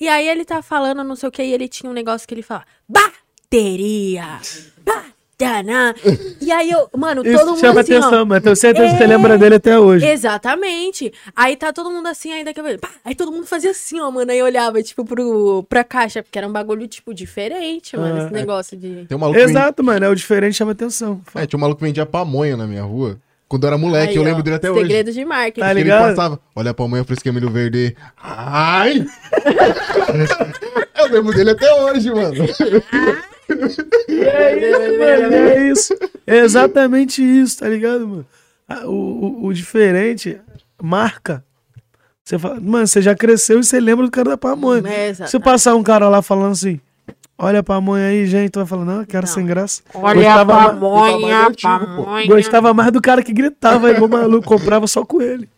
E aí ele tá falando não sei o que, e ele tinha um negócio que ele fala, bateria, batanã. E aí eu, mano, todo
Isso
mundo
chama
assim, ó,
atenção, mas tenho certeza que você
É.
lembra dele até hoje.
Exatamente. Aí tá todo mundo assim, aí daqui a pouco, Aí todo mundo fazia assim, ó, mano. Aí olhava, tipo, pro, pra caixa, porque era um bagulho, tipo, diferente, mano,
Ah,
esse negócio de.
Tem um maluco
Exato, mano, é o diferente chama atenção.
É, tinha um maluco que vendia pamonha na minha rua. Quando eu era moleque,
Aí,
eu
ó,
lembro dele até hoje.
Segredo de marketing.
Tá
ele
ligado?
passava, olha a pamonha fresca milho verde. Ai! eu lembro dele até hoje, mano.
É isso, mano, é isso. É exatamente isso, tá ligado, mano? Ah, O, o, o diferente marca. Você fala, mano, você já cresceu e você lembra do cara da pamonha.
É, exato.
Se passar um cara lá falando assim, olha a pamonha aí, gente, tu vai falar, não, cara
Não.
sem graça.
Olha
Gostava
a pamonha,
antigo, pô.
pamonha.
Gostava mais do cara que gritava igual maluco, comprava só com ele.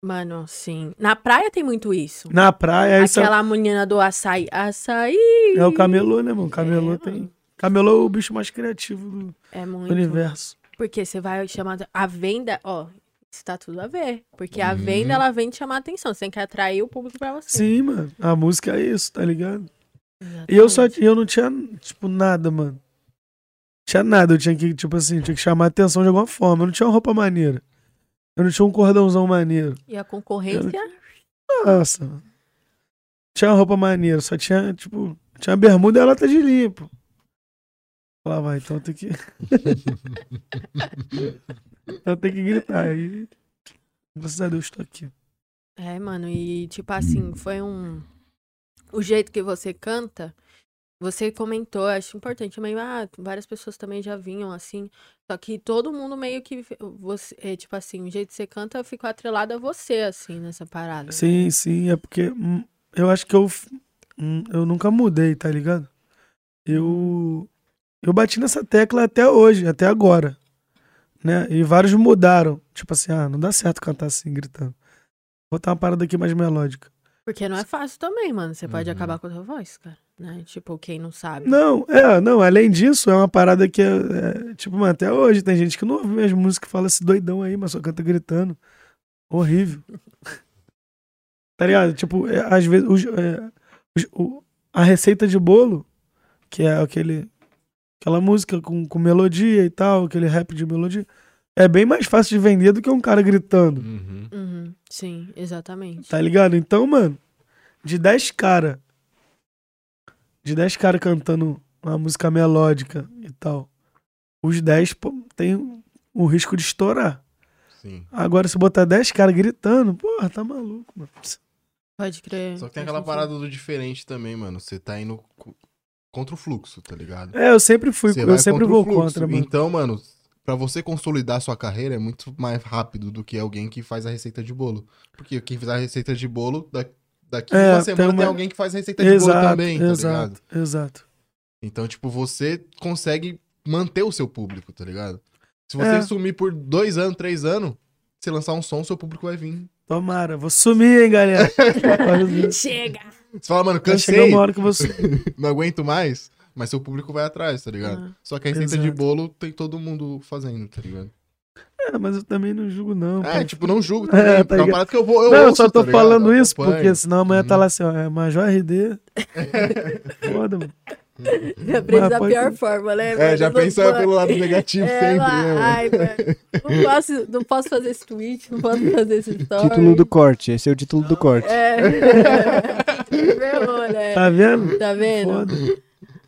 Mano, sim. Na praia tem muito isso.
Na praia,
Aquela menina do açaí. Açaí.
é o camelô, né, mano? Camelô
É,
tem.
mano.
Camelô é o bicho mais criativo do
É muito.
universo.
Porque você vai chamar. A venda, ó, isso tá tudo a ver. Porque a
Uhum.
venda, ela vem te chamar atenção. Você tem que atrair o público pra você.
Sim, mano. A música é isso, tá ligado? E eu só eu não tinha, tipo, nada, mano. Tinha nada, eu tinha que, tipo assim, tinha que chamar a atenção de alguma forma. Eu não tinha uma roupa maneira. Eu não tinha um cordãozão maneiro.
E a concorrência.
Nossa. mano. Tinha uma roupa maneira, só tinha, tipo, tinha bermuda e a lata de limpo. Lá vai, então tem que. então tem que gritar. Aí, graças a Deus, tô aqui.
É, mano, e tipo assim, foi um. O jeito que você canta, você comentou, acho importante meio, ah, várias pessoas também já vinham assim. Só que todo mundo meio que. Você, é, tipo assim, o jeito que você canta ficou atrelado a você, assim, nessa parada.
Sim, sim, é porque hum, eu acho que eu, hum, eu nunca mudei, tá ligado? Eu, eu bati nessa tecla até hoje, até agora. Né? E vários mudaram. Tipo assim, ah, não dá certo cantar assim, gritando. Vou botar uma parada aqui mais melódica.
Porque não é fácil também, mano. Você pode
Uhum.
acabar com a sua voz, cara. Né? Tipo, quem não sabe.
Não, é, não, além disso, é uma parada que é, é, tipo, mano, até hoje tem gente que não ouve minhas músicas e fala esse doidão aí, mas só canta gritando. Horrível. tá ligado? Tipo, é, às vezes, os- é, os- o- a receita de bolo, que é aquele, aquela música com, com melodia e tal, aquele rap de melodia, é bem mais fácil de vender do que um cara gritando.
Uhum.
Uhum, sim, exatamente.
Tá ligado? Então, mano, de 10 cara, de 10 cara cantando uma música melódica e tal, os 10 pô, tem o risco de estourar.
Sim.
Agora, se botar 10 caras gritando, porra, tá maluco, mano.
Pode crer.
Só que tem aquela parada do diferente também, mano. Você tá indo co- contra o fluxo, tá ligado?
É, eu sempre fui,
Você
eu
vai
sempre
contra o
vou
fluxo.
contra, mano.
Então, mano, pra você consolidar sua carreira é muito mais rápido do que alguém que faz a receita de bolo. Porque quem faz a receita de bolo, da- daqui
É,
uma semana
tem
tem,
uma-
alguém que faz a receita de bolo
Exato,
também, tá ligado?
exato, exato.
Então, tipo, você consegue manter o seu público, tá ligado? Se você
É.
sumir por dois anos, três anos, você lançar um som, seu público vai vir.
Tomara, vou sumir, hein, galera.
Chega!
Você fala, mano, cansei,
uma hora que eu vou sumir.
não aguento mais, mas seu público vai atrás, tá ligado?
Ah.
Só que a receita de
Exato.
bolo tem todo mundo fazendo, tá ligado?
É, mas eu também não julgo, não.
É,
pô.
tipo, não julgo também,
É, tá
porque é uma parada que eu vou, eu
não, eu
ouço,
só tô
tá
falando
Eu
isso
acompanho.
porque senão amanhã tá
Uhum.
lá assim, ó, é Major RD. Foda, mano.
Já pensa da pior forma, né?
É, já
Não
pensa
pode-
pelo lado negativo
É,
sempre,
lá-
né, mano?
ai, mano. Não posso, não posso fazer esse tweet, não posso fazer esse story.
Título do corte, esse é o título do corte.
É. Né?
Tá vendo?
Tá vendo?
Foda.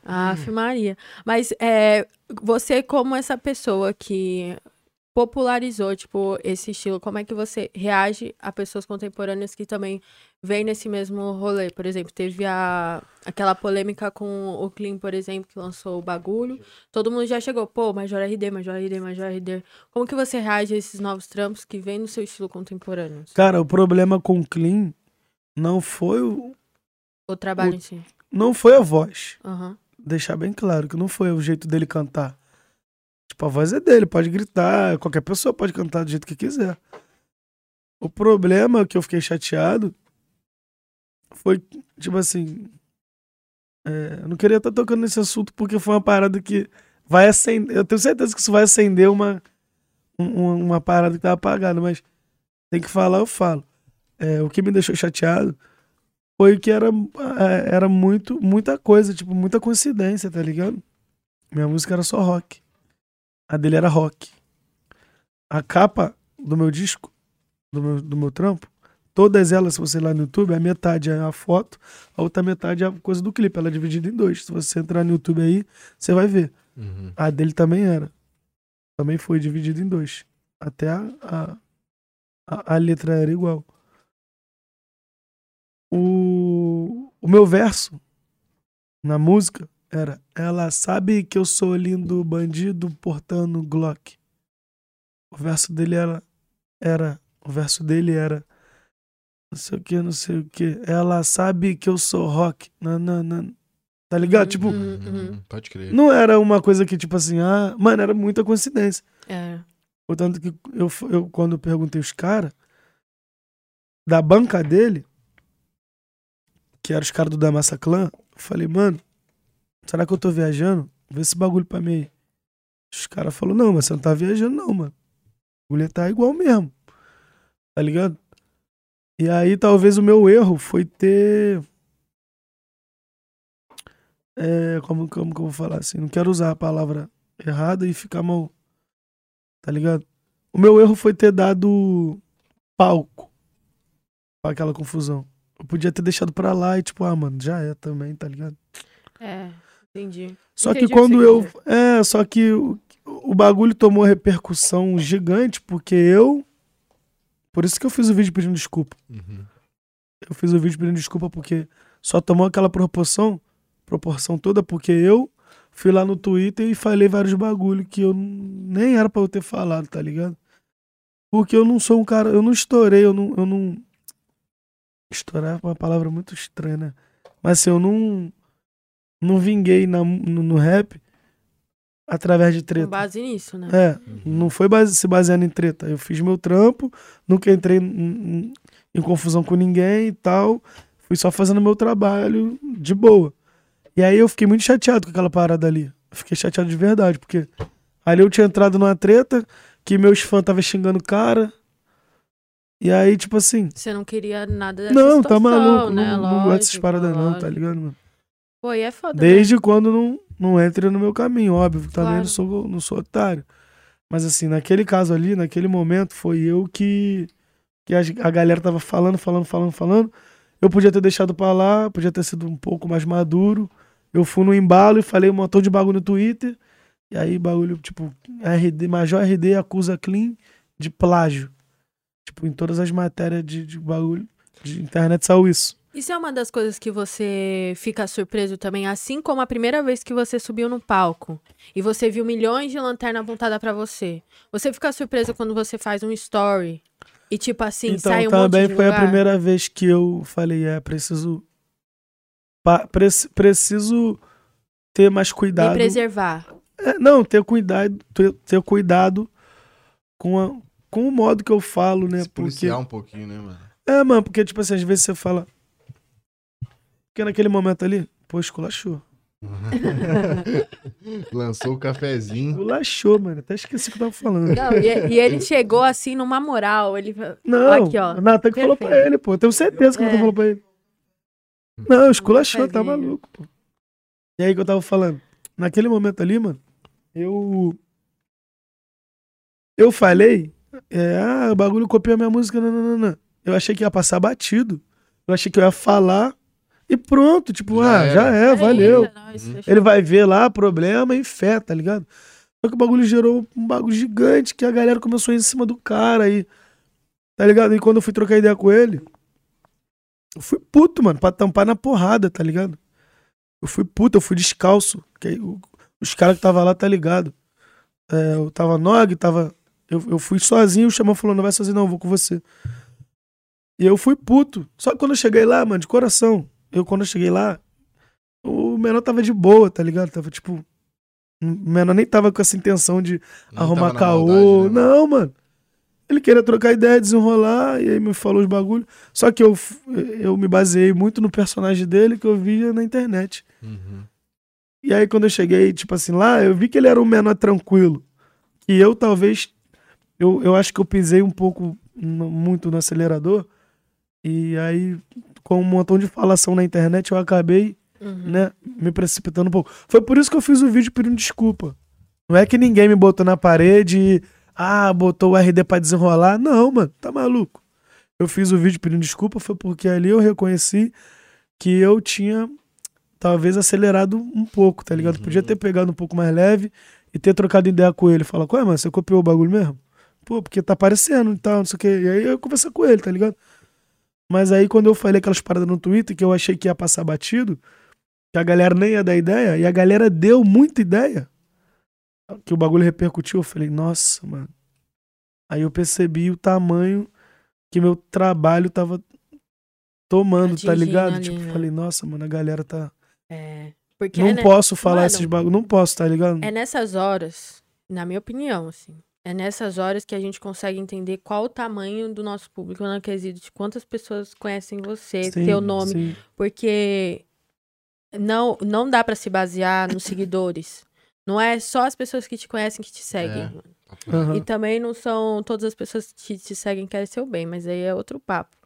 Aff, Maria. Mas é, você, como essa pessoa que popularizou, tipo, esse estilo, como é que você reage a pessoas contemporâneas que também vêm nesse mesmo rolê? Por exemplo, teve a, aquela polêmica com o Clean, por exemplo, que lançou o bagulho. Todo mundo já chegou, pô, Major RD, Major RD, Major RD. Como que você reage a esses novos trampos que vêm no seu estilo contemporâneo?
Cara, o problema com o Clean não foi o,
O trabalho em si.
não foi a voz.
Aham.
Deixar bem claro que não foi o jeito dele cantar. Tipo, a voz é dele, pode gritar, qualquer pessoa pode cantar do jeito que quiser. O problema que eu fiquei chateado foi, tipo assim. é, eu não queria estar tocando nesse assunto porque foi uma parada que vai acender. Eu tenho certeza que isso vai acender uma, um- uma parada que tá apagada, mas tem que falar, eu falo. É, o que me deixou chateado foi que era, é, era muito, muita coisa, tipo, muita coincidência, tá ligado? Minha música era só rock. A dele era rock. A capa do meu disco, do meu, do meu trampo, todas elas, se você ir lá no YouTube, a metade é a foto, a outra metade é a coisa do clipe. Ela é dividida em dois. Se você entrar no YouTube aí, você vai ver.
Uhum.
A dele também era. Também foi dividida em dois. Até a, a, a, a letra era igual. O, o meu verso na música era Ela sabe que eu sou lindo bandido portando Glock. O verso dele era. Era. O verso dele era. Não sei o que, não sei o que. Ela sabe que eu sou rock. Não, não, não. Tá ligado? Tipo,
Uhum, uhum.
Uhum, Pode crer.
não era uma coisa que, tipo assim, ah, mano, era muita coincidência.
É.
Portanto, que eu, eu quando eu perguntei os caras, da banca dele, que eram os caras do Da Massa Clã, eu falei, mano, será que eu tô viajando? Vê esse bagulho pra mim aí. Os caras falaram, não, mas você não tá viajando, não, mano. O bagulho tá igual mesmo. Tá ligado? E aí, talvez o meu erro foi ter. É, como, como que eu vou falar assim? Não quero usar a palavra errada e ficar mal. Tá ligado? O meu erro foi ter dado palco pra aquela confusão. Eu podia ter deixado pra lá e, tipo, ah, mano, já é também, tá ligado?
É, entendi.
Só
Entendi
que quando eu. É, só que o, o bagulho tomou repercussão gigante porque eu. Por isso que eu fiz o vídeo pedindo desculpa.
Uhum.
Eu fiz o vídeo pedindo desculpa porque só tomou aquela proporção, proporção toda porque eu fui lá no Twitter e falei vários bagulho que eu nem era pra eu ter falado, tá ligado? Porque eu não sou um cara, eu não estourei, eu não, eu não estourar é uma palavra muito estranha, né? Mas assim, eu não não vinguei na, no, no rap através de
Com
treta.
base nisso, né?
É, não foi base, se baseando em treta. Eu fiz meu trampo, nunca entrei em, em- em confusão com ninguém e tal. Fui só fazendo meu trabalho de boa. E aí eu fiquei muito chateado com aquela parada ali. Eu fiquei chateado de verdade, porque ali eu tinha entrado numa treta que meus fãs estavam xingando o cara. E aí, tipo assim,
Você não queria nada dessa
não,
situação,
tá maluco,
né?
não, não gosto dessas paradas não, tá ligado, mano?
Pô, e é foda, né?
Desde quando não, não entra no meu caminho, óbvio. que Também
Claro.
não, sou, não sou otário. Mas assim, naquele caso ali, naquele momento, foi eu que, que a, a galera tava falando, falando, falando, falando. Eu podia ter deixado pra lá, podia ter sido um pouco mais maduro. Eu fui no embalo e falei um montão de bagulho no Twitter. E aí, bagulho, tipo, RD, Major RD acusa Clean de plágio. Tipo, em todas as matérias de, de bagulho de internet saiu isso.
Isso é uma das coisas que você fica surpreso também, assim como a primeira vez que você subiu no palco e você viu milhões de lanternas apontadas pra você. Você fica surpreso quando você faz um story e tipo assim,
então,
sai um
também
monte de
foi
lugar.
a primeira vez que eu falei, é, preciso. preci- preciso ter mais cuidado.
preservar.
É, não, ter cuidado, ter, ter cuidado com, a- com o modo que eu falo, né?
Se
Porque,
um pouquinho, né, mano?
é, mano, porque, tipo assim, às vezes você fala. Porque naquele momento ali, pô, esculachou.
Lançou o cafezinho.
Esculachou, mano. Até esqueci o que eu tava falando.
Não, e, e ele chegou assim numa moral, ele
Não,
Aqui, ó.
Natan que falou pra ele, pô. Eu tenho certeza que o
É.
Natan falou pra ele. Não, esculachou, tá maluco, pô. E aí que eu tava falando. Naquele momento ali, mano, eu. Eu falei. É, ah, o bagulho copiou a minha música, não, não, não, não. Eu achei que ia passar batido. Eu achei que eu ia falar e pronto. Tipo,
Já
ah,
era.
já é, valeu.
Nós,
Uhum.
Ele vai ver lá, problema e fé, tá ligado? Só que o bagulho gerou um bagulho gigante que a galera começou a ir em cima do cara aí. Tá ligado? E quando eu fui trocar ideia com ele, eu fui puto, mano, pra tampar na porrada, tá ligado? Eu fui puto, eu fui descalço. Que aí o- os caras que tava lá, tá ligado? É, eu tava Nog, tava. Eu, eu fui sozinho, o Xamã falou: não vai sozinho, não, eu vou com você. E eu fui puto. Só que quando eu cheguei lá, mano, de coração, eu quando eu cheguei lá, o menor tava de boa, tá ligado? Tava tipo. O menor nem tava com essa intenção de
Não
arrumar caô.
maldade, né,
não, mano. Ele queria trocar ideia, desenrolar, e aí me falou os bagulhos. Só que eu, eu me baseei muito no personagem dele que eu via na internet.
Uhum.
E aí, quando eu cheguei, tipo assim, lá, eu vi que ele era um menor tranquilo. Que eu, talvez. Eu, eu acho que eu pisei um pouco, no- muito no acelerador. E aí, com um montão de falação na internet, eu acabei,
Uhum.
né, me precipitando um pouco. Foi por isso que eu fiz o vídeo pedindo desculpa. Não é que ninguém me botou na parede e. Ah, botou o RD pra desenrolar. Não, mano, tá maluco. Eu fiz o vídeo pedindo desculpa, foi porque ali eu reconheci que eu tinha talvez acelerado um pouco, tá ligado?
Uhum.
Podia ter pegado um pouco mais leve e ter trocado ideia com ele. Falar, ué, mano, você copiou o bagulho mesmo? Pô, porque tá aparecendo e tal, não sei o quê. E aí eu conversei com ele, tá ligado? Mas aí quando eu falei aquelas paradas no Twitter que eu achei que ia passar batido, que a galera nem ia dar ideia, e a galera deu muita ideia, que o bagulho repercutiu, eu falei, nossa, mano. Aí eu percebi o tamanho que meu trabalho tava tomando, tá
Atingindo
ligado?
ali,
tipo,
né?
falei, nossa, mano, a galera tá.
É, porque
não
é,
posso falar
Mano,
esses bagulho, não posso, tá ligado?
é nessas horas, na minha opinião, assim, é nessas horas que a gente consegue entender qual o tamanho do nosso público no quesito de quantas pessoas conhecem você,
Sim,
seu nome,
sim.
porque não, não dá pra se basear nos seguidores. Não é só as pessoas que te conhecem que te seguem.
É.
mano.
Aham.
E também não são todas as pessoas que te seguem que querem seu bem, mas aí é outro papo.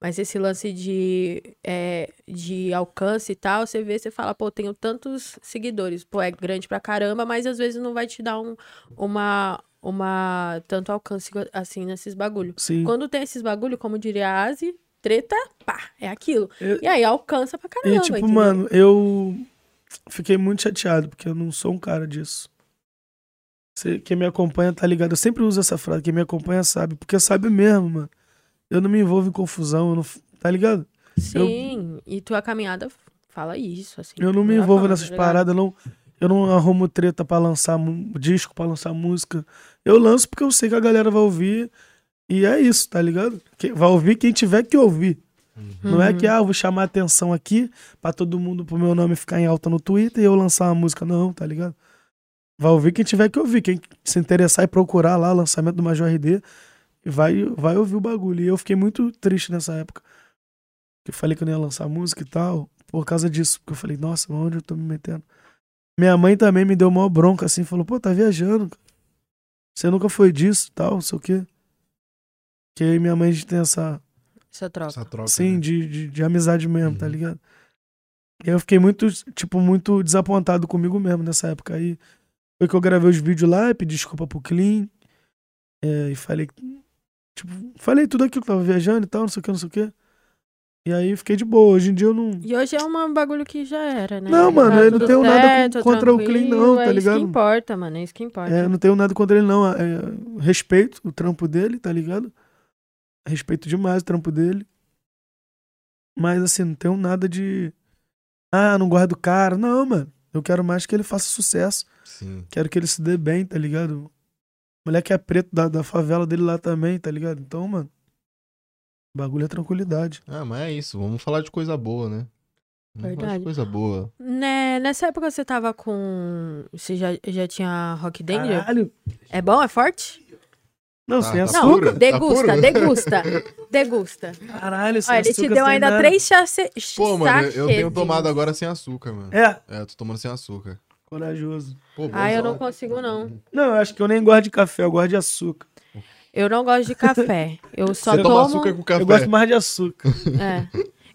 Mas esse lance de, é, de alcance e tal, você vê, você fala, pô, tenho tantos seguidores. Pô, é grande pra caramba, mas às vezes não vai te dar um, uma, uma tanto alcance assim nesses bagulho.
Sim.
Quando tem esses bagulho, como diria a Asi, treta, pá, é aquilo.
Eu-
E aí alcança pra caramba.
E tipo,
entendeu?
mano, eu fiquei muito chateado, porque eu não sou um cara disso. Você, quem me acompanha tá ligado. Eu sempre uso essa frase, quem me acompanha sabe, porque sabe mesmo, mano. Eu não me envolvo em confusão, eu não, tá ligado?
Sim, e tua caminhada fala isso, assim.
Eu não me envolvo nessas
tá
paradas, não. Eu não arrumo treta pra lançar disco, pra lançar música. Eu lanço porque eu sei que a galera vai ouvir. E é isso, tá ligado? Que- Vai ouvir quem tiver que ouvir. Não é
Uhum.
que, ah, eu vou chamar atenção aqui pra todo mundo, pro meu nome ficar em alta no Twitter e eu lançar uma música. Não, tá ligado? Vai ouvir quem tiver que ouvir. Quem se interessar e procurar lá o lançamento do Major RD, vai, vai ouvir o bagulho. E eu fiquei muito triste nessa época. Que eu falei que eu não ia lançar música e tal, por causa disso. Porque eu falei, nossa, onde eu tô me metendo? Minha mãe também me deu uma bronca assim, falou, pô, tá viajando. Você nunca foi disso tal, não sei o quê. Que aí minha mãe a gente tem essa,
Essa troca.
Essa troca.
Sim,
né?
de, de, de amizade mesmo, tá
Uhum.
ligado? E eu fiquei muito, tipo, muito desapontado comigo mesmo nessa época aí. Foi que eu gravei os vídeos lá, e pedi desculpa pro Clean. é, e falei, tipo, falei tudo aquilo que eu tava viajando e tal, não sei o que, não sei o que. E aí fiquei de boa. Hoje em dia eu não.
E hoje é um bagulho que já era, né?
Não, mano,
Tá
eu não tenho nada
certo,
contra o Clean, não, tá
É isso
ligado?
que importa, mano. É isso que importa.
É, eu não tenho nada contra ele, não. É, respeito o trampo dele, tá ligado? Respeito demais o trampo dele. Mas assim, não tenho nada de. Ah, não gosto do cara. Não, mano. Eu quero mais que ele faça sucesso.
Sim.
Quero que ele se dê bem, tá ligado? O moleque é preto da, da favela dele lá também, tá ligado? Então, mano. O bagulho é tranquilidade.
Ah, mas é isso. Vamos falar de coisa boa, né? Vamos falar
Verdade.
de coisa boa.
Né, nessa época você tava com. Você já, já tinha Rock Danger?
Caralho.
É bom? É forte?
Não,
Tá,
sem
tá
Não,
açúcar.
puro?
degusta,
puro?
degusta. Degusta.
Caralho, sem
Olha, ele te
açúcar,
deu ainda
nada.
três chace...
Pô, mano, eu- eu tenho tomado agora sem açúcar, mano.
É,
É, eu tô tomando sem açúcar.
corajoso.
Pô,
Ah, eu não consigo, não.
Não, eu acho que eu nem gosto de café, eu gosto de açúcar.
Eu não gosto de café. Eu só
Você
tomo.
toma açúcar com café.
Eu gosto mais de açúcar.
É.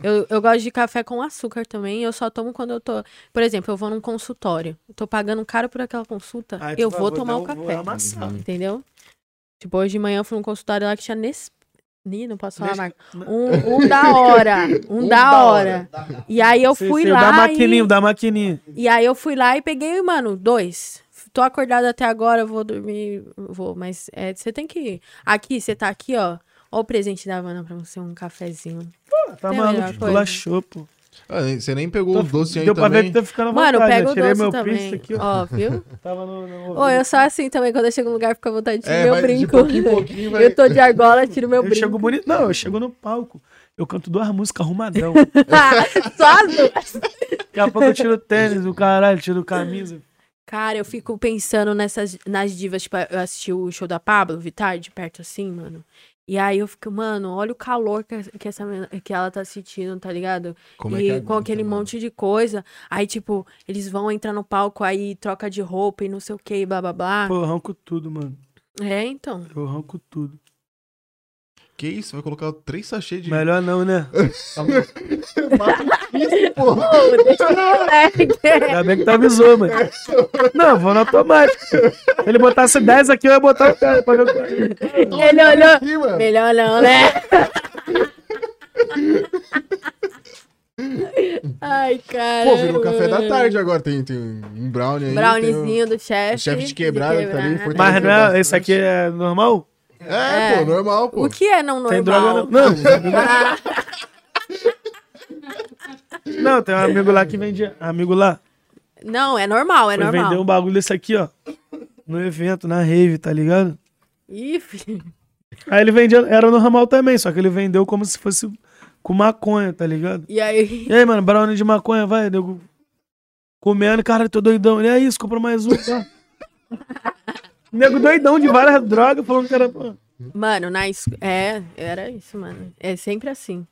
Eu, eu gosto de café com açúcar também. Eu só tomo quando eu tô. Por exemplo, eu vou num consultório. Eu tô pagando caro por aquela consulta.
Aí
eu vou
vou
tomar o
um- vou
café.
amassar.
Entendeu? Tipo, hoje de manhã eu fui num consultório lá que tinha Nes... Ih, não posso falar
Nes-
mais. Um, um da hora. Um, da, hora. E aí eu
Sei,
fui
sei, o
lá.
Da maquininha,
e...
da maquininha.
E aí eu fui lá e peguei, mano, dois. Tô acordada até agora, eu vou dormir, vou, mas é, você tem que ir. Aqui, você tá aqui, ó. Ó o presente da Havana pra você, um cafezinho.
Tá
Tem a melhor
maluco, colachou, pô.
Ah, você nem pegou
Tô-
os doces aí
Deu pra ver que tá ficando à
Mano,
vontade.
pega
né?
o doce
meu
também.
aqui, ó.
Ó, viu?
Tava no... no...
Ô, eu sou assim também, quando eu chego no lugar, fica à vontade de tirar
É,
meu brinco.
pouquinho pouquinho, vai-
Eu tô de argola, tiro meu
Eu
brinco.
chego bonito. Não, eu chego no palco. Eu canto duas músicas arrumadão.
Só as duas.
Daqui a pouco eu tiro tênis, o caralho, tiro camisa.
Cara, eu fico pensando nessas, nas divas, tipo, eu assisti o show da Pablo Vittar de perto assim, mano. E aí eu fico, mano, olha o calor que, que, essa, que ela tá sentindo, tá ligado?
Como é
e com
aguenta,
aquele
mano?
monte de coisa. Aí, tipo, eles vão entrar no palco, aí troca de roupa e não sei o que, blá blá blá.
Pô, eu arranco tudo, mano.
É, então.
Eu arranco tudo.
Que isso? Vai colocar três sachês de...
Melhor não, né?
Deixa o moleque.
Ainda bem que tu avisou, mano. Não, vou no automático. Se ele botasse 10 aqui, eu ia botar o cara pra ver o que-
Ele olhou.
Aqui.
Melhor não, né? Ai, cara.
Pô, virou café da tarde agora. Tem, tem um brownie aí.
Browniezinho do
Tem
chefe.
o chefe de quebrada que tá ali.
quebrada.
fortaleceu
Mas não é, esse aqui é normal?
É,
É.
pô, normal, pô.
O que é não normal?
Tem droga não? Não. Não, tem um amigo lá que vende. Amigo lá.
Não, é normal, é
Foi
normal.
vender um bagulho desse aqui, ó. No evento, na rave, tá ligado?
Ih, filho.
Aí ele vendia, era normal também, só que ele vendeu como se fosse com maconha, tá ligado?
E aí?
E aí, mano, brownie de maconha, vai, nego. Comendo, cara, tô doidão. Ele é isso, compra mais um, tá? nego doidão de várias drogas, falando que era.
Mano, na escola. É, era isso, mano. É sempre assim.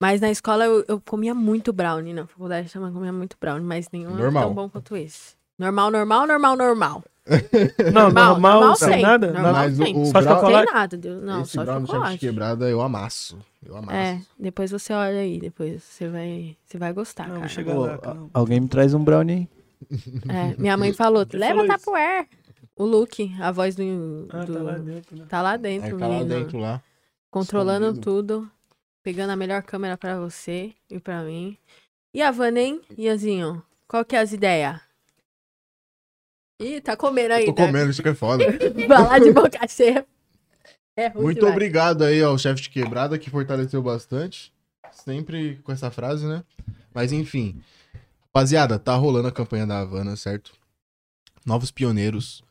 Mas na escola eu, eu comia muito brownie. Na faculdade também comia muito brownie, mas nenhum é
Normal.
tão bom quanto esse. Normal, normal, normal, normal.
Não, normal,
normal
sem
tem,
nada?
normal
nada.
Mas o-
tem.
o
Só
brau-
chocolate?
Tem nada, Deus. Não,
Esse
só
brownie
chocolate.
quebrada eu amasso. Eu amasso.
É, depois você olha aí, depois você vai, você vai gostar,
Não,
cara.
chegar
Pô,
lá,
alguém me traz um brownie aí.
É, minha mãe falou, leva? Tupperware. O Luke, a voz do...
Ah,
do-
tá lá dentro, né?
tá lá dentro,
tá lá dentro lá.
Controlando
escondido.
tudo. Pegando a melhor câmera pra você e pra mim. E a Vana, hein? Ianzinho, qual que é as ideias? Ih, tá comendo
Eu
ainda.
tô comendo, isso que é foda.
Falar de boca cheia. É ruim
Muito
demais.
obrigado aí ao chefe de quebrada que fortaleceu bastante. Sempre com essa frase, né? Mas enfim. Rapaziada, tá rolando a campanha da Havana, certo? Novos pioneiros.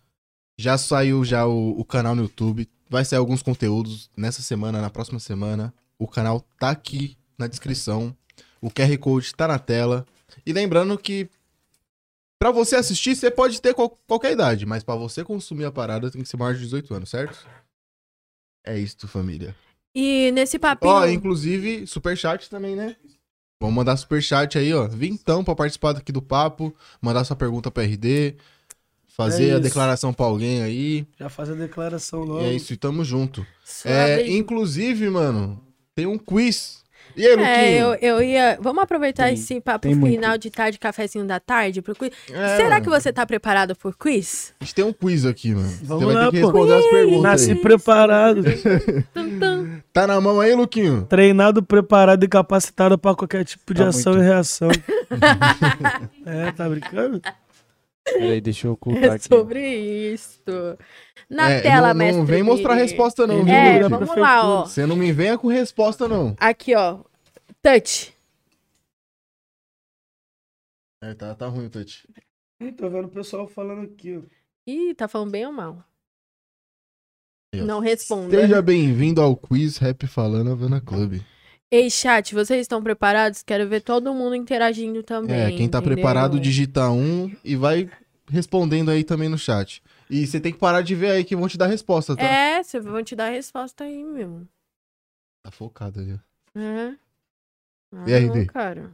Já saiu já o, o canal no YouTube. Vai sair alguns conteúdos nessa semana, na próxima semana. O canal tá aqui na descrição. O QR Code tá na tela. E lembrando que pra você assistir, você pode ter qual- qualquer idade, mas pra você consumir a parada tem que ser maior de 18 anos, certo? É isto, família.
E nesse papinho...
Ó, inclusive, superchat também, né? Vamos mandar superchat aí, ó. Vintão pra participar aqui do papo, mandar sua pergunta pra RD, fazer
É
a declaração pra alguém aí.
Já faz a declaração logo.
E é isso, e tamo junto. É, inclusive, mano, tem um quiz. E aí, Luquinho?
É, eu, eu ia. Vamos aproveitar
Tem-
esse papo
tem muito.
final de tarde, cafezinho da tarde pro quiz.
É,
Será
mano,
que você tá preparado por quiz?
A gente tem um quiz aqui, mano.
Vamos
você vai
lá,
ter que
pô.
responder as perguntas
Nasci
aí.
preparado.
Tum, tum.
Tá na mão aí, Luquinho?
Treinado, preparado e capacitado pra qualquer tipo de
Tá
ação
muito.
e reação. é, tá brincando?
Peraí, deixa eu ocultar
É
aqui.
sobre isso. Na
É,
tela,
não,
mestre.
não vem mostrar a resposta, não, viu,
É, vamos lá, ó.
Você não me venha com resposta, não.
Aqui, ó. Touch.
É, tá, tá ruim o touch.
Ih, tô vendo o pessoal falando aqui, ó.
Ih, tá falando bem ou mal? Não responda.
Seja bem-vindo ao Quiz Rap Falando Havana Club.
Ei, chat, vocês estão preparados? Quero ver todo mundo interagindo também.
É, quem tá
entendeu?
preparado digita um e vai respondendo aí também no chat. E você tem que parar de ver aí que vão te dar resposta, tá?
É, vocês vão te dar resposta aí, meu.
Tá focado ali. ó.
É.
E aí,
Ah,
Dê?
cara.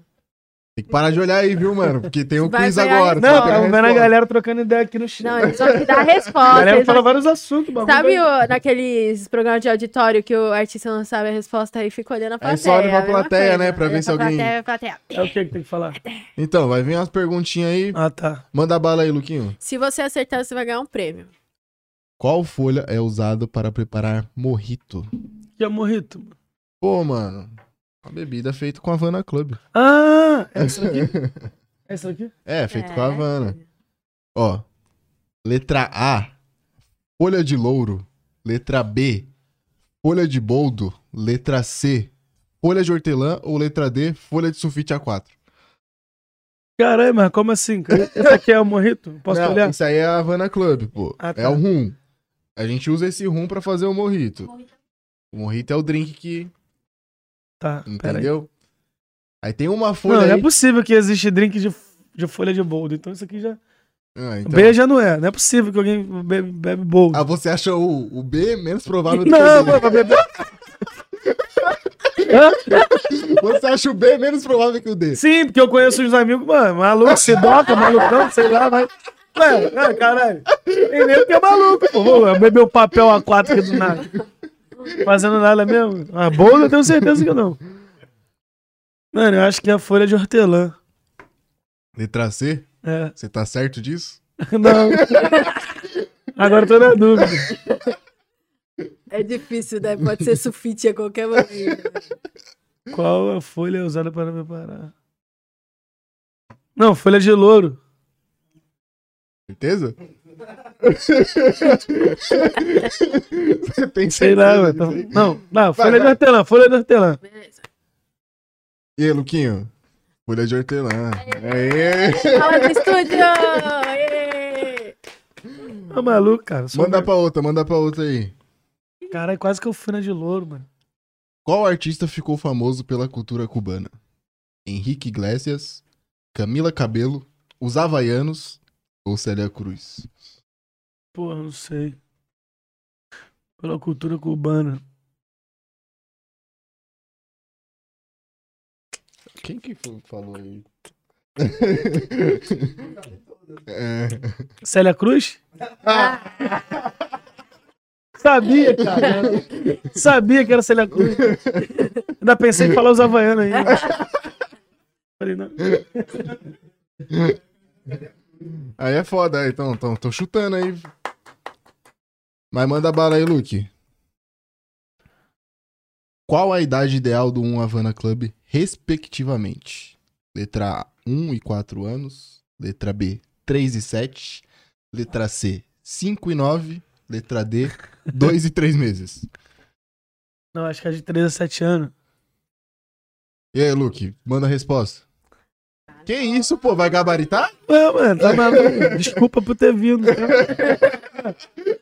Tem que parar de olhar aí, viu, mano? Porque tem o
Vai
quiz
ganhar
agora.
Não, tava vendo a galera trocando ideia aqui no chat.
Não, eles vão te dar a
a
resposta.
galera
eles
fala vários assuntos, bagulho.
Sabe o, naqueles programas de auditório que o artista não sabe a resposta aí fica olhando a plateia?
Aí só olha pra
a
plateia,
coisa.
né, pra ver se alguém-
Plateia, plateia.
É o que que tem que falar?
Então, vai vir umas perguntinhas aí.
Ah, tá.
Manda bala aí, Luquinho.
Se você acertar, você vai ganhar um prêmio.
Qual folha é usada para preparar morrito?
Que é morrito.
Pô, mano. Uma bebida feita com a Havana Club.
Ah, é essa aqui? É essa aqui?
É, feito
É.
com a Havana. Ó. Letra A, folha de louro. Letra B, folha de boldo. Letra C, folha de hortelã. Ou letra D, folha de sulfite A4.
Caralho, mas como assim, cara? Esse aqui é o morrito? Posso
Não,
olhar?
Isso aí é a Havana Club, pô.
Ah, tá.
É o rum. A gente usa esse rum pra fazer o morrito. O morrito é o drink que.
Tá, pera aí.
Entendeu? Aí tem uma folha
Não, não
aí.
é possível que existe drink de, de folha de boldo. Então isso aqui já...
Ah, então-
B já não é. Não é possível que alguém bebe, bebe boldo.
Ah, você acha o, o B menos provável do que
não,
o D?
mano, beber...
Você acha o B menos provável que o D?
Sim, porque eu conheço uns amigos, mano, maluco, sidoca, malucão, sei lá, mas... Ué, caralho. Tem nego que é maluco, pô. O papel A4 aqui do nada. Fazendo nada mesmo. A bolda eu tenho certeza que não. Mano, eu acho que é a folha de hortelã.
Letra C?
É.
Você tá certo disso?
Não. Agora eu tô na dúvida.
É difícil, né? Pode ser sulfite a qualquer momento.
Qual a folha usada para preparar? Não, folha de louro.
Certeza? Você tem
Sei lá, Então-
aí?
Não, não,
Vai,
folha de
vai.
hortelã, folha de hortelã.
Beleza.
E aí, Luquinho? Folha de hortelã. Aê!
Fala do estúdio!
Tá maluco, cara. Sou
Manda pra outra, manda pra outra aí.
Caralho, quase que eu fui na de louro, mano.
Qual artista ficou famoso pela cultura cubana? Henrique Iglesias, Camila Cabelo, Os Havaianos ou Célia Cruz?
Porra, não sei. Pela cultura cubana.
Quem que falou aí? é.
Célia Cruz? Sabia, cara. Sabia que era Célia Cruz. Ainda pensei em falar os havaianos aí. Falei, não.
Aí é foda, então, então, tô chutando aí. Mas manda bala aí, Luke. Qual a idade ideal do 1 Havana Club, respectivamente? Letra A, 1 e 4 anos. Letra B, 3 e 7. Letra C, 5 e 9. Letra D, 2 e 3 meses.
Não, acho que é de 3 a 7 anos.
E aí, Luke, manda a resposta. Que isso, pô? Vai gabaritar?
Ué, mano, tá maluco. Desculpa por ter vindo. tá?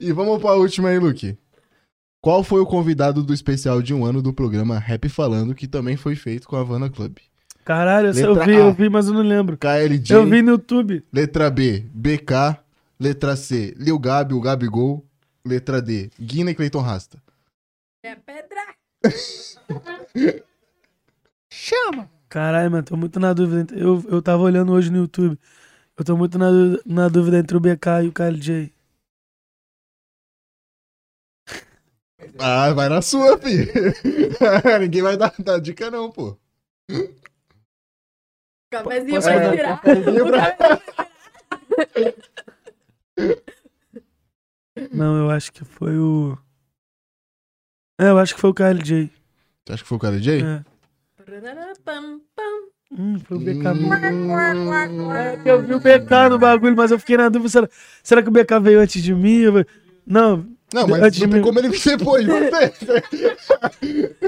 E vamos pra última aí, Luke. Qual foi o convidado do especial de um ano do programa Rap Falando, que também foi feito com a Havana Club?
Caralho, eu
Letra
vi,
A.
eu vi, mas eu não lembro.
KLJ,
Eu vi no YouTube.
letra B, BK, letra C, Lil Gabi, o Gabigol, letra D, Guina e Cleiton Rasta.
É pedra!
Caralho, mano, tô muito na dúvida. Eu, eu tava olhando hoje no YouTube. Eu tô muito na, na dúvida entre o BK e o KLJ.
Ah, vai na sua, fi. Ninguém vai dar, dar dica não, pô.
Cafezinho
Posso
pra tirar.
Cafezinho pra-
Não, eu acho que foi o. É, eu acho que foi o KLJ.
Você acha que foi o KLJ?
É. Hum, foi o BK
Hum.
É que eu vi o BK no bagulho, mas eu fiquei na dúvida. Será, será que o BK veio antes de mim? Não,
Não, mas
Antes
não
de
como ele depois de você.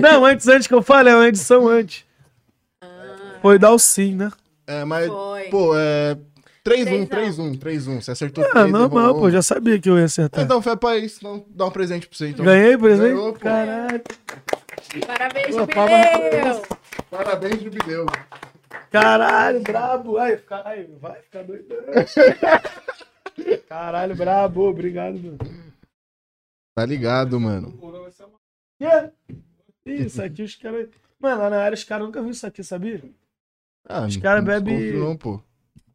não, antes, antes que eu fale, é uma edição antes.
Ah,
Foi dar o sim, né?
É, mas,
foi.
pô, é... 3-1,
Três
3-1, 3-1. Você acertou
Ah,
3
normal, pô, já sabia que eu ia acertar.
Então, fé pra isso. Então, dá um presente pra você, então.
Ganhei, exemplo?
Ganhou, pô.
Caralho.
Parabéns,
Pô,
Jubileu!
Parabéns, Jubileu.
Caralho, brabo. Ai, fica- ai, vai ficar doido. Caralho, brabo. Obrigado, mano.
Tá ligado, mano.
Yeah. Isso aqui os caras. Mano, lá na área os caras nunca viram isso aqui, sabia?
Ah,
Os cara
não
bebe-
desconfio Não, pô.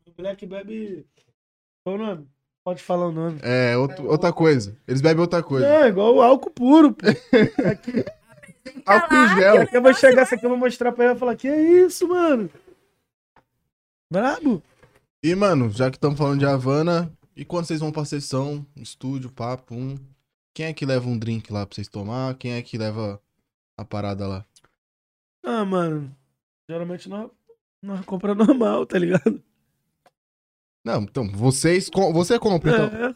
O moleque bebe. Qual o nome? Pode falar o nome.
É, outro- outra coisa. Eles bebem outra coisa.
É, igual o álcool puro, pô. Aqui,
Álcool em gel.
aqui eu vou chegar, essa aqui eu vou mostrar pra ela e falar: Que é isso, mano? Brabo?
E, mano, já que estamos falando de Havana, e quando vocês vão pra sessão, estúdio, papo, um, quem é que leva um drink lá pra vocês tomar? Quem é que leva a parada lá?
Ah, mano. Geralmente nós, nós compra normal, tá ligado?
Não, então, vocês, você compra, então.
É.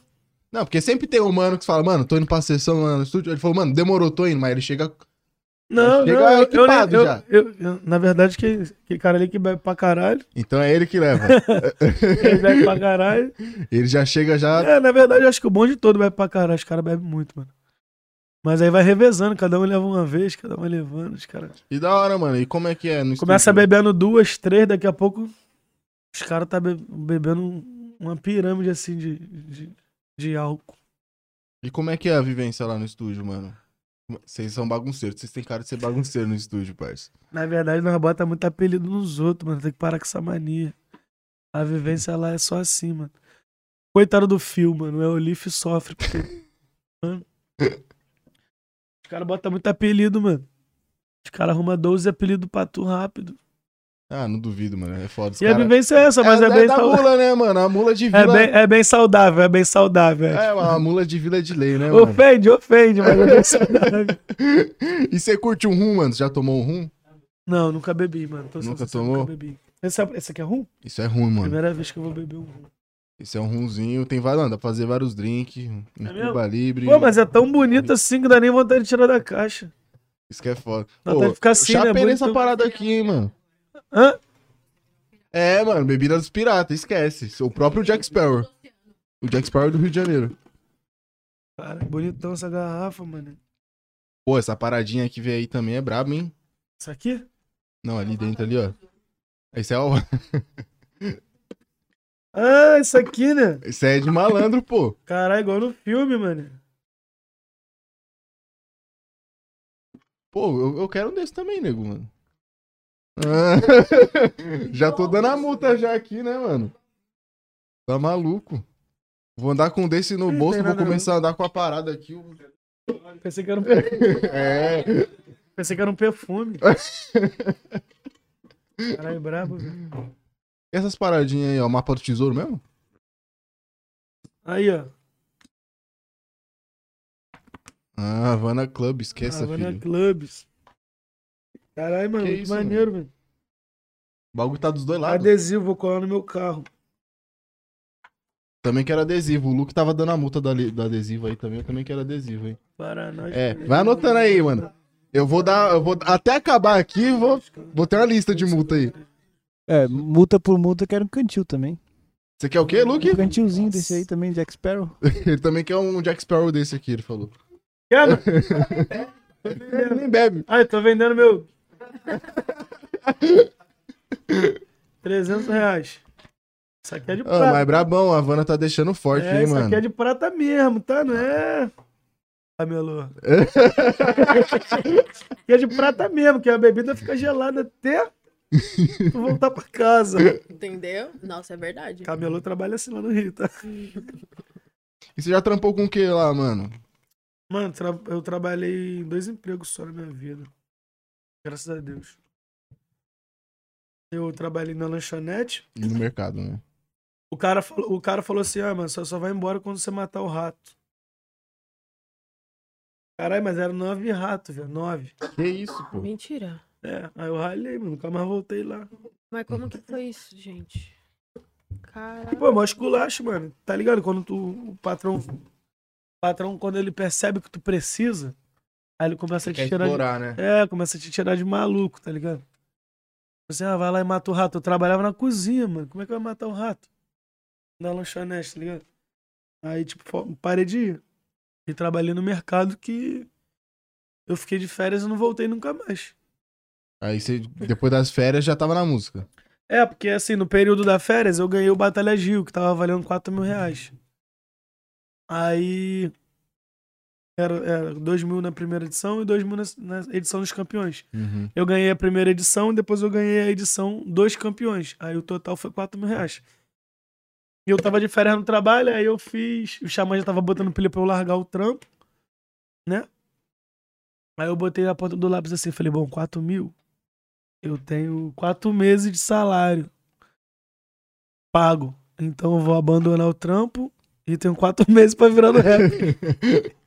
Não, porque sempre tem um mano que fala, mano, tô indo pra sessão lá no estúdio. Ele falou, mano, demorou, tô indo, mas ele chega.
Não,
Chega
não,
equipado
eu,
já.
eu- eu- na verdade, que, que cara ali que bebe pra caralho,
Então é ele que leva.
ele bebe pra caralho.
ele já chega já.
É, na verdade, eu acho que o bonde todo bebe pra caralho. Os caras bebem muito, mano. Mas aí vai revezando, cada um leva uma vez, cada um vai levando, os caras.
E da hora, mano. E como é que é no
Começa
estúdio?
bebendo duas, três, daqui a pouco os caras tá be- bebendo um- uma pirâmide assim de, de, de álcool.
E como é que é a vivência lá no estúdio, mano? Vocês são bagunceiros, vocês têm cara de ser bagunceiro no estúdio, parça.
Na verdade, nós bota muito apelido nos outros, mano. Tem que parar com essa mania. A vivência lá é só assim, mano. Coitado do fio, mano. O Elif sofre. Porque... Mano. Os caras botam muito apelido, mano. Os caras arrumam 12 apelidos pra tu rápido.
Ah, não duvido, mano. É foda.
E a
cara...
vivência é essa, mas é,
é,
bem
da
saudável.
mula, né, mano? A mula de
É
vila.
bem, é bem saudável, é bem saudável. É.
É, a mula de vila é de lei, né, mano?
Ofende, ofende, mas é bem saudável.
e você curte um rum, mano? Já tomou um rum?
Não, nunca bebi, mano. Tô
Nunca tomou?
Nunca bebi. Esse, é- esse aqui é rum?
Isso é ruim, mano.
Primeira vez que eu vou beber um rum.
Esse é um rumzinho. Tem vários, dá pra fazer vários drinks. Um
É?
Cuba Libre.
Pô, mas é tão bonito assim que dá nem vontade de tirar da caixa.
Isso que é foda.
Dá
Pô,
ficar assim,
eu
né?
chapei
Bonitão.
nessa parada aqui, hein, mano.
Hã?
É, mano, bebida dos piratas, esquece. O próprio Jack Sparrow. O Jack Sparrow do Rio de Janeiro.
Cara, bonitão essa garrafa, mano.
Pô, essa paradinha que veio aí também é braba, hein?
Isso aqui?
Não, ali dentro, ali, ó. Esse é, o...
Ah, isso aqui, né?
Esse é de malandro, pô.
Caralho, igual no filme, mano.
Pô, eu, eu quero um desse também, nego, mano. Já tô dando a multa já aqui, né, mano? Tá maluco. Vou andar com um desse no bolso,
tem
vou começar a andar com a parada aqui.
Pensei que era um, per-
É.
Pensei que era um perfume. Caralho, brabo, velho.
E essas paradinhas aí, ó, mapa do tesouro mesmo?
Aí, ó.
Ah, Havana Club, esqueça,
Havana
filho.
Clubs. Caralho, mano,
Que
muito
isso,
maneiro, mano.
O bagulho tá dos dois lados.
Adesivo, vou colar no meu carro.
Também quero adesivo. O Luke tava dando a multa da, do adesivo aí também. Eu também quero adesivo, hein?
Para nós.
É, vai anotando aí, mano. Eu vou dar. Eu vou, até acabar aqui, vou, vou ter uma lista de multa aí.
É, multa por multa, quero um cantil também.
Você quer o quê, Luke?
Um cantilzinho desse aí também, Jack Sparrow.
Ele também quer um Jack Sparrow desse aqui, ele falou.
Quer, mano?
Ele nem bebe.
Ai, tô vendendo meu. 300 reais. Isso aqui é de
Ah,
prata.
mas brabão, a Havana tá deixando forte,
é,
hein,
isso
mano.
aqui é de prata mesmo, tá? Não é. Camelô. Aqui é de prata mesmo, que a bebida fica gelada até tu voltar pra casa.
Entendeu? Nossa, é verdade.
Camelô trabalha assim lá no Rio, tá?
E você já trampou com o que lá, mano?
Mano, tra- eu trabalhei em dois empregos só na minha vida. Graças a Deus. Eu trabalhei na lanchonete.
E no mercado, né?
O cara, falou, o cara falou assim: ah, mano, você só vai embora quando você matar o rato. Caralho, mas era nove rato, velho. Nove.
Que isso, pô?
Mentira.
É, aí eu ralei, mano. Nunca mais voltei lá.
Mas como que foi isso, gente? Caralho.
Pô, mas esculacho, mano. Tá ligado? Quando tu, o patrão. O patrão, quando ele percebe que tu precisa, aí ele começa a te tirar. De,
explorar, né?
é, começa a te tirar de maluco, tá ligado? Você ah, vai lá e mata o rato. Eu trabalhava na cozinha, mano. Como é que vai matar o rato? Na lanchonete, tá ligado? Aí, tipo, parei de ir. E trabalhei no mercado que eu fiquei de férias e não voltei nunca mais.
Aí você, depois das férias, já tava na música.
É, porque assim, no período da férias eu ganhei o Batalha Gil, que tava valendo 4 mil reais. Aí. Era, era 2 mil na primeira edição e 2 mil na, na edição dos campeões.
Uhum.
Eu ganhei a primeira edição e depois eu ganhei a edição dos campeões. Aí o total foi 4 mil reais. E eu tava de férias no trabalho, aí eu fiz. O Xamã já tava botando pilha pra eu largar o trampo, né? Aí eu botei na ponta do lápis assim, falei, bom, 4 mil. Eu tenho 4 meses de salário pago. Então eu vou abandonar o trampo e tenho 4 meses pra virar no rap.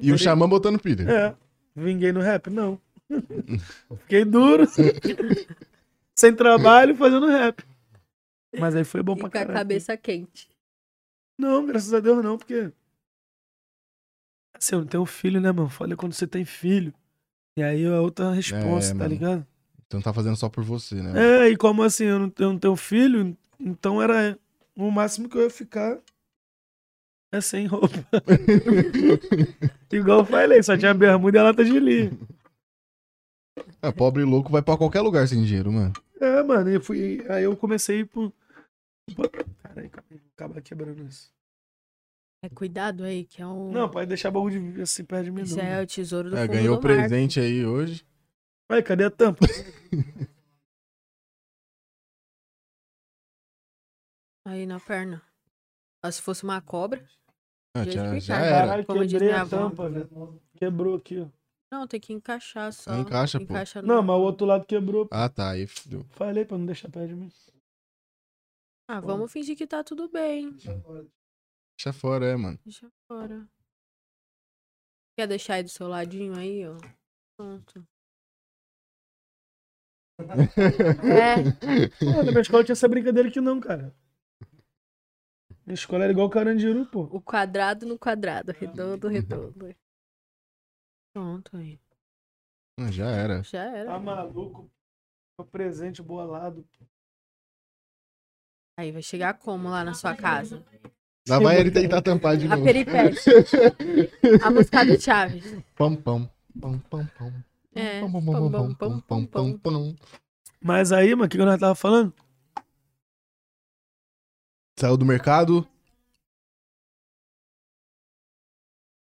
E o Xamã botando pilha.
É. Vinguei no rap? Não. Fiquei duro. sem trabalho, fazendo rap. Mas aí foi bom
E
pra
com a
caralho.
cabeça quente.
Não, graças a Deus não, porque. Assim, eu não tenho filho, né, mano? Falei quando você tem filho. E aí é outra resposta,
É,
tá
mano.
ligado?
Então tá fazendo só por você, né?
É, e como assim, eu não, eu não tenho filho, então era o máximo que eu ia ficar é sem roupa. Igual eu falei, só tinha bermuda e a lata de linha.
É, pobre louco vai pra qualquer lugar sem dinheiro, mano.
É, mano, eu fui. Aí eu comecei por. Caralho, acabar quebrando isso.
É, cuidado aí, que é um.
Não, pode deixar bagulho de assim perto de mim,
Isso
não.
é o tesouro do
É,
fundo
ganhou
do mar.
presente aí hoje.
Vai, cadê a tampa?
Aí na perna. Ó, se fosse uma cobra.
Ah, já,
que
já era.
Caralho,
Como diz
quebrei
minha
a
avó.
tampa, velho. Quebrou aqui, ó.
Não, tem que encaixar só.
Encaixa, pô.
Encaixa no-
Não, mas o outro lado quebrou.
Ah, tá. Aí fudeu.
Falei pra não deixar perto de mim.
Ah, vamos fingir que tá tudo bem.
Deixa fora, é, mano.
Deixa fora. Quer deixar aí do seu ladinho aí, ó? Pronto. É.
Pô, na minha escola tinha essa brincadeira aqui não, cara. Minha escola era igual Carandiru, pô.
O quadrado no quadrado. Redondo, redondo. Pronto aí.
Ah, já era.
Já era.
Tá maluco. O presente bolado.
Aí vai chegar como lá na sua casa?
Lá vai ele tentar tampar de
A
novo.
peripécia. A música do Chaves.
Pam, pam. Pam, pam, pam.
É.
Pam, pam,
Pam,
pam,
pam,
pam, pam.
Mas aí, mano, o que que nós tava falando?
Saiu do mercado.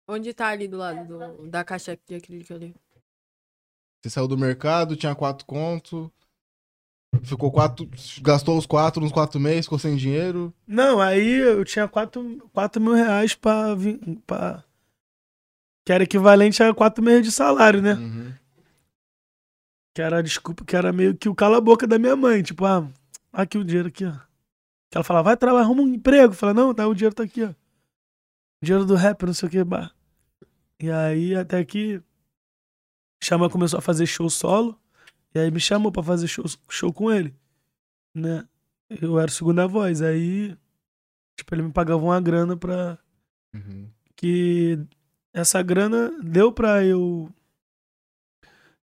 Onde tá ali do lado do- da caixa de acrílico ali?
Você saiu do mercado, tinha quatro contos. Ficou quatro. Gastou os quatro nos quatro meses, ficou sem dinheiro.
Não, aí eu tinha 4, quatro mil reais pra, vir- pra. Que era equivalente a 4 meses de salário, né?
Uhum.
Que era a desculpa, que era meio que o cala-boca da minha mãe. Tipo, ah, aqui o dinheiro aqui, ó. Que ela falava, vai trabalhar, arruma um emprego. Fala, não, tá, o dinheiro tá aqui, ó. Dinheiro do rap, não sei o que, bar. E aí, até que. Chama começou a fazer show solo. E aí me chamou pra fazer show, show com ele. Né? Eu era segunda voz. Aí, tipo, ele me pagava uma grana pra.
Uhum.
Que essa grana deu pra eu.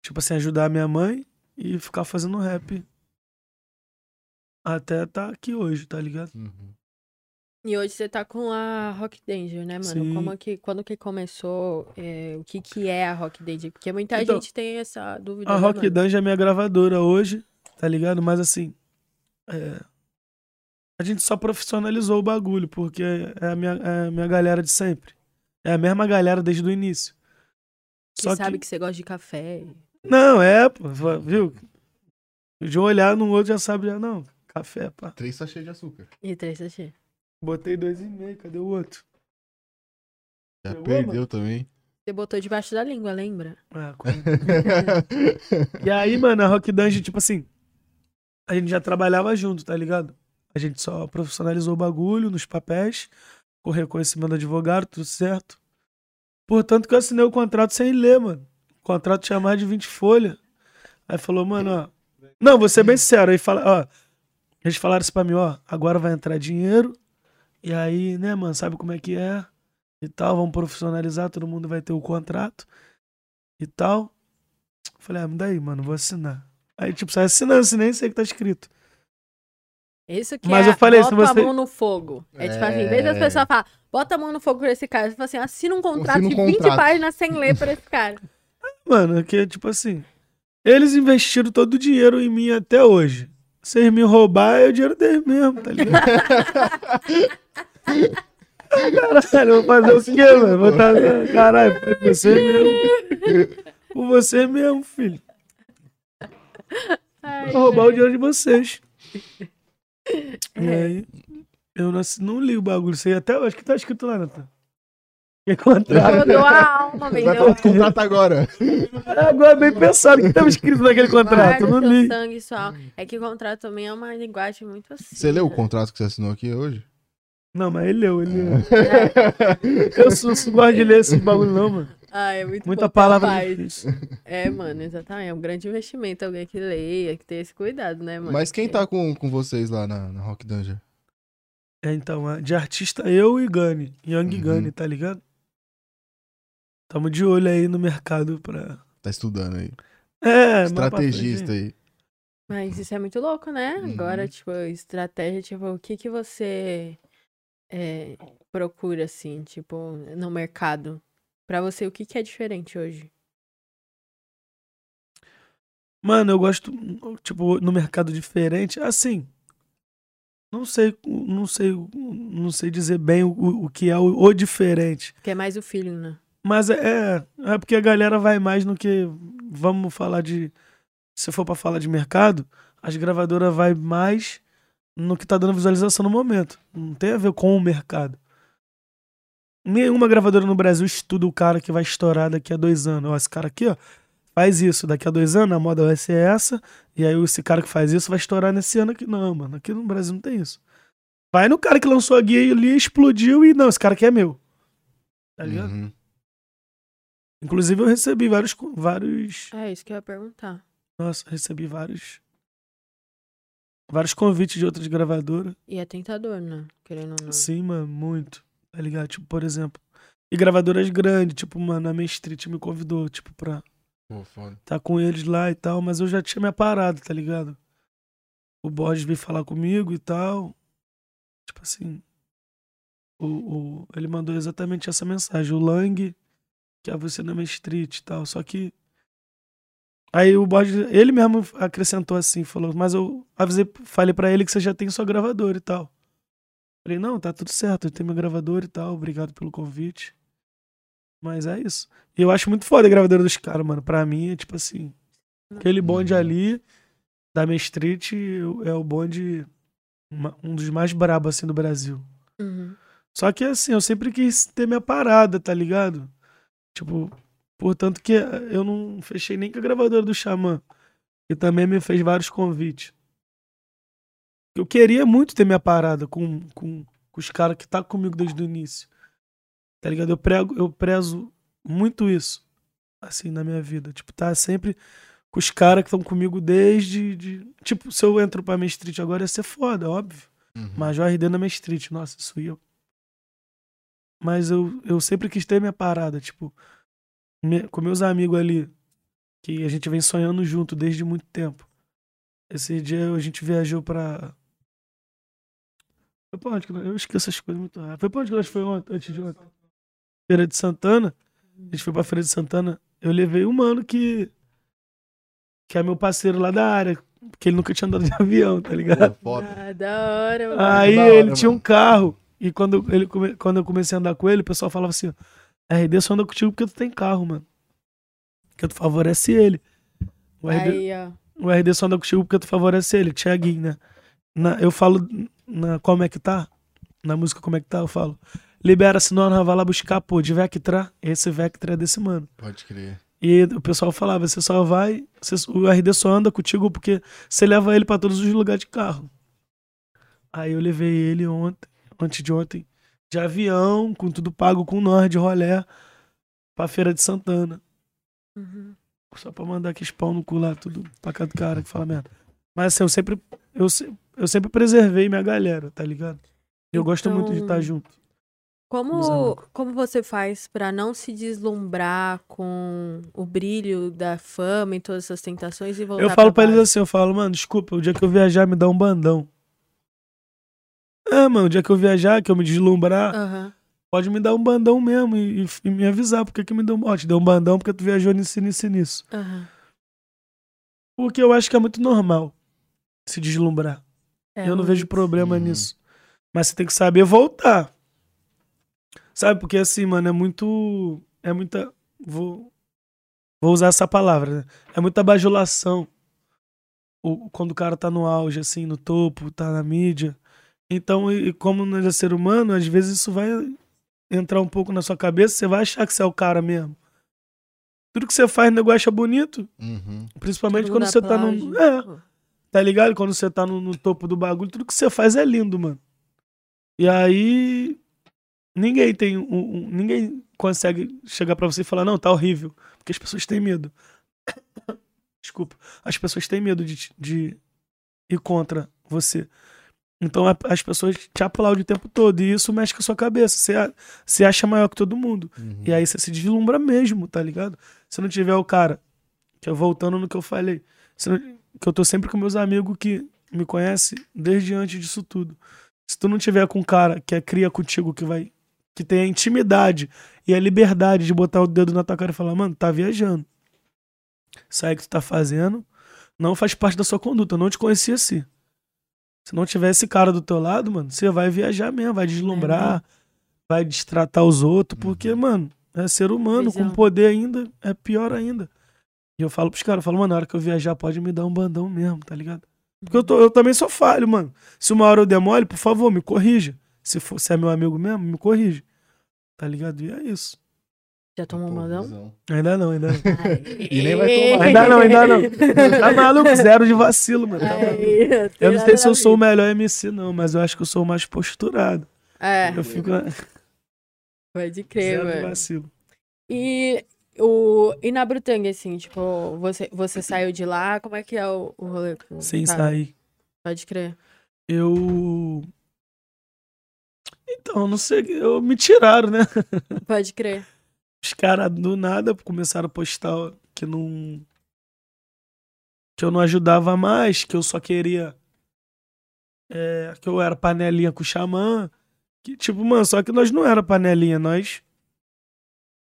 Tipo assim, ajudar a minha mãe e ficar fazendo rap. Até tá aqui hoje, tá ligado?
Uhum.
E hoje você tá com a Rock Danger, né, mano?
Sim.
Como que, quando que começou? é, o que que é a Rock Danger? Porque muita
Então,
gente tem essa dúvida.
A
né,
Rock
mano?
Dungeon é minha gravadora hoje, tá ligado? Mas assim. é, A gente só profissionalizou o bagulho, porque é a minha, é a minha galera de sempre. É a mesma galera desde o início.
Você sabe que... você gosta de café.
Não, é, pô, viu? De um olhar no outro já sabe, já não. Café, pá.
Três sachês de açúcar.
E três sachê.
Botei dois e meio, cadê o outro?
Já
Pegou,
perdeu também.
Você botou debaixo da língua, lembra?
Ah, com- E aí, mano, a Rock Dungeon, tipo assim, a gente já trabalhava junto, tá ligado? A gente só profissionalizou o bagulho nos papéis, com reconhecimento do advogado, tudo certo. Portanto que eu assinei o contrato sem ler, mano. O contrato tinha mais de 20 folhas. Aí falou, mano, ó. Não, vou ser bem sincero. Aí fala, ó. Eles falaram isso pra mim, ó. Agora vai entrar dinheiro. E aí, né, mano, sabe como é que é? E tal, vamos profissionalizar, todo mundo vai ter o contrato. E tal. Falei, ah, me dá aí, mano, vou assinar. Aí, tipo, sai assinando, assim, nem sei o que tá escrito.
Isso que
Mas
é
eu falei, se
bota
você-
a mão no fogo. É, tipo assim, em vez das
É.
pessoas falar, bota a mão no fogo por esse cara, você fala assim, assina um contrato
Assina um
de 20
contrato.
páginas sem ler por esse cara.
Mano, que tipo assim. Eles investiram todo o dinheiro em mim até hoje. Vocês me roubar, é o dinheiro deles mesmo, tá ligado? Caralho, vou fazer o quê, mano? Vou tá... Caralho, foi você mesmo. Por você mesmo, filho.
Ai,
Vou roubar o dinheiro de vocês. E aí, eu não, não li o bagulho. Sei até acho que tá escrito lá, Natan. Que contrato.
eu dou a alma,
Vai
vendeu
falar de contrato agora.
Agora bem pensado que estava escrito naquele contrato. Eu não li.
sangue só. É que o contrato também é uma linguagem muito assim.
Você leu o
né?
contrato que você assinou aqui hoje?
Não, mas ele leu, ele leu. Eu sou, não gosto de ler esses bagulho, não, mano.
Ah, é muito
Muita palavra.
É, mano, exatamente. É um grande investimento alguém que leia, que tenha esse cuidado, né, mano?
Mas quem tá com, com vocês lá na, na Rock Dungeon?
É, então, de artista, eu e Gani. Young
Uhum.
Gani, tá ligado? Tamo de olho aí no mercado pra.
Tá estudando aí.
É,
Estrategista aí.
Mas isso é muito louco, né?
Uhum.
Agora, tipo, estratégia, tipo, o que que você é, procura, assim, tipo, no mercado? Pra você, o que que é diferente hoje?
Mano, eu gosto, tipo, no mercado diferente, assim. Não sei, não sei, não sei dizer bem o, o que é o, o diferente.
Que é mais o feeling, né?
Mas é, é, porque a galera vai mais no que. Vamos falar de. Se for pra falar de mercado, as gravadoras vai mais no que tá dando visualização no momento. Não tem a ver com o mercado. Nenhuma gravadora no Brasil estuda o cara que vai estourar daqui a dois anos. Ó, esse cara aqui, ó, faz isso. Daqui a dois anos a moda vai ser essa. E aí esse cara que faz isso vai estourar nesse ano aqui. Não, mano. Aqui no Brasil não tem isso. Vai no cara que lançou a guia ali, explodiu e não, esse cara aqui é meu. Tá ligado?
Uhum.
Inclusive, eu recebi vários. vários
É isso que eu ia perguntar.
nossa, recebi vários. Vários convites de outras gravadoras.
E é tentador, né? Querendo ou não.
Sim, mano, muito. Tá ligado? Tipo, por exemplo. E gravadoras grandes, tipo, mano, a Main Street me convidou, tipo, pra
Pô, foda.
tá com eles lá e tal, mas eu já tinha me parado, tá ligado? O Borges veio falar comigo e tal. Tipo assim. O, o, ele mandou exatamente essa mensagem. O Lang, que é você na Main Street e tal. Só que. Aí o Borges, ele mesmo acrescentou assim, falou, mas eu avisei, falei pra ele que você já tem sua gravadora e tal. Falei, não, tá tudo certo, eu tenho minha gravadora e tal, obrigado pelo convite. Mas é isso. E eu acho muito foda a gravadora dos caras, mano. Pra mim é tipo assim. Aquele bonde
Uhum.
ali da Main Street é o bonde uma- um dos mais brabos assim do Brasil.
Uhum.
Só que assim, eu sempre quis ter minha parada, tá ligado? Tipo, portanto que eu não fechei nem com a gravadora do Xamã, que também me fez vários convites. Eu queria muito ter minha parada com, com, com os caras que tá comigo desde o início. Tá ligado? Eu, prego, eu prezo muito isso, assim, na minha vida. Tipo, tá sempre com os caras que estão comigo desde. De... Tipo, se eu entro pra Main Street agora ia ser foda, óbvio.
Uhum.
Major RD na Main Street, nossa, isso ia. Mas eu, eu sempre quis ter minha parada, tipo, me- com meus amigos ali, que a gente vem sonhando junto desde muito tempo. Esse dia a gente viajou pra. Foi pra onde que nós... Eu esqueço essas coisas muito rápido. Foi pra onde que nós foi ontem, antes de ontem? Feira de Santana. A gente foi pra Feira de Santana. Eu levei um mano que. que é meu parceiro lá da área. Porque ele nunca tinha andado de avião, tá ligado?
Pô, foda.
Ah, da hora, mano.
Aí
da hora,
ele tinha um
mano.
carro. E quando, ele, quando eu comecei a andar com ele, o pessoal falava assim: RD só anda contigo porque tu tem carro, mano. Porque tu favorece ele. O RD,
Aí, ó.
o RD só anda contigo porque tu favorece ele, Thiaguinho, né? Na- eu falo na Como é que tá? Na música Como é que tá? Eu falo. Libera, senão nós vai lá buscar, pô, de Vectra. Esse Vectra é desse mano.
Pode crer.
E o pessoal falava, você só vai, você- o RD só anda contigo porque você leva ele pra todos os lugares de carro. Aí eu levei ele ontem, antes de ontem, de avião, com tudo pago com nós, de rolé, pra Feira de Santana.
Uhum.
Só pra mandar aqueles pau no cu lá, tudo pra cá do cara que fala merda. Mas assim, eu sempre, eu, eu sempre preservei minha galera, tá ligado? E eu gosto muito de estar
Então,
junto.
Como, como você faz pra não se deslumbrar com o brilho da fama e todas essas tentações e voltar
Eu falo pra
base?
eles assim, eu falo, mano, desculpa, o dia que eu viajar me dá um bandão. É, mano, o dia que eu viajar, que eu me deslumbrar,
Aham.
pode me dar um bandão mesmo e, e- me avisar porque que me deu um. Ó, te deu um bandão porque tu viajou nisso, nisso e nisso.
aham.
Porque eu acho que é muito normal se deslumbrar.
É
eu não vejo problema
Uhum.
nisso. Mas você tem que saber voltar. Sabe? Porque assim, mano, é muito. É muita. Vou, vou usar essa palavra, né? É muita bajulação. O, quando o cara tá no auge, assim, no topo, tá na mídia. Então, e, como nós é ser humano, às vezes isso vai entrar um pouco na sua cabeça, você vai achar que você é o cara mesmo. Tudo que você faz, o negócio acha bonito.
Uhum.
Principalmente quando você tá
aplaude.
no. É, Tá ligado? Quando você tá no, no topo do bagulho, tudo que você faz é lindo, mano. E aí. Ninguém tem um, um- ninguém consegue chegar pra você e falar, não, tá horrível. Porque as pessoas têm medo. Desculpa. As pessoas têm medo de, de ir contra você. Então a- as pessoas te aplaudem o tempo todo. E isso mexe com a sua cabeça. Você, a- você acha maior que todo mundo.
Uhum.
E aí você se deslumbra mesmo, tá ligado? Se não tiver o cara, que eu voltando no que eu falei, se não- que eu tô sempre com meus amigos que me conhecem desde antes disso tudo. Se tu não tiver com um cara que é cria contigo, que vai. que tem a intimidade e a liberdade de botar o dedo na tua cara e falar, mano, tá viajando. Isso aí que tu tá fazendo não faz parte da sua conduta. Eu não te conhecia assim. Se não tiver esse cara do teu lado, mano, você vai viajar mesmo, vai deslumbrar, vai destratar os outros, porque,
Uhum.
mano, é ser humano,
Visão.
com poder ainda, é pior ainda. E eu falo pros caras, eu falo, mano, na hora que eu viajar, pode me dar um bandão mesmo, tá ligado? Porque eu, tô- eu também sou falho, mano. Se uma hora eu demole, por favor, me corrija. Se for, se é meu amigo mesmo, me corrija. Tá ligado? E é isso.
Já tomou um mandão?
Ainda não, ainda não.
E nem vai tomar.
Ainda não, ainda não. Tá maluco, zero de vacilo, mano. Tá.
Ai,
Eu não sei se eu sou o melhor MC, não, mas eu acho que eu sou o mais posturado.
É,
Eu fico
pode crer,
zero de
mano.
vacilo.
E, o, e na Brutang, assim, tipo, você, você saiu de lá, como é que é o, o rolê?
Sem
cara?
sair.
Pode crer.
Eu. Então, não sei, eu me tiraram, né?
Pode crer.
Os caras do nada começaram a postar que não. que eu não ajudava mais, que eu só queria. é, que eu era panelinha com o xamã. Que, tipo, mano, só que nós não era panelinha, nós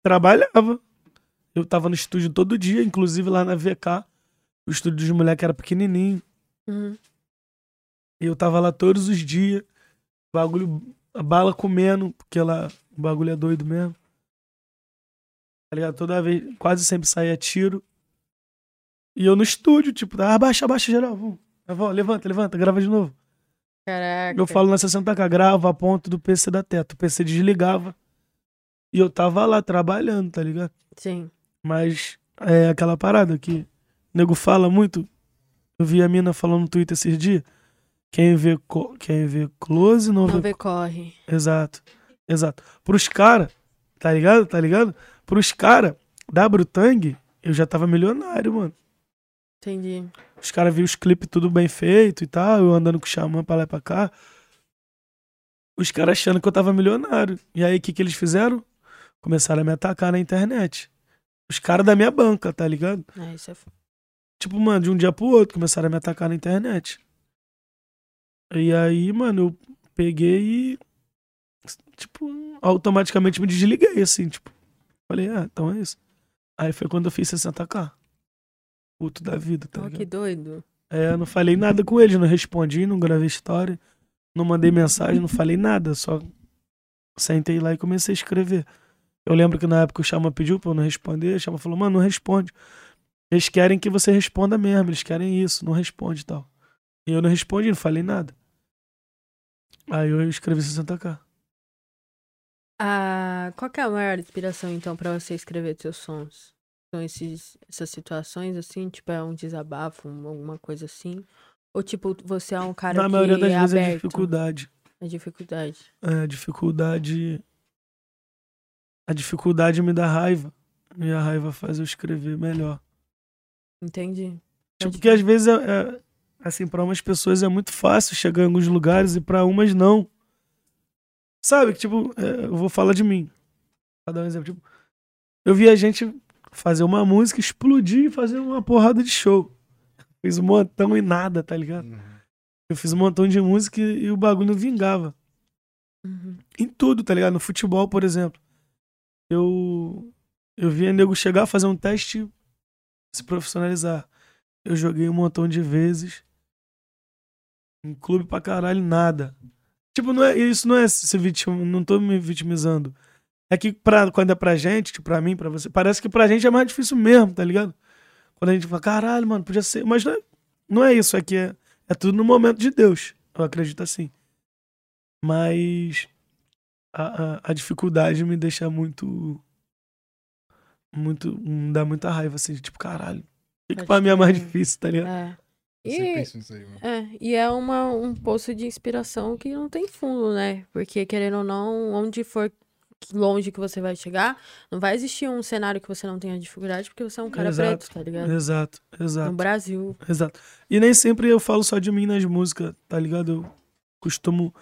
trabalhava. Eu tava no estúdio todo dia, inclusive lá na VK. O estúdio dos moleques era pequenininho.
Uhum.
E eu tava lá todos os dias. Bagulho, a bala comendo, porque lá o bagulho é doido mesmo. Tá ligado? Toda vez, quase sempre saía tiro. E eu no estúdio, tipo, ah, abaixa, abaixa geral. Vamos. Vamos, Levanta, levanta, grava de novo.
Caraca.
Eu falo na 60k, grava a ponta do PC da teta. O PC desligava. E eu tava lá trabalhando, tá ligado?
Sim.
Mas é aquela parada que o nego fala muito. Eu vi a mina falando no Twitter esses dias. Quem vê, co- quem vê close não,
Não
vê.
vê corre.
Exato. Exato. Pros caras, tá ligado? Tá ligado? Pros caras da Brutang, eu já tava milionário, mano.
Entendi.
Os caras viam os clipes tudo bem feito e tal, eu andando com o xamã pra lá e pra cá. Os caras achando que eu tava milionário. E aí, o que, que eles fizeram? Começaram a me atacar na internet. Os caras da minha banca, tá ligado?
É, isso é f-
Tipo, mano, de um dia pro outro, começaram a me atacar na internet. E aí, mano, eu peguei e. Tipo, automaticamente me desliguei, assim, tipo. Falei, ah, então é isso. Aí foi quando eu fiz 60k. Puto da vida, tá
Ó,
ligado?
que doido.
É, eu não falei nada com eles, não respondi, não gravei história, não mandei mensagem, não falei nada, só sentei lá e comecei a escrever. Eu lembro que na época o Chama pediu pra eu não responder, o Chama falou, mano, não responde. Eles querem que você responda mesmo, eles querem isso, não responde e tal. E eu não respondi, não falei nada. Aí eu escrevi 60k.
Ah, qual que é a maior inspiração, então, pra você escrever seus sons? São esses, essas situações, assim, tipo, é um desabafo, um- alguma coisa assim? Ou, tipo, você é um cara
Na
que
maioria das
é
vezes é
aberto? É,
dificuldade.
É dificuldade.
É, dificuldade. a dificuldade me dá raiva. E a raiva faz eu escrever melhor.
Entendi.
Tipo, porque às vezes, é, é- assim, pra umas pessoas é muito fácil chegar em alguns lugares e pra umas não. Sabe? que, Tipo, é, eu vou falar de mim. Vou dar um exemplo. Tipo, eu vi a gente fazer uma música, explodir e fazer uma porrada de show. Fiz um montão e nada, tá ligado? Eu fiz um montão de música e, e o bagulho não vingava.
Uhum.
Em tudo, tá ligado? No futebol, por exemplo. Eu. Eu via nego chegar, fazer um teste, se profissionalizar. Eu joguei um montão de vezes. Em clube pra caralho, nada. Tipo, não é, isso não é se vitim, não tô me vitimizando. É que pra, quando é pra gente, tipo, pra mim, pra você, parece que pra gente é mais difícil mesmo, tá ligado? Quando a gente fala, caralho, mano, podia ser. Mas não é, não é isso, é que é, é tudo no momento de Deus. Eu acredito assim. Mas a, a, a dificuldade me deixa muito. Muito. Me dá muita raiva, assim, tipo, caralho. O que, que pra mim é mais difícil, tá ligado?
É. E,
aí, mano.
é, e é uma, um poço de inspiração que não tem fundo, né? Porque, querendo ou não, onde for longe que você vai chegar, não vai existir um cenário que você não tenha dificuldade, porque você é um cara
Exato.
preto, tá ligado?
Exato,
No
exato.
Brasil.
Exato. E nem sempre eu falo só de mim nas músicas, tá ligado? Eu costumo.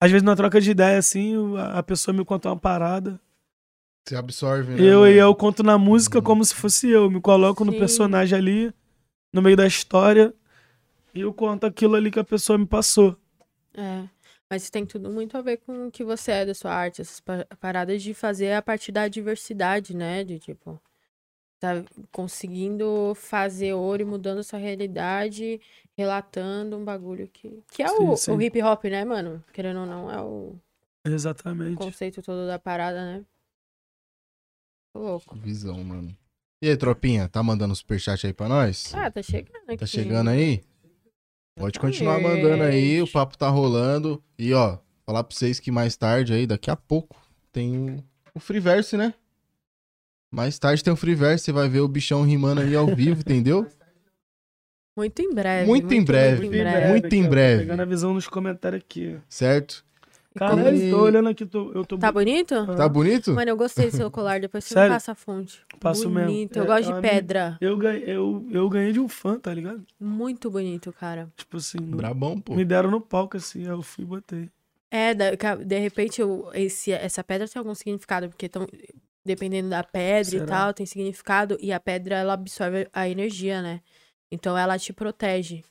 Às vezes, na troca de ideia, assim, a pessoa me conta uma parada.
Você absorve, né?
Eu e eu conto na música
Uhum.
como se fosse eu. Me coloco no
Sim.
personagem ali, no meio da história, e eu conto aquilo ali que a pessoa me passou.
É. Mas tem tudo muito a ver com o que você é da sua arte, essas pa- paradas de fazer a partir da diversidade, né? De tipo, tá conseguindo fazer ouro e mudando a sua realidade, relatando um bagulho que. Que é o,
Sim, sim.
o hip hop, né, mano? Querendo ou não, é o
Exatamente.
conceito todo da parada, né? Tô louco.
Visão, mano. E aí, tropinha, tá mandando superchat aí pra nós?
Ah, tá chegando aqui.
Tá chegando aí? Pode continuar
Exatamente.
mandando aí, o papo tá rolando. E ó, falar pra vocês que mais tarde aí, daqui a pouco, tem o, Freeverse, né? Mais tarde tem o Freeverse, você vai ver o bichão rimando aí ao vivo, entendeu?
Muito em breve.
Muito em breve,
Muito em breve.
muito em breve.
Pegando a visão nos comentários aqui.
Certo?
Caralho,
E-
tô olhando aqui, tô, eu tô.
Tá bonito?
Tá bonito?
Mano, eu gostei do seu colar, depois você
Sério?
me passa a fonte.
Passo mesmo.
bonito. Eu
É,
gosto de
minha-
pedra.
Eu ganhei, eu, eu ganhei de um fã, tá ligado?
Muito bonito, cara.
Tipo assim, no-
Brabão, pô.
me deram no palco assim, aí eu fui e botei.
É, de repente eu- esse, essa pedra tem algum significado, porque tão, dependendo da pedra
Será?
e tal, tem significado. E a pedra, ela absorve a energia, né? Então ela te protege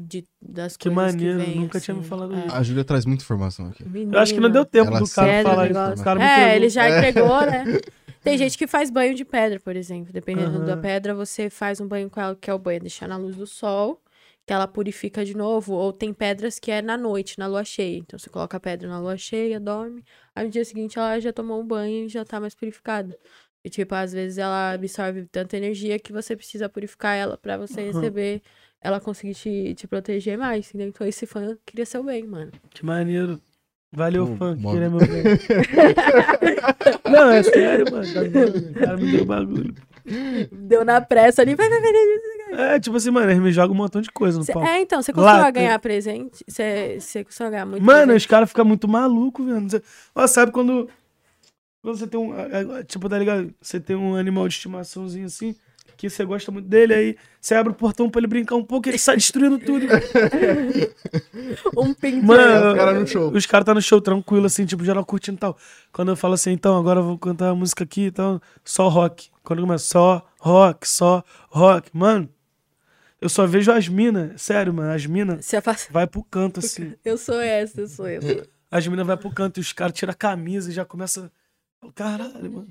de, das
Que
coisas
maneiro,
que vêm,
nunca tinha me
assim.
falado
É.
isso.
A Júlia traz muita informação aqui.
Eu acho que não deu tempo
Ela
do cara falar isso. cara
É, ele já
É.
entregou, né? Tem gente que faz banho de pedra, por exemplo. Dependendo da
Aham.
pedra, você faz um banho com ela, que é o banho deixar na luz do sol, que ela purifica de novo. Ou tem pedras que é na noite, na lua cheia. Então você coloca a pedra na lua cheia, dorme. Aí no dia seguinte ela já tomou um banho e já tá mais purificada. E tipo, às vezes ela absorve tanta energia que você precisa purificar ela pra você
Aham.
receber, ela conseguir te, te proteger mais, entendeu? Então esse fã queria seu bem, mano.
Que maneiro. Valeu,
Pô,
fã, que queria meu bem. Não, é sério, mano. tá O cara me deu bagulho.
Deu na pressa ali. vai, vai, vai.
É, tipo assim, mano, eles me jogam um montão de coisa no
Cê-
palco.
é, então, você costuma
Lá,
ganhar presente? Você você costuma ganhar muito
Mano, os
presente?
caras ficam muito malucos, velho. Cê- Ó, sabe quando. Quando você tem um. é, é, Tipo, tá ligado? Você tem um animal de estimaçãozinho assim, que você gosta muito dele, aí você abre o portão pra ele brincar um pouco, ele sai destruindo tudo.
Um pintinho.
Mano,
Os caras no show.
Os caras tá no show tranquilo, assim, tipo, geral curtindo e tal. Quando eu falo assim, então, agora eu vou cantar a música aqui e tal, só rock. Quando começa, só rock, só rock. Mano, eu só vejo as minas, sério, mano, as minas
faz...
vai pro canto, assim.
Eu sou essa, eu sou eu.
As minas vai pro canto e os caras tiram a camisa e já começa. Caralho, mano.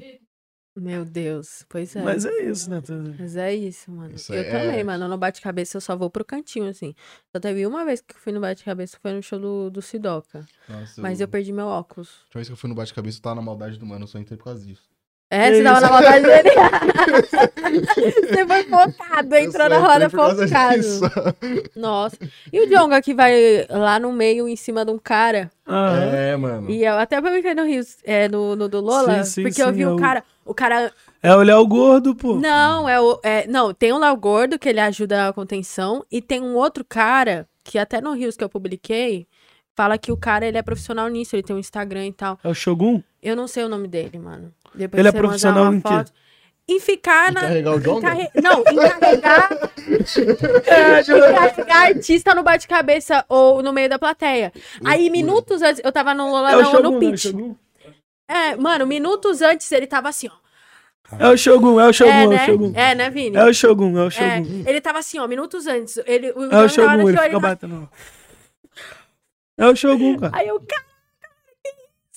Meu Deus, pois é.
Mas é isso, né?
Mas é isso, mano.
Isso
eu
aí é-
também, mano. No bate-cabeça eu só vou pro cantinho, assim. Só teve uma vez que eu fui no bate-cabeça, foi no show do, do Sidoca.
Nossa,
Mas eu perdi meu óculos.
A última vez que eu fui no bate-cabeça, eu tava na maldade do mano, eu só entrei por causa disso.
É, você tava na maldade dele. você foi focado,
Eu
entrou na roda focado. Nossa. E o Jonga que vai lá no meio, em cima de um cara.
Ah,
É, mano.
E eu até brinquei no Rio, é, no, no do Lola,
Sim, sim,
porque eu
sim,
vi
é
o
o-
cara. O cara.
é o Léo Gordo, pô.
Não, é o. é- não, tem um Léo Gordo que ele ajuda a contenção. E tem um outro cara, que até no Rios que eu publiquei, fala que o cara, ele é profissional nisso, ele tem um Instagram e tal.
É o Shogun?
Eu não sei o nome dele, mano. Depois
Ele é profissional em quê?
Em ficar na...
Carregar o Jonga?
Encarre- Não, encarregar, encarregar artista no bate-cabeça ou no meio da plateia. Aí, minutos antes, eu tava no Lola
É Shogun,
no
é o
pitch.
Shogun.
É, mano, minutos antes ele tava assim, ó.
É o Shogun, é o Shogun,
é,
é, o
né?
Shogun.
É, né, Vini?
É o Shogun, é o
É,
Shogun.
ele tava assim, ó, minutos antes. Ele, o
É o Shogun,
do
ele
show,
fica batendo. É o Shogun, cara.
Aí eu, cara,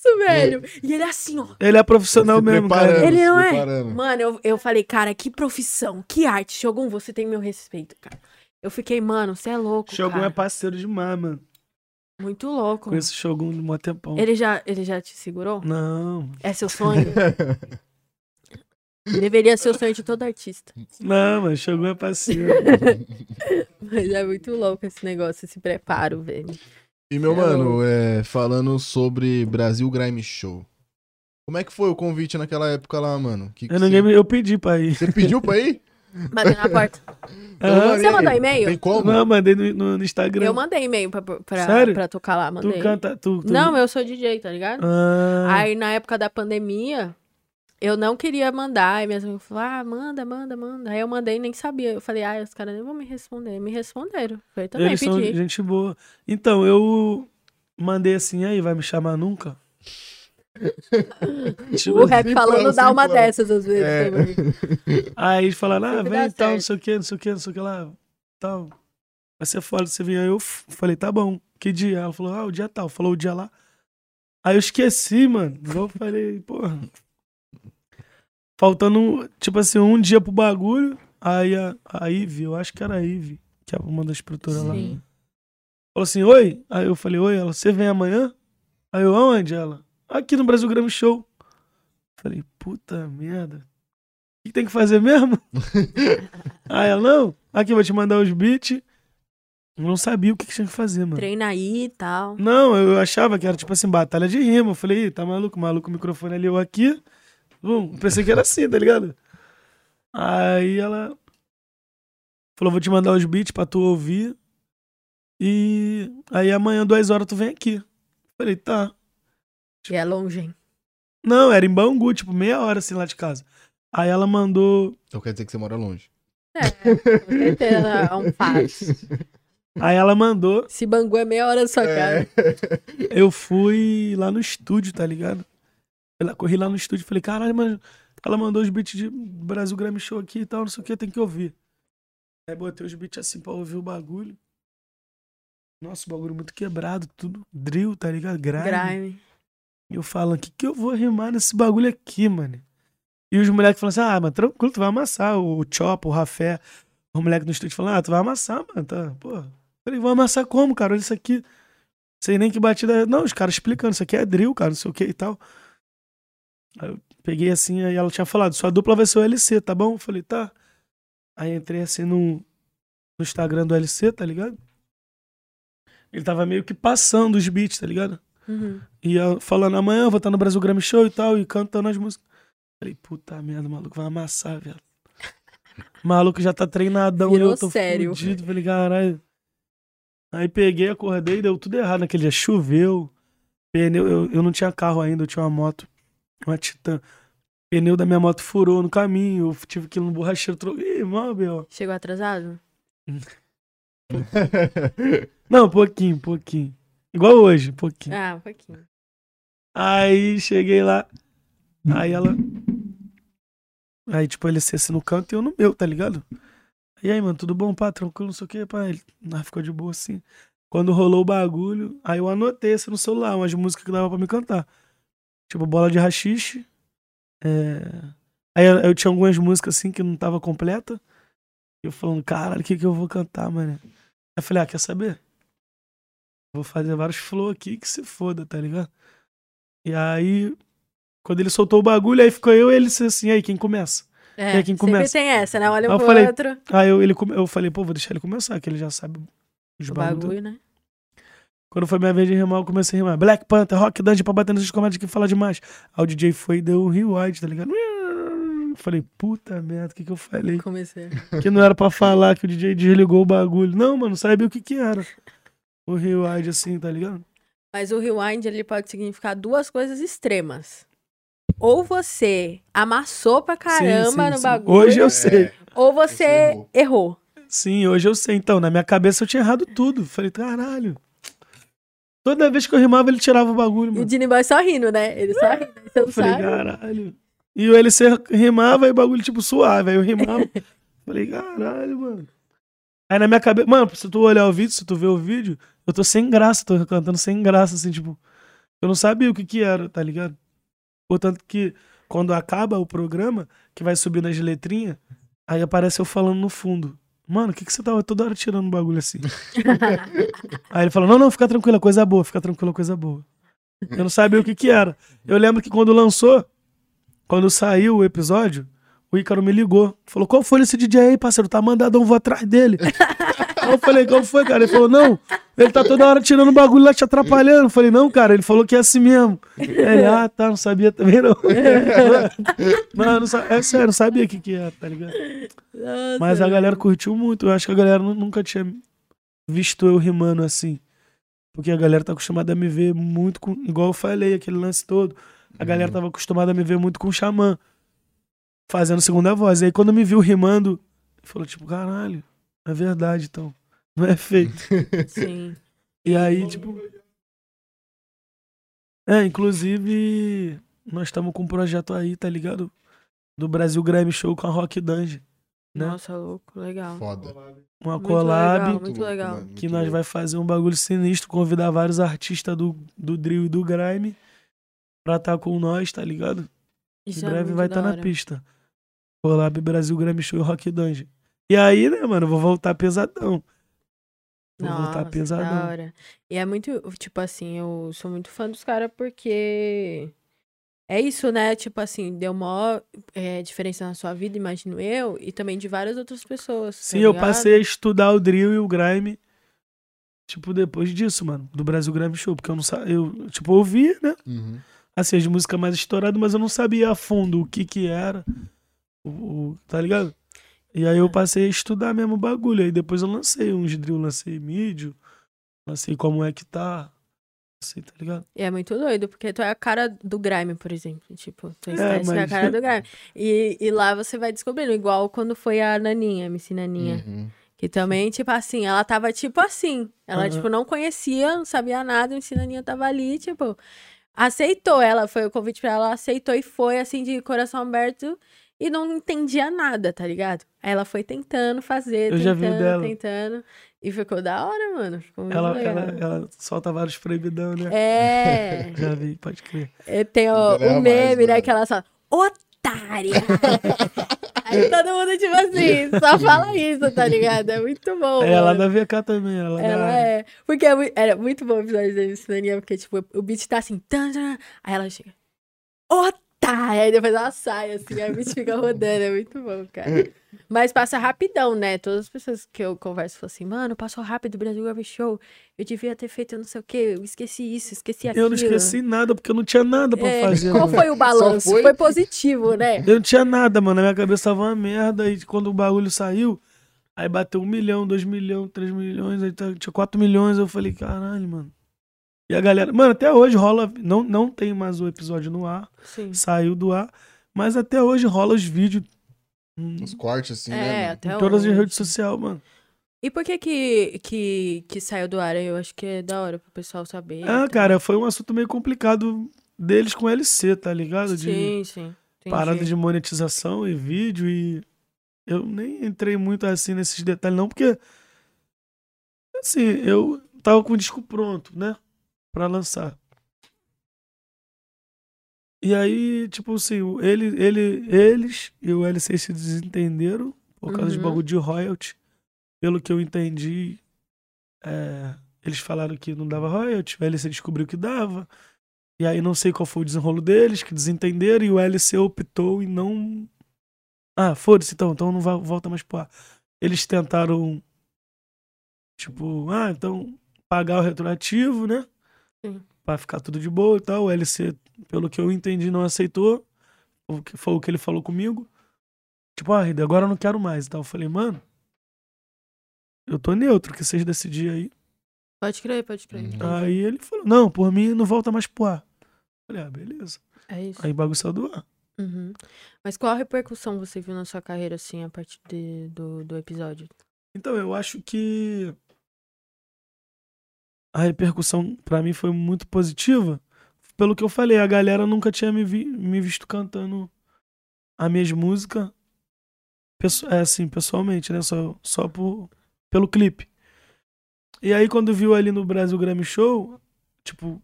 isso, velho? E ele assim, ó.
Ele é profissional
Se
mesmo, cara.
Ele não é? Mano, eu, eu falei, cara, que profissão, que arte. Shogun, você tem meu respeito, cara. Eu fiquei, mano, você é louco,
Shogun
cara.
é parceiro demais, mano.
Muito louco.
Conheço o Shogun de um tempão.
Ele já, ele já te segurou?
Não,
É seu sonho? Deveria ser o sonho de todo artista.
não, mas Shogun é parceiro.
Mas é muito louco esse negócio, esse preparo, velho.
E, meu
É
mano, é, falando sobre Brasil Grime Show. Como é que foi o convite naquela época lá, mano? Que que
Eu,
você...
eu pedi pra ir.
você pediu pra ir?
Bateu na porta.
Aham.
Você mandou e-mail?
Tem como?
Não, mandei no, no- no Instagram.
Eu mandei e-mail pra, pra,
Sério?
pra tocar lá, mandei.
Tu canta, tu... tu...
Não, eu sou DJ, tá ligado?
Ah,
Aí na época da pandemia, eu não queria mandar. Aí minhas amigas falaram, ah, manda, manda, manda. Aí eu mandei e nem sabia. Eu falei, ah, os caras nem vão me responder. Me responderam. Eu também
eles são
pedi.
gente boa. Então, eu mandei assim, aí, vai me chamar nunca? Tipo,
O rap falando dá uma dessas às vezes
É.
também.
Aí eles falaram, ah, vem e tal, não sei o que, não sei o que, não sei o que lá, tal. Vai ser foda você vir. Aí eu falei, tá bom, que dia? Ela falou, ah, o dia tal. Falou o dia lá. Aí eu esqueci, mano. Eu falei, porra. Faltando, tipo assim, um dia pro bagulho. Aí a, a Ive, eu acho que era a Ive, que é uma das produtoras lá. Falou assim, oi? Aí eu falei, oi, ela, você vem amanhã? Aí eu, aonde ela? Aqui no Brasil Grêmio Show. Falei, puta merda. O que tem que fazer mesmo? aí ela, não, aqui eu vou te mandar os beats. Eu não sabia o que, que tinha que fazer, mano.
Treina aí e tal.
Não, eu achava que era tipo assim, batalha de rima. Eu falei, tá maluco, maluco, o microfone ali, eu aqui. Bum, pensei que era assim, tá ligado? Aí ela falou, vou te mandar os beats pra tu ouvir. E aí amanhã, duas horas, tu vem aqui. Falei, tá.
E é longe, hein?
Não, era em Bangu, tipo, meia hora assim lá de casa. Aí ela mandou.
Então quer dizer que você mora longe.
É, com certeza é um fato.
Aí ela mandou.
Se Bangu é meia hora da sua
É.
casa.
Eu fui lá no estúdio, tá ligado? Eu lá- corri lá no estúdio e falei, caralho, mano, ela mandou os beats de Brasil Grammy Show aqui e tal, não sei o que, tem que ouvir. Aí botei os beats assim pra ouvir o bagulho. Nossa, o bagulho muito quebrado, tudo drill, tá ligado? Grime.
Grime.
E eu falando, o que, que eu vou rimar nesse bagulho aqui, mano? E os moleques falando assim, ah, mas tranquilo, tu vai amassar. O Chop, o Rafé, o moleque no estúdio falando, ah, tu vai amassar, mano, tá, pô. Falei, vou amassar como, cara? Olha isso aqui. Sei nem que batida é. Não, os caras explicando, isso aqui é drill, cara, não sei o que e tal. Aí eu peguei assim, aí ela tinha falado, sua dupla vai ser o LC, tá bom? Eu falei, tá. Aí entrei assim no, no Instagram do LC, tá ligado? Ele tava meio que passando os beats, tá ligado?
Uhum.
E eu falando, amanhã eu vou estar no Brasil Grammy Show e tal, e cantando as músicas. Falei, puta merda, o maluco vai amassar, velho. O maluco já tá treinadão e
Virou
eu tô
sério.
fudido. Falei, caralho. Aí peguei, acordei, deu tudo errado naquele dia. Choveu, pneu, eu, eu não tinha carro ainda, eu tinha uma moto, uma Titan. Pneu da minha moto furou no caminho, eu tive que ir no borracheiro. Tro... Ih.
Chegou atrasado?
Não, pouquinho, pouquinho. Igual hoje, pouquinho.
Ah, um pouquinho.
Aí cheguei lá. Aí ela. Aí, tipo, ele se assim no canto e eu no meu, tá ligado? E aí, mano, tudo bom, pá? Tranquilo, não sei o que, pá. Ele ah, ficou de boa assim. Quando rolou o bagulho, aí eu anotei assim no celular umas músicas que dava pra me cantar. Tipo, bola de rachixe. É... Aí eu, eu tinha algumas músicas assim que não tava completa. E eu falando, caralho, o que que eu vou cantar, mano? Aí eu falei, ah, quer saber? Vou fazer vários flow aqui que se foda, tá ligado? E aí, quando ele soltou o bagulho, aí ficou eu e ele assim, aí quem começa?
É,
E aí quem
sempre
começa?
tem essa, né? Olha
Aí eu
pro
falei,
outro.
Aí eu, ele, eu falei, pô, vou deixar ele começar, que ele já sabe os
O
bagulho.
bagulho, né?
Quando foi minha vez de rimar, eu comecei a rimar. Black Panther, Rock Dungeon pra bater nesses comédias que fala demais. Aí o DJ foi e deu um rewind, tá ligado? Falei, puta merda, o que que eu falei?
Comecei.
Que não era pra falar que o DJ desligou o bagulho. Não, mano, sabia o que que era. O rewind assim, tá ligado?
Mas o rewind ele pode significar duas coisas extremas. Ou você amassou pra caramba
sim,
no
sim.
bagulho,
Hoje eu sei.
ou você
Você errou.
errou.
Sim, hoje eu sei. Então, na minha cabeça eu tinha errado tudo. Falei, caralho. Toda vez que eu rimava, ele tirava o bagulho,
E o
mano.
Dini Boy só rindo, né? Ele só rindo. Você não
Eu falei,
sabe.
caralho. E o LC rimava e o bagulho, tipo, suave. Aí eu rimava. falei, caralho, mano. Aí na minha cabeça. Mano, se tu olhar o vídeo, se tu ver o vídeo, eu tô sem graça, tô cantando sem graça, assim, tipo. Eu não sabia o que que era, tá ligado? Portanto que quando acaba o programa, que vai subindo as letrinhas, aí aparece eu falando no fundo. Mano, o que que você tava toda hora tirando um bagulho assim? Aí ele falou: Não, não, fica tranquila, coisa boa, fica tranquila, coisa boa. Eu não sabia o que que era. Eu lembro que quando lançou, quando saiu o episódio, o Ícaro me ligou. Falou: Qual foi esse DJ aí, parceiro? Tá mandado, eu vou atrás dele. Aí eu falei: Qual foi, cara? Ele falou: Não, ele tá toda hora tirando o bagulho lá te atrapalhando. Eu falei: Não, cara, ele falou que é assim mesmo. Ele, ah, tá, não sabia também não. Mano, não é sério, não sabia o que que era, tá ligado?
Nossa,
Mas a galera curtiu muito. Eu acho que a galera nu- nunca tinha visto eu rimando assim. Porque a galera tá acostumada a me ver muito com. Igual eu falei, aquele lance todo. A galera tava acostumada a me ver muito com o xamã. Fazendo segunda voz. E aí quando me viu rimando, falou, tipo, caralho, é verdade, então. Não é feito.
Sim.
E aí, tipo. É, inclusive, nós estamos com um projeto aí, tá ligado? Do Brasil Grammy Show com a Rock Dungeon. Né?
Nossa, louco, legal.
Foda.
Uma
Muito
collab.
legal, muito legal.
mano, muito
que nós
louco.
vai fazer um bagulho sinistro, convidar vários artistas do, do drill e do grime pra estar com nós, tá ligado?
Isso
em
é
breve
muito
vai estar na
hora.
pista. Collab Brasil Grammy Show e Rock Dungeon. E aí, né, mano, eu vou voltar pesadão. Vou
Nossa,
voltar pesadão.
Da hora. E é muito, tipo assim, eu sou muito fã dos caras porque é isso, né? Tipo assim, deu maior é, diferença na sua vida, imagino eu, e também de várias outras pessoas. tá
Sim, eu
ligado?
passei a estudar o drill e o grime, tipo, depois disso, mano, do Brasil Grammy Show, porque eu não sabia, eu, tipo, ouvia, né?
Uhum.
assim, as músicas mais estouradas, mas eu não sabia a fundo o que que era, o, o- tá ligado? E aí eu passei a estudar mesmo o bagulho, aí depois eu lancei uns drill, lancei mídio, lancei como é que tá, lancei, tá ligado?
E é muito doido, porque tu é a cara do grime, por exemplo. Tipo, tu
É,
que é a
mas-
cara do grime. E, e lá você vai descobrindo, igual quando foi a Naninha, a MC Naninha.
Uhum.
Que também, tipo assim, ela tava tipo assim. Ela,
Aham.
tipo, não conhecia, não sabia nada, a MC Naninha tava ali, tipo, aceitou ela, foi o convite pra ela, ela aceitou e foi, assim, de coração aberto e não entendia nada, tá ligado? Aí ela foi tentando fazer,
Eu já
tentando,
vi dela.
tentando. E ficou da hora, mano. Ficou muito
Ela,
legal.
ela, ela solta vários proibidão, né?
É.
Já vi, pode crer.
É, Tem o, o meme,
mais,
né?
mano.
Que ela fala, otária! Aí todo mundo, tipo assim, só fala isso, tá ligado? É muito bom.
É ela
mano.
da VK também, ela, da
Ela
área.
é. Porque é mui- era muito bom o episódio da Ensinaninha, porque, tipo, o beat tá assim. Aí ela chega. Otária! Aí depois ela sai, assim, aí o beat fica rodando. É muito bom, cara. Mas passa rapidão, né? Todas as pessoas que eu converso falam assim, mano, passou rápido o Brasil Gravity Show. Eu devia ter feito não sei o quê, eu esqueci isso, esqueci aquilo.
Eu não esqueci nada, porque eu não tinha nada pra
É,
fazer.
Qual
mano.
foi o balanço?
foi-
foi... positivo, né?
Eu não tinha nada, mano. Na minha cabeça tava uma merda. E quando o bagulho saiu, aí bateu um milhão, dois milhões, três milhões, aí tá- tinha quatro milhões. Eu falei, caralho, mano. E a galera. Mano, até hoje rola. Não, não tem mais o episódio no ar.
Sim.
Saiu do ar. Mas até hoje rola os vídeos.
Os cortes, assim,
É,
né?
até
em todas as
hoje.
redes sociais, mano.
E por que que, que que saiu do ar? Eu acho que é da hora pro pessoal saber.
Ah,
tá?
cara, foi um assunto meio complicado deles com LC, tá ligado? De
Sim, sim. entendi.
parada de monetização e vídeo e eu nem entrei muito assim nesses detalhes não, porque assim, eu tava com o disco pronto, né, Pra lançar. E aí, tipo assim, ele, ele, eles e o LC se desentenderam por causa de
Uhum.
bagulho de royalty. Pelo que eu entendi, é, eles falaram que não dava royalty, o LC descobriu que dava. E aí não sei qual foi o desenrolo deles, que desentenderam, e o LC optou em não. Ah, foda-se então, então não vai, volta mais pro ar. Eles tentaram, tipo, ah, então pagar o retroativo, né?
Sim.
Pra ficar tudo de boa e tal. O LC, pelo que eu entendi, não aceitou. O que foi o que ele falou comigo. Tipo, ah, Rida, agora eu não quero mais e tal. Eu falei, mano, eu tô neutro, que vocês decidirem aí.
Pode crer, pode crer.
Uhum.
Aí ele falou, não, por mim não volta mais pro ar. Falei, ah, beleza.
É isso.
Aí saiu do ar.
Uhum. Mas qual a repercussão você viu na sua carreira, assim, a partir de- do, do episódio?
Então, eu acho que a repercussão pra mim foi muito positiva. Pelo que eu falei, a galera nunca tinha me, vi- me visto cantando as minhas músicas pesso- é, assim, pessoalmente, né? Só, só por, pelo clipe. E aí, quando viu ali no Brasil Grammy Show, tipo,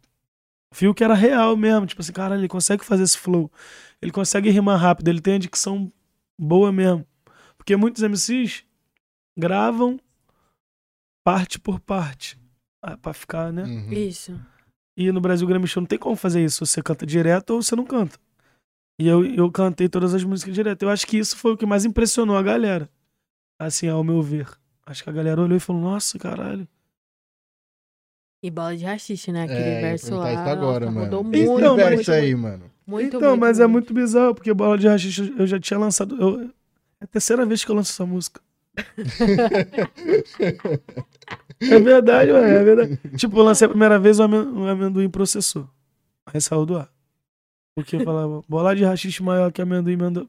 viu que era real mesmo. Tipo assim, cara, ele consegue fazer esse flow. Ele consegue rimar rápido, ele tem a dicção boa mesmo. Porque muitos MCs gravam parte por parte. Ah, Pra ficar, né?
Uhum.
Isso.
E no Brasil Grammy Show não tem como fazer isso. Você canta direto ou você não canta. E eu, eu cantei todas as músicas direto. Eu acho que isso foi o que mais impressionou a galera. Assim, ao meu ver. Acho que a galera olhou e falou, nossa, caralho.
E bola de rachixe, né? Aquele
É,
verso lá.
isso agora,
nossa,
mano. Esse
muito,
Então,
muito,
verso
muito,
aí, mano.
muito,
então,
muito,
mas é muito bizarro, porque Bola de Rachixe eu já tinha lançado. eu- é a terceira vez que eu lanço essa música. É verdade, mano, é verdade. Tipo, eu lancei a primeira vez o amen- o amendoim processou. Aí saiu do ar. Porque eu falava, bola de rachixe maior que amendoim mandou.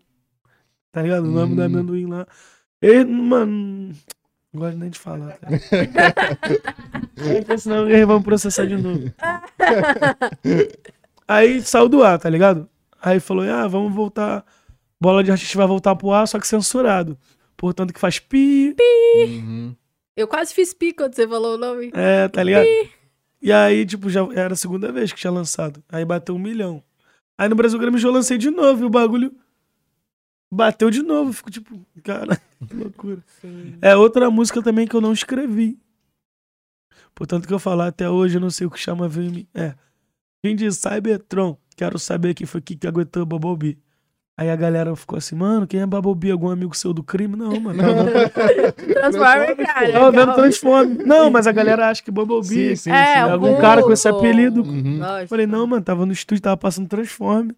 Tá ligado? O nome do
Hum.
amendoim lá. E, mano, não gosto nem de falar. Cara. Porque senão vão processar de novo. Aí saiu do ar, tá ligado? Aí falou, ah, vamos voltar. Bola de rachixe vai voltar pro ar, só que censurado. Portanto, que faz pi,
Uhum.
Eu quase fiz pi quando você falou o nome.
É, tá ligado? E aí, tipo, já era a segunda vez que tinha lançado. Aí bateu um milhão. Aí no Brasil Grammy Show eu lancei de novo e o bagulho bateu de novo. Fico tipo, cara, que loucura.
Sim.
É outra música também que eu não escrevi. Portanto, que eu falar até hoje, eu não sei o que chama Vim em mim. É. Vim de Cybertron. Quero saber quem foi que que aguentou o Bumblebee. Aí a galera ficou assim, mano, quem é Bumblebee? Algum amigo seu do crime? Não, mano. Não, não.
Transforma, cara.
Tava vendo. Transforme. Não, mas a galera acha que Bumblebee
Sim, sim,
É,
sim.
algum
o-
cara com esse apelido.
Uhum.
Falei, não, mano, tava no estúdio, tava passando Transforme.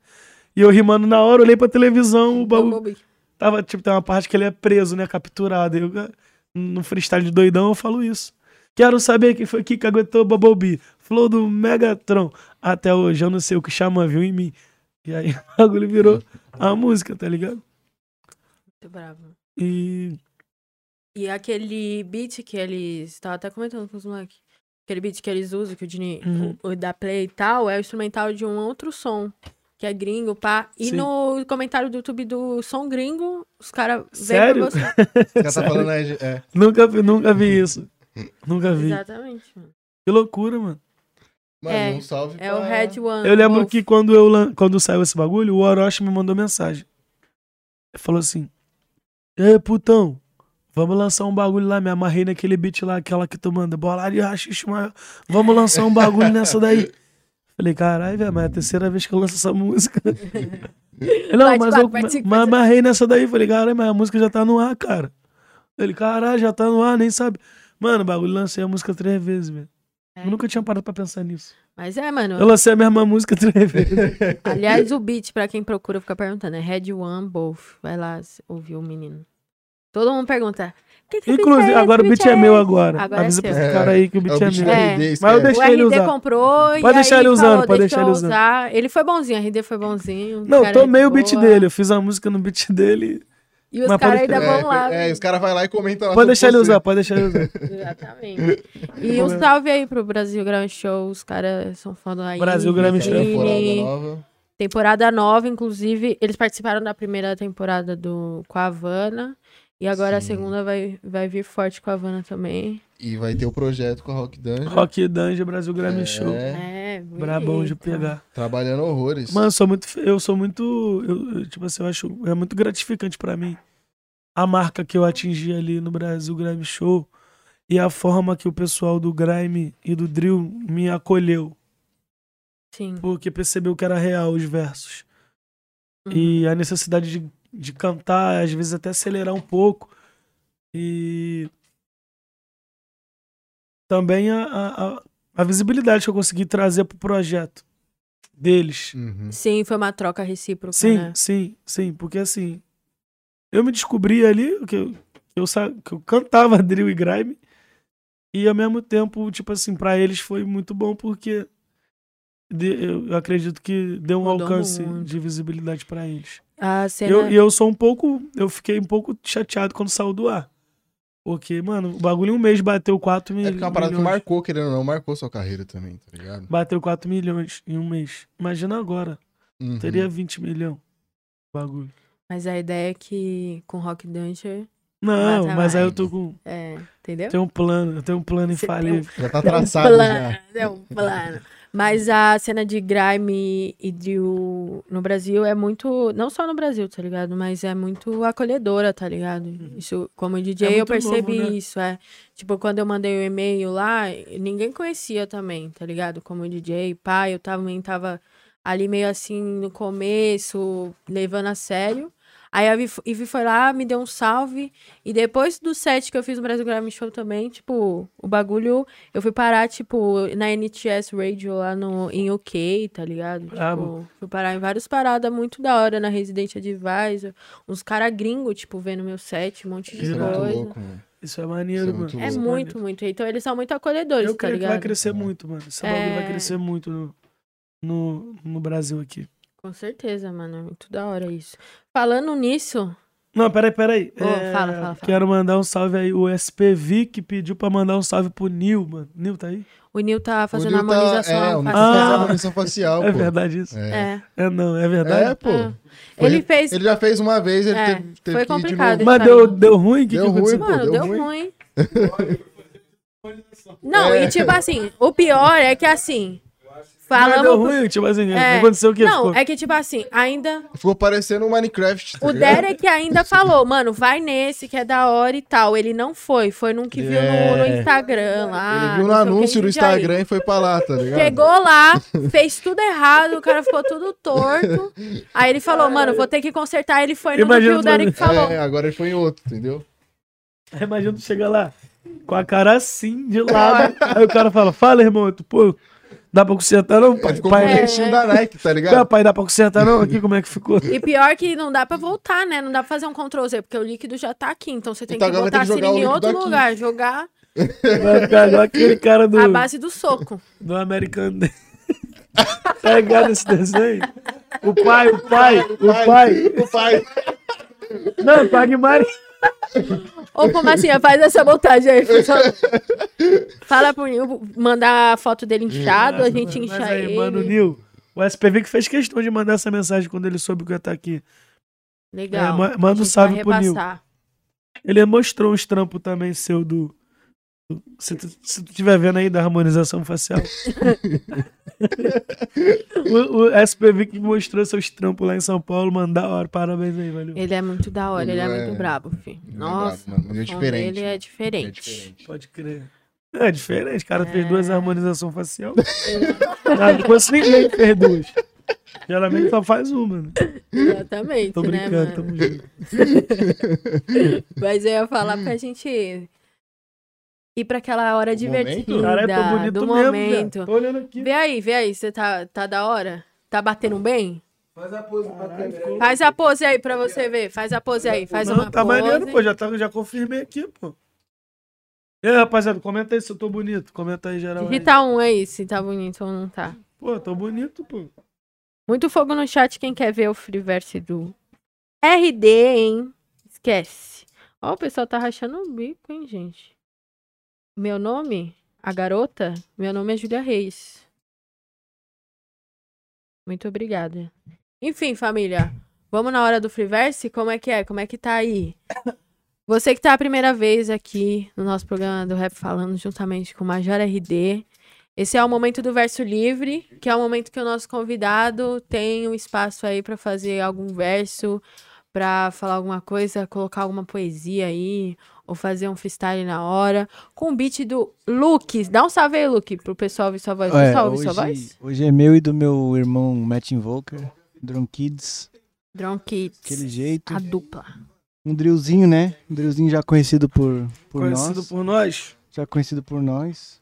E eu rimando na hora, olhei pra televisão, o bagulho.
Bumblebee.
Tava, tipo, tem uma parte que ele é preso, né? Capturado. Eu, no freestyle de doidão, eu falo isso. Quero saber quem foi que aguentou o Bumblebee. Flow do Megatron. Até hoje, eu não sei o que chama, viu em mim. E aí o bagulho virou a música, tá ligado?
Muito bravo.
E.
E aquele beat que eles. Tava até comentando com os moleques. Aquele beat que eles usam, que o Dini.
Uhum.
O, o da Play e tal, é o instrumental de um outro som. Que é gringo, pá. E
Sim.
no comentário do YouTube do som gringo, os caras
Sério?
pra você.
O cara tá falando aí, é.
Nunca, vi- nunca vi isso. Nunca vi.
Exatamente, mano.
Que loucura, mano.
Mano,
É,
um salve
É o
pra-
Red One.
Eu lembro
Wolf.
que quando, eu, quando saiu esse bagulho, o Orochi me mandou mensagem. Ele falou assim: E aí, putão, vamos lançar um bagulho lá. Me amarrei naquele beat lá, aquela que tu manda. Bola de rachixe, maior. Vamos lançar um bagulho nessa daí. Falei, caralho, velho, mas é a terceira vez que eu lanço essa música. Ele, Não, mas eu
bate.
amarrei nessa daí. Falei, caralho, mas a música já tá no ar, cara. Ele, caralho, já tá no ar, nem sabe. Mano, o bagulho lancei a música três vezes, velho.
É.
Eu nunca tinha parado pra pensar nisso.
Mas é, mano.
Eu lancei a mesma música três vezes.
Aliás, o beat, pra quem procura, fica perguntando. É Red One Both. Vai lá ouvir o menino. Todo mundo pergunta. "Que que beat
Inclusive,
é
agora o beat é
esse?"
meu agora.
Agora é
Avisa pra esse
É,
cara aí que o
É
beat é,
beat
meu.
É.
RD,
Mas eu
escreve.
deixei
O
ele
RD
usar.
comprou e
Pode deixar
aí
ele usando,
falou,
pode
deixa
deixar ele usando.
usar. Ele foi bonzinho, o RD foi bonzinho.
Não,
é
tomei
de
o beat
boa.
dele. Eu fiz a música no beat dele.
E os caras ainda vão lá.
É, é, os caras vão lá e comentam lá
Pode deixar ele usar, pode deixar ele usar.
Exatamente. E um salve aí pro Brasil Grand Show. Os caras são foda aí.
Brasil Grand Show.
temporada nova.
Temporada nova, inclusive. Eles participaram da primeira temporada do com a Havana. E agora a
Sim.
segunda vai, vai vir forte com a Havana também.
E vai ter o projeto com a Rock Dungeon.
Rock Dungeon, Brasil Grammy
É,
Show.
É,
Brabão de pegar.
Trabalhando horrores.
Mano, eu sou muito. Eu sou muito. Eu, tipo assim, eu acho. É muito gratificante pra mim a marca que eu atingi ali no Brasil Grime Show e a forma que o pessoal do Grime e do Drill me acolheu.
Sim.
Porque percebeu que era real os versos.
Uhum.
E a necessidade de, de cantar, às vezes até acelerar um pouco. E também a, a, a- visibilidade que eu consegui trazer pro projeto deles.
Uhum.
Sim, foi uma troca recíproca,
Sim,
né?
sim, sim. Porque assim, eu me descobri ali que eu, que eu, sa- que eu cantava drill e grime. E ao mesmo tempo, tipo assim, pra eles foi muito bom porque de- eu acredito que deu um
Mudou
alcance
muito.
de visibilidade pra eles.
A cena.
Eu, e eu sou um pouco. Eu fiquei um pouco chateado quando saiu do ar. Porque, mano, o bagulho em um mês bateu 4
É
milhões.
porque é uma parada que marcou, querendo ou não, marcou sua carreira também, tá ligado?
Bateu 4 milhões em um mês. Imagina agora.
Uhum.
Teria 20 milhões. Bagulho.
Mas a ideia é que com Rock Dungeon.
Não, mas aí eu
mais.
tô com.
É, entendeu?
Tenho um plano, eu tenho um plano
tem um
infalível.
Já tá
Tem um
traçado
plano,
já.
tem um plano. Mas a cena de grime e de o... no Brasil é muito. Não só no Brasil, tá ligado? Mas é muito acolhedora, tá ligado? Isso, como DJ,
É
eu percebi
novo, né?
isso. É. Tipo, quando eu mandei o e-mail lá, ninguém conhecia também, tá ligado? Como DJ, pai, eu também tava ali meio assim no começo, levando a sério. Aí a Ivy- Ivy foi lá, me deu um salve. E depois do set que eu fiz no Brasil Grammy Show também, tipo, o bagulho. Eu fui parar, tipo, na NTS Radio lá no, em UK, tá ligado?
Brabo.
Tipo, fui parar em várias paradas muito da hora na Resident Advisor. Uns caras gringos, tipo, vendo meu set, um monte de
Isso é
Irado.
muito
coisa.
louco, mano.
Isso é maneiro,
Isso é
mano.
muito
É muito, muito. Então eles são muito acolhedores,
Eu
tá
creio que
ligado?
vai crescer muito, mano. Esse bagulho vai
É.
crescer muito no, no, no Brasil aqui.
Com certeza, mano. É muito da hora isso. Falando nisso,
Não, peraí, peraí.
Ô, fala, fala, fala.
Quero mandar um salve aí. O SPV que pediu pra mandar um salve pro Nil, mano. Nil tá aí?
o Nil tá fazendo
O Nil tá-
harmonização
É, o Nil tá
facial.
fazendo
Ah.
harmonização facial,
É
pô.
verdade isso?
É.
É.
É, não, é verdade.
É, pô.
Ah.
Foi-
Ele fez.
Ele já fez uma vez, ele
É,
teve, teve
foi
que ir de
complicado.
novo.
Mas deu, deu ruim? O que,
Deu
que
ruim, pô.
Mano,
deu
deu,
ruim.
ruim. Não,
É.
e tipo assim, o pior é que assim. Falamos.
ruim, tipo assim,
É.
aconteceu o quê?
Não,
Ficou-
é que tipo assim, ainda.
Ficou parecendo um Minecraft, tá
O
ligado?
Derek ainda falou, mano, vai nesse que é da hora e tal. Ele não foi, foi num que viu no, no
É.
Instagram lá.
Ele viu no
não
anúncio do. Instagram e foi pra lá, tá ligado?
Chegou lá, fez tudo errado, o cara ficou tudo torto. Aí ele falou, mano, vou ter que consertar. Ele foi no do que
Imagina
o Derek falou.
É, agora ele foi em outro, entendeu?
Aí Imagina tu chega lá, com a cara assim, de lado. aí o cara fala, fala, irmão. Tu, pô, dá pra consertar não, pai?
Ele ficou
pai
com o textinho da Nike, tá
Dá,
ligado?
pai, dá pra consertar não? Aqui, como é que ficou?
E pior que não dá pra voltar, né? Não dá pra fazer um Ctrl Z, porque o líquido já tá aqui. Então você tem
Então
que botar
ter
a
que jogar
seringa em
o
outro
aqui.
lugar. Jogar
Vai ficar igual aquele cara do,
a base do soco.
do American Dad. tá ligado esse desenho? O pai, o pai, o pai.
O pai.
Não, pague Mari.
Ô, assim? Faz essa montagem aí. Fala pro Nil mandar a foto dele inchado, a gente
Mas
incha
aí,
ele.
mano, Nil, o SPV que fez questão de mandar essa mensagem quando ele soube que eu ia estar aqui.
Legal.
É, ma- manda um salve pro Nil. Ele mostrou uns trampos também seu do. Se tu, se tu estiver vendo aí da harmonização facial. o, o SPV que mostrou seus trampos lá em São Paulo, mano, da hora. Parabéns aí, valeu.
Ele é muito da hora, ele é,
Ele é-
muito brabo, filho.
Ele é
Nossa,
brabo, mano. Ele é diferente,
dele é
mano.
diferente.
É diferente.
Pode crer. É diferente, o cara fez
É.
duas harmonizações facial. Não, não fosse ninguém que fez duas. Geralmente só faz uma, né?
Exatamente,
Tô
né,
brincando,
mano?
tamo junto.
Mas eu ia falar pra gente ir pra aquela hora divertida
Caralho, tô bonito
do
mesmo,
momento.
Tô olhando aqui.
Vê aí, vê aí, você tá, tá da hora? Tá batendo bem?
Faz a pose pra câmera.
Faz a pose aí pra você ver. Faz a pose aí. Faz
Não,
uma
tá
pose.
maneiro, pô. Já, tá, já confirmei aqui, pô. E aí, rapaziada, comenta aí se eu tô bonito. Comenta aí, geral. aí.
Digita um aí, se tá bonito ou não tá.
Pô, tô bonito, pô.
Muito fogo no chat, quem quer ver o Freeverse do RD, hein? Esquece. Ó, o pessoal tá rachando o bico, hein, gente? Meu nome? A garota? Meu nome é Julia Reis. Muito obrigada. Enfim, família. Vamos na hora do Freeverse? Como é que é? Como é que tá aí? Você que tá a primeira vez aqui no nosso programa do Rap Falando, juntamente com o Major RD. Esse é o momento do verso livre, que é o momento que o nosso convidado tem um espaço aí pra fazer algum verso, pra falar alguma coisa, colocar alguma poesia aí, ou fazer um freestyle na hora, com o beat do Luke. Dá um salve aí, Luke, pro pessoal ouvir sua voz.
É,
pessoal ouvir sua
hoje,
voz?
hoje é meu e do meu irmão Matt Invoker, Drone Kids,
Drone Kids.
aquele jeito.
A dupla.
Um drillzinho, né? Um drillzinho já conhecido por, por
Conhecido
nós.
por nós.
Já conhecido por nós.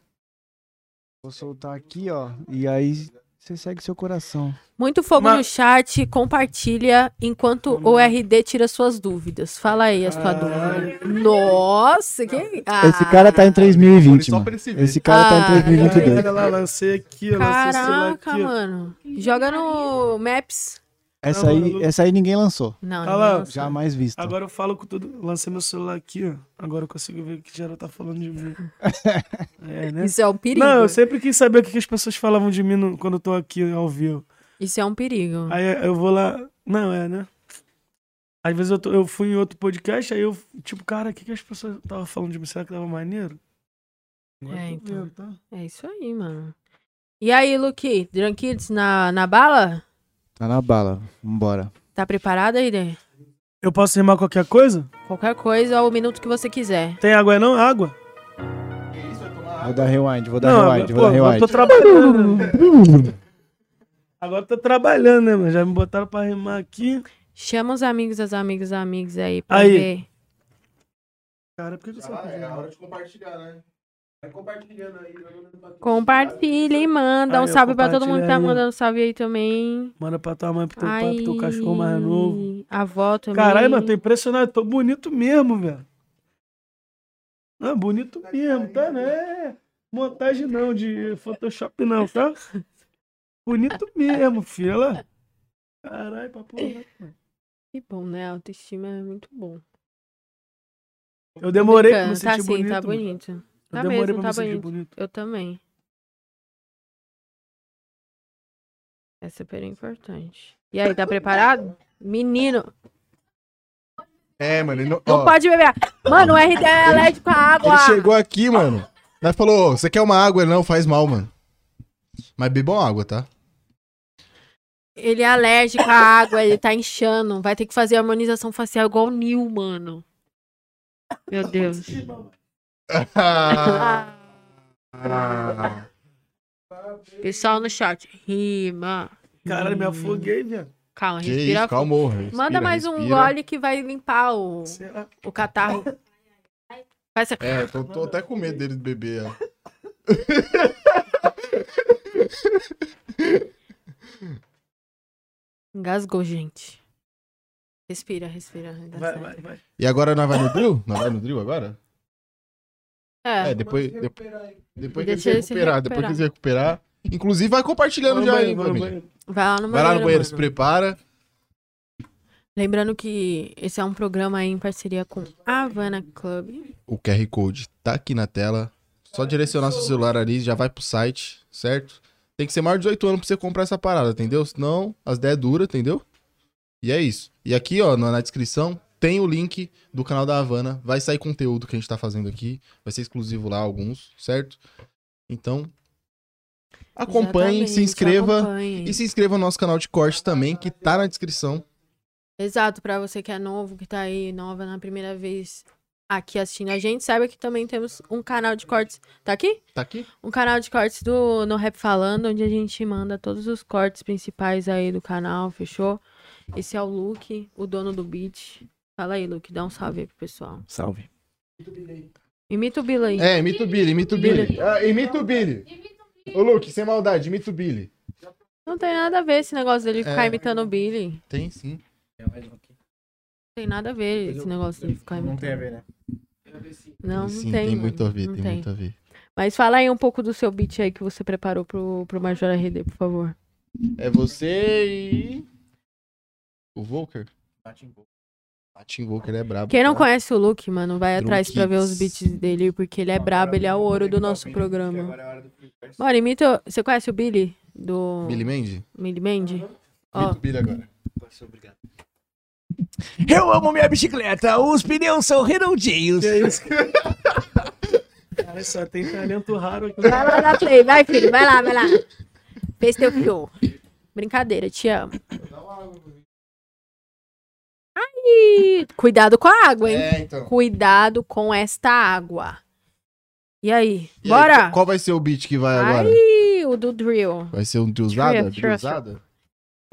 Vou soltar aqui, ó. E aí Você segue seu coração.
Muito fogo
Mas-
no chat, compartilha enquanto o RD tira suas dúvidas. Fala aí a sua dúvida. Nossa, que. Ah,
Esse cara tá em 2020,
Só
mano. Esse cara tá
Ah,
em 2022.
Olha lá, lancei aqui, ó, lancei o celular
Caraca,
aqui.
mano. Joga no Maps.
Essa
Não,
aí, essa aí ninguém lançou.
Não,
Olha lá,
não.
Jamais visto.
Agora eu falo com tudo. Lancei meu celular aqui, ó. Agora eu consigo ver o que geral tá falando de mim. É, né?
Isso é um perigo.
Não, eu sempre quis saber o que as pessoas falavam de mim no- quando eu tô aqui ao vivo.
Isso é um perigo.
Aí eu vou lá. Não, é, né? Às vezes eu, tô- eu fui em outro podcast, aí eu, tipo, cara, o que, que as pessoas estavam falando de mim? Será que tava maneiro? Agora
É, então.
vendo, tá?
É isso aí, mano. E aí, Luke? Drunkids na, na bala?
Tá na bala. Vambora.
Tá preparado aí, né?
Eu posso rimar qualquer coisa?
Qualquer coisa, o minuto que você quiser.
Tem água aí não? Água?
Vou dar rewind, vou dar
não,
rewind,
agora,
vou dar
pô, agora
rewind.
eu tô trabalhando. agora eu tô trabalhando, né, mano? Já me botaram pra rimar aqui.
Chama os amigos, as amigas, os amigos aí pra
Aí.
ver.
Cara, por que que você
Ah, é a hora de compartilhar, né? Vai compartilhando aí.
Compartilha e manda.
Aí,
Um salve pra todo mundo que tá mandando salve aí também.
Manda pra tua mãe, pro teu pai,
Ai,
pro teu cachorro mais novo.
A avó também.
Caralho, mano, tô impressionado. Tô bonito mesmo, velho. Não, bonito mesmo, tá? Não é montagem não, de Photoshop não, tá? Bonito mesmo, lá. Caralho, papo. mano.
Que bom, né? A autoestima é muito bom.
Eu demorei pra me
Tá
sentir
sim,
bonito.
Tá.
Eu demorei
mesmo,
pra
tá
me sentir
bonito.
bonito.
Eu também. É super importante. E aí, tá preparado? Menino,
É, mano. Ele, não,
não
ó,
pode beber. Mano, o RD é alérgico à água.
ele chegou aqui, mano. Nós falou, "Ô, você quer uma água? Ele, não, faz mal, mano. Mas bebam água, tá?
Ele é alérgico à água, ele tá inchando. Vai ter que fazer harmonização facial igual o Nil, mano. Meu Deus.
Ah,
Pessoal no chat, rima.
Caralho, me afoguei, velho.
Calma,
que
respira.
isso, calma. respira,
Manda mais um
respira.
gole que vai limpar o,
Será?
o catarro. Faz assim.
É, tô, tô até com medo dele beber, ó.
Engasgou, gente. Respira, respira.
Vai, vai, vai.
E agora nós vai no drill? Nós vai no drill agora?
É,
É, depois, depois, depois que ele se
ele se
recuperar, depois que ele se recuperar. Inclusive, vai compartilhando já aí,
banheiro,
família.
banheiro.
vai lá no
Vai lá no banheiro, se prepara.
Lembrando que esse é um programa aí em parceria com a Havana Club.
O QR Code tá aqui na tela. Só direcionar seu celular ali, já vai pro site, certo? Tem que ser maior de 18 anos pra você comprar essa parada, entendeu? Senão as ideias duras, entendeu? E é isso. E aqui, ó, na descrição, tem o link do canal da Havana. Vai sair conteúdo que a gente tá fazendo aqui. Vai ser exclusivo lá, alguns, certo? Então, acompanhe, se
Exatamente,
inscreva.
acompanhe.
E se inscreva no nosso canal de corte também, que tá na descrição.
Exato, pra você que é novo, que tá aí nova na primeira vez aqui assistindo a gente, saiba que também temos um canal de cortes. Tá aqui?
Tá aqui?
Um canal de cortes do No Rap Falando, onde a gente manda todos os cortes principais aí do canal, fechou? Esse é o Luke, o dono do beat. Fala aí, Luke, dá um salve aí pro pessoal.
Salve.
Imita o Bila aí.
É, imita o Billy, imita o Billy. Ah, imita o Billy. Ô, Luke, sem maldade, imita o Billy.
Não tem nada a ver esse negócio dele ficar
É.
imitando o Billy.
Tem sim.
Não tem nada a ver esse negócio dele ficar imitando.
Não tem a ver, né?
Não, não
sim,
tem.
tem
mano,
muito a ver,
não
tem, muito a ver.
Mas fala aí um pouco do seu beat aí que você preparou pro, pro Major RD, por favor.
É você e. O Volker? Martin Volker é brabo.
Quem não
tá?
conhece o Luke, mano, vai
Drum
atrás pra ver os
Kids.
beats dele, porque ele é brabo, ele é o ouro do nosso programa. Mano, imita. Você conhece o Billy? Do.
Billy Mandy?
Billy Mandy? Ó,
Billy agora.
Eu amo minha bicicleta, os pneus são redondinhos.
É isso? Cara, só tem talento raro aqui.
vai lá dar play, vai, filho, vai lá, vai lá. Fez teu show. Brincadeira, te amo. Ai, cuidado com a água, hein?
É, então.
Cuidado com esta água. E aí?
E aí,
Bora?
qual- qual vai ser o beat que vai agora?
Ai, o do drill.
Vai ser um drill-usada?
Drill, drill,
Drill-usada?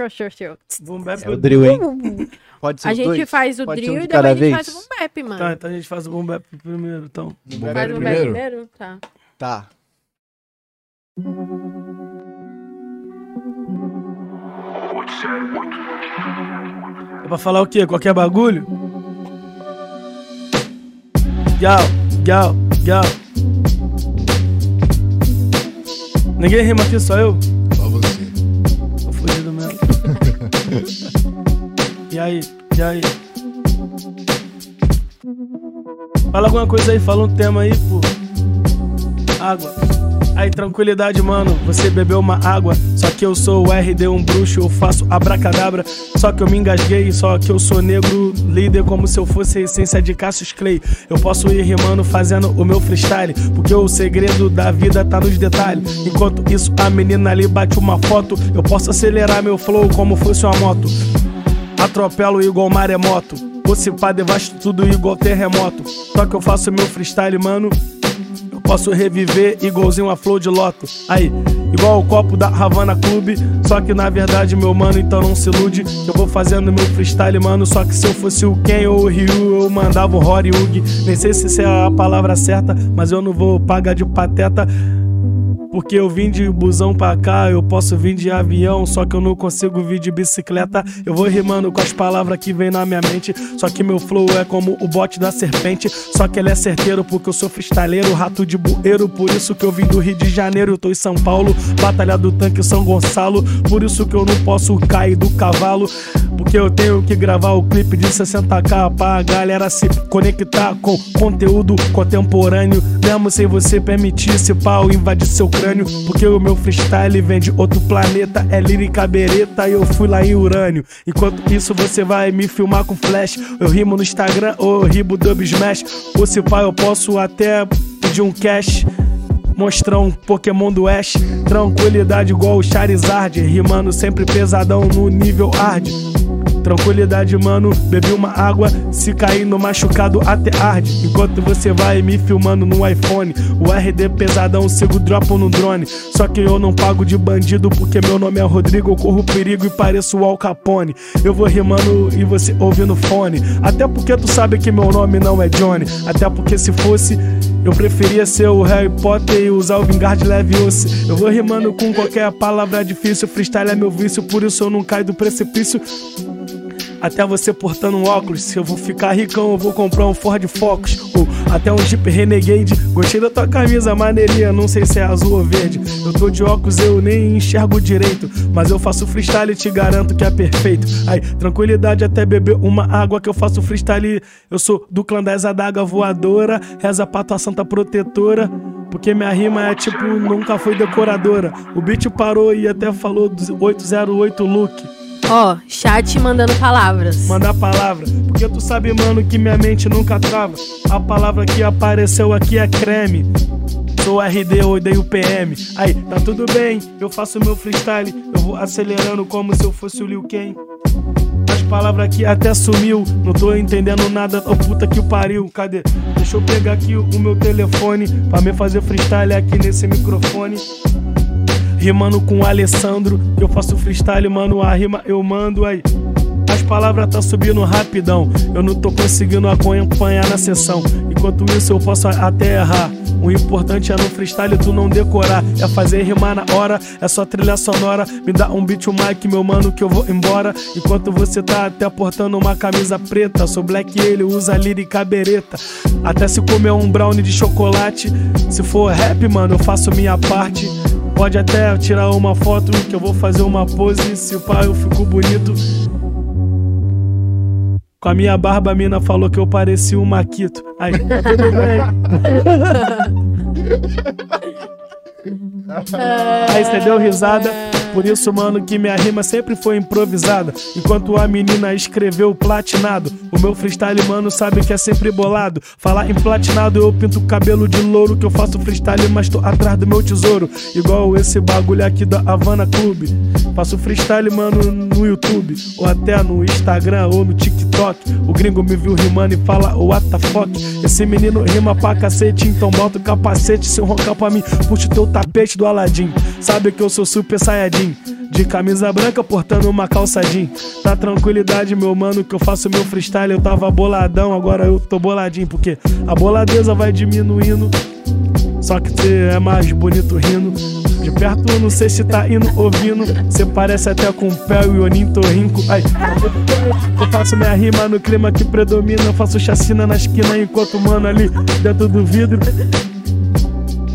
Show, show, show.
Boom bap,
É o drill, hein? Pode ser
A gente
dois?
faz o
Pode
drill
um de
e depois a gente faz
vez?
o boom bap, mano.
Tá, então a gente faz o boom bap primeiro, então.
Boom
Faz
bap
o boom bap
primeiro?
primeiro? Tá.
É pra falar o quê? Qualquer bagulho? Gal, gal, gal. Ninguém rima aqui, só eu?
Só você.
Tô fudido mesmo. e aí, e aí? Fala alguma coisa aí, fala um tema aí, pô. Água. Aí, tranquilidade, mano. Você bebeu uma água. Só que eu sou o RD, um bruxo. Eu faço abracadabra. Só que eu me engasguei. Só que eu sou negro, líder, como se eu fosse a essência de Cassius Clay. Eu posso ir rimando, fazendo o meu freestyle. Porque o segredo da vida tá nos detalhes. Enquanto isso, a menina ali bate uma foto. Eu posso acelerar meu flow como fosse uma moto. Atropelo igual maremoto. Você pá, devasto tudo igual terremoto. Só que eu faço meu freestyle, mano. Posso reviver igualzinho a flor de loto. Aí, igual o copo da Havana Clube. Só que na verdade, meu mano, então não se ilude. Eu vou fazendo meu freestyle, mano. Só que se eu fosse o Ken ou o Ryu, eu mandava o Rory Hug. Nem sei se é a palavra certa, mas eu não vou pagar de pateta. Porque eu vim de busão pra cá, eu posso vir de avião, só que eu não consigo vir de bicicleta. Eu vou rimando com as palavras que vem na minha mente. Só que meu flow é como o bote da serpente. Só que ele é certeiro porque eu sou freestyleiro, rato de bueiro. Por isso que eu vim do Rio de Janeiro, eu tô em São Paulo, Batalha do Tanque São Gonçalo. Por isso que eu não posso cair do cavalo. Porque eu tenho que gravar o clipe de 60k pra galera se conectar com conteúdo contemporâneo. Mesmo sem você permitir esse pau invadir seu crânio. Porque o meu freestyle vem de outro planeta. É lírica bereta e eu fui lá em urânio. Enquanto isso, você vai me filmar com flash. Eu rimo no Instagram ou eu rimo dub smash. Ou se pá, eu posso até pedir um cash. Mostrar um Pokémon do Ash. Tranquilidade igual o Charizard. Rimando sempre pesadão no nível hard. Tranquilidade, mano, bebi uma água. Se cair no machucado, até arde. Enquanto você vai me filmando no iPhone. O RD pesadão, sigo dropo no drone. Só que eu não pago de bandido, porque meu nome é Rodrigo. Eu corro perigo e pareço o Al Capone. Eu vou rimando e você ouvindo fone. Até porque tu sabe que meu nome não é Johnny. Até porque se fosse. Eu preferia ser o Harry Potter e usar o Vingard Leviosa. Eu vou rimando com qualquer palavra difícil. Freestyle é meu vício, por isso eu não caio do precipício. Até você portando um óculos. Se eu vou ficar ricão, eu vou comprar um Ford Focus. Ou até um Jeep Renegade. Gostei da tua camisa, maneirinha. Não sei se é azul ou verde. Eu tô de óculos, eu nem enxergo direito. Mas eu faço freestyle e te garanto que é perfeito. Aí, tranquilidade até beber uma água que eu faço freestyle. Eu sou do clã das adaga voadora. Reza pra tua santa protetora. Porque minha rima é tipo, nunca foi decoradora. O beat parou e até falou dos 808 look.
Ó, chat mandando palavras.
Mandar palavra. Porque tu sabe, mano, que minha mente nunca trava. A palavra que apareceu aqui é creme. Sou RD, odeio PM. Aí, tá tudo bem, eu faço meu freestyle. Eu vou acelerando como se eu fosse o Liu Kang. As palavras aqui até sumiu. Não tô entendendo nada, oh puta que pariu. Cadê? Deixa eu pegar aqui o meu telefone pra me fazer freestyle aqui nesse microfone. Rimando com Alessandro, eu faço freestyle, mano, a rima eu mando aí. As palavras tá subindo rapidão, eu não tô conseguindo acompanhar na sessão. Enquanto isso eu posso até errar. O importante é no freestyle tu não decorar, é fazer rimar na hora, é só trilha sonora. Me dá um beat, um mic, meu mano, que eu vou embora. Enquanto você tá até portando uma camisa preta, sou black ele usa lírica bereta. Até se comer um brownie de chocolate, se for rap, mano, eu faço minha parte. Pode até tirar uma foto que eu vou fazer uma pose. Se pai eu fico bonito. Com a minha barba, a mina falou que eu parecia um Maquito. Aí, tá tudo bem. Aí você deu risada. Por isso, mano, que minha rima sempre foi improvisada. Enquanto a menina escreveu platinado. O meu freestyle, mano, sabe que é sempre bolado. Falar em platinado, eu pinto cabelo de louro. Que eu faço freestyle, mas tô atrás do meu tesouro. Igual esse bagulho aqui da Havana Clube. Faço freestyle, mano, no YouTube. Ou até no Instagram ou no TikTok. O gringo me viu rimando e fala, what the fuck? Esse menino rima pra cacete, então bota o capacete. Se roncar pra mim, puxa o teu tapete do Aladim. Sabe que eu sou super saiyajin. De camisa branca, portando uma calça jean. Tranquilidade, meu mano, que eu faço meu freestyle. Eu tava boladão, agora eu tô boladinho. Porque a boladeza vai diminuindo. Só que você é mais bonito rindo. De perto eu não sei se tá indo ouvindo. Cê parece até com o pé e onintorrinco. Ai, eu faço minha rima no clima que predomina. Eu faço chacina na esquina enquanto mano ali dentro do vidro.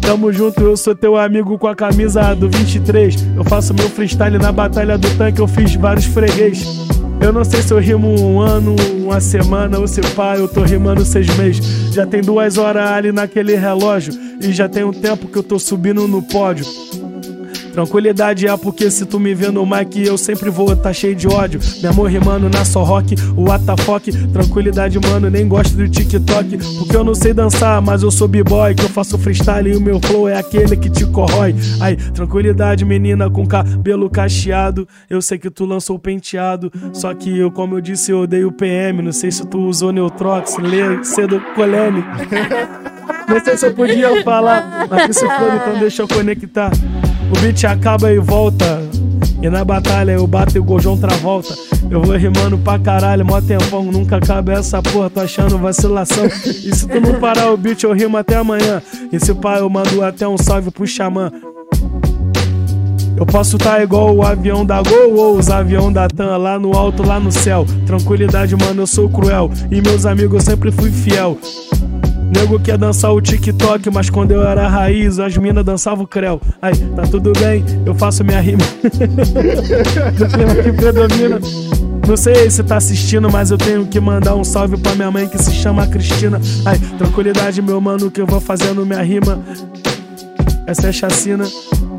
Tamo junto, eu sou teu amigo com a camisa do 23. Eu faço meu freestyle na batalha do tanque, eu fiz vários freguês. Eu não sei se eu rimo um ano, uma semana ou se pá, eu tô rimando seis meses. Já tem duas horas ali naquele relógio e já tem um tempo que eu tô subindo no pódio. Tranquilidade é porque se tu me vê no mic eu sempre vou tá cheio de ódio. Meu amor rimando na só rock, o atafoque. Tranquilidade, mano, nem gosto do TikTok. Porque eu não sei dançar, mas eu sou b-boy. Que eu faço freestyle e o meu flow é aquele que te corrói. Aí, tranquilidade, menina com cabelo cacheado. Eu sei que tu lançou penteado. Só que eu, como eu disse, eu odeio PM. Não sei se tu usou Neutrox, lê cedo colene. Não sei se eu podia falar, mas que se for, então deixa eu conectar. O beat acaba e volta. E na batalha eu bato e o Gojão travolta. Eu vou rimando pra caralho, mó tempão. Nunca acaba essa porra, tô achando vacilação. E se tu não parar o beat, eu rimo até amanhã. E se pá, eu mando até um salve pro xamã. Eu posso tá igual o avião da Gol ou os avião da TAM lá no alto, lá no céu. Tranquilidade, mano, eu sou cruel. E meus amigos eu sempre fui fiel. Nego quer dançar o TikTok, mas quando eu era raiz, as minas dançavam o creu. Aí, tá tudo bem, eu faço minha rima. Do clima que predomina. Não sei se tá assistindo, mas eu tenho que mandar um salve pra minha mãe que se chama Cristina. Ai, tranquilidade, meu mano, que eu vou fazendo minha rima. Essa é chacina.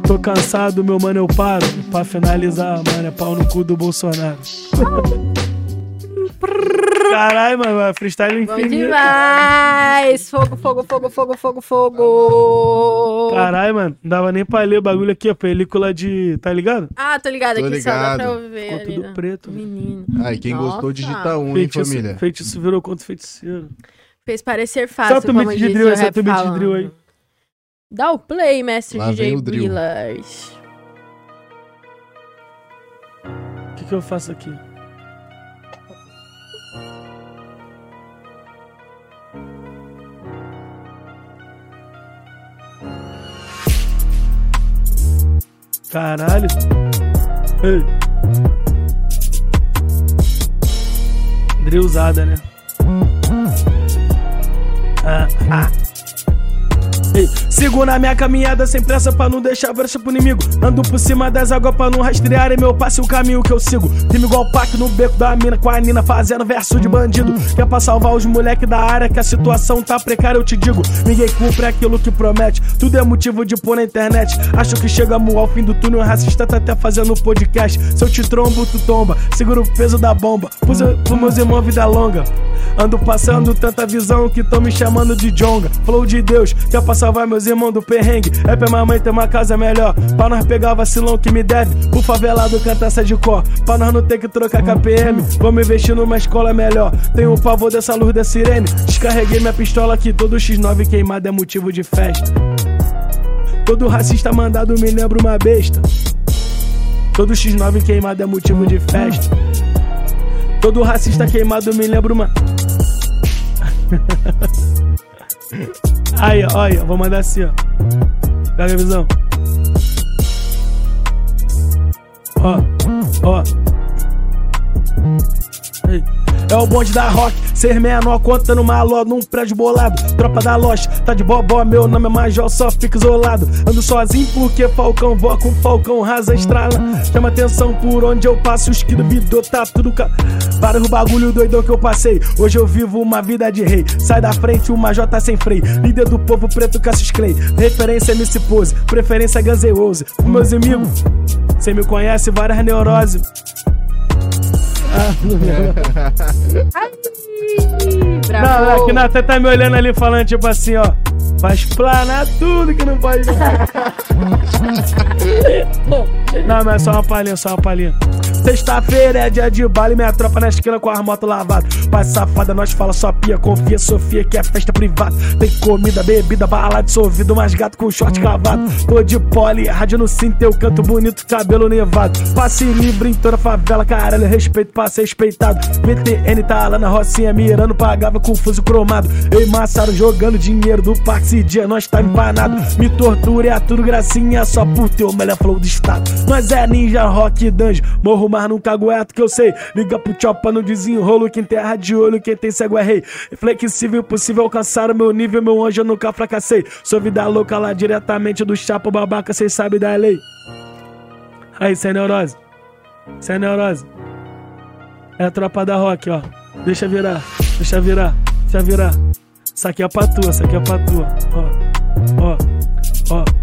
Tô cansado, meu mano, eu paro. Pra finalizar, mano, é pau no cu do Bolsonaro. Caralho, mano, freestyle
Bom
infinito.
demais! Fogo, fogo, fogo, fogo, fogo, fogo!
Caralho, mano, não dava nem pra ler o bagulho aqui, ó. Película de. Tá ligado?
Ah, tô ligado
Tô
aqui, só dá
ligado.
pra eu ver
Ficou
ali,
tudo
né?
preto.
Menino.
Aí, quem gostou,
Nossa.
digita um, hein,
Feitiço,
família?
feitiço virou contra feiticeiro.
Fez parecer fácil,
Solta o
como
de drill,
o
beat de drill aí.
Dá o play, mestre
Lá
DJ. Brillars.
O que, que eu faço aqui? Caralho. Ei. Drillzada, né? Ah, ah. Sigo na minha caminhada sem pressa pra não deixar brecha pro inimigo. Ando por cima das águas pra não rastrear e meu passe o caminho que eu sigo. Rimo igual pack no beco da mina com a Nina fazendo verso de bandido. Que é pra salvar os moleque da área que a situação tá precária, eu te digo. Ninguém cumpre aquilo que promete. Tudo é motivo de pôr na internet. Acho que chegamos ao fim do túnel. Racista tá até fazendo podcast. Se eu te trombo, tu tomba. Segura o peso da bomba. Pros, meus irmãos, vida longa. Ando passando tanta visão que tão me chamando de Jonga. Flow de Deus, que é salvar meus irmãos do perrengue. É pra minha mãe ter uma casa melhor. Pra nós pegar vacilão que me deve. O favelado canta essa de cor. Pra nós não ter que trocar KPM. Vamos investir numa escola melhor. Tenho o pavor dessa luz da sirene. Descarreguei minha pistola aqui. Todo X9 queimado é motivo de festa. Todo racista mandado me lembra uma besta. Todo X9 queimado é motivo de festa. Todo racista queimado me lembra uma. Aí, olha, vou mandar assim, ó. Pega a visão. Ó, ó. É o bonde da rock, ser menor contando maló num prédio bolado. Tropa da loja, tá de bobó, meu nome é Major, só fica isolado. Ando sozinho porque Falcão voa com Falcão rasa estrala. Chama atenção por onde eu passo, os que duvidou, tá tudo ca... Para o bagulho doidão que eu passei. Hoje eu vivo uma vida de rei. Sai da frente, o Major tá sem freio. Líder do povo preto, Cassius Clay. Referência MC Pose, preferência Roses. Os meus amigos, cê me conhece, várias neuroses. Ah, Não,
bravo.
não, que não, até tá me olhando ali falando, tipo assim, ó. Vai explanar tudo que não pode. Não, mas só uma palhinha, só uma palhinha. Sexta-feira é dia de baile, minha tropa na esquina com as motos lavadas. Pai safada, nós fala só pia, confia, Sofia, que é festa privada. Tem comida, bebida, bala dissolvido, mais gato com short cavado. Tô de pole, rádio no cinto, eu canto bonito, cabelo nevado. Passe livre em toda a favela, caralho, respeito pra ser respeitado. VTN tá lá na Rocinha, mirando, pagava com fuso cromado. Eu e Massaro jogando dinheiro do parque, esse dia nós tá empanado. Me tortura, é tudo gracinha, só por ter o melhor flow do estado. Nós é ninja, rock, danjo, morro, mas nunca aguento que eu sei. Liga pro chopa no desenrolo, quem terra de olho, quem tem cego é rei. Flexível, impossível alcançar o meu nível, meu anjo, eu nunca fracassei. Sou vida louca lá diretamente do chapa babaca, cês sabem da lei. Aí, sem neurose. Sem neurose. É a tropa da rock, ó. Deixa virar, deixa virar, deixa virar. Isso aqui é pra tua, isso aqui é pra tua. Ó, ó, ó.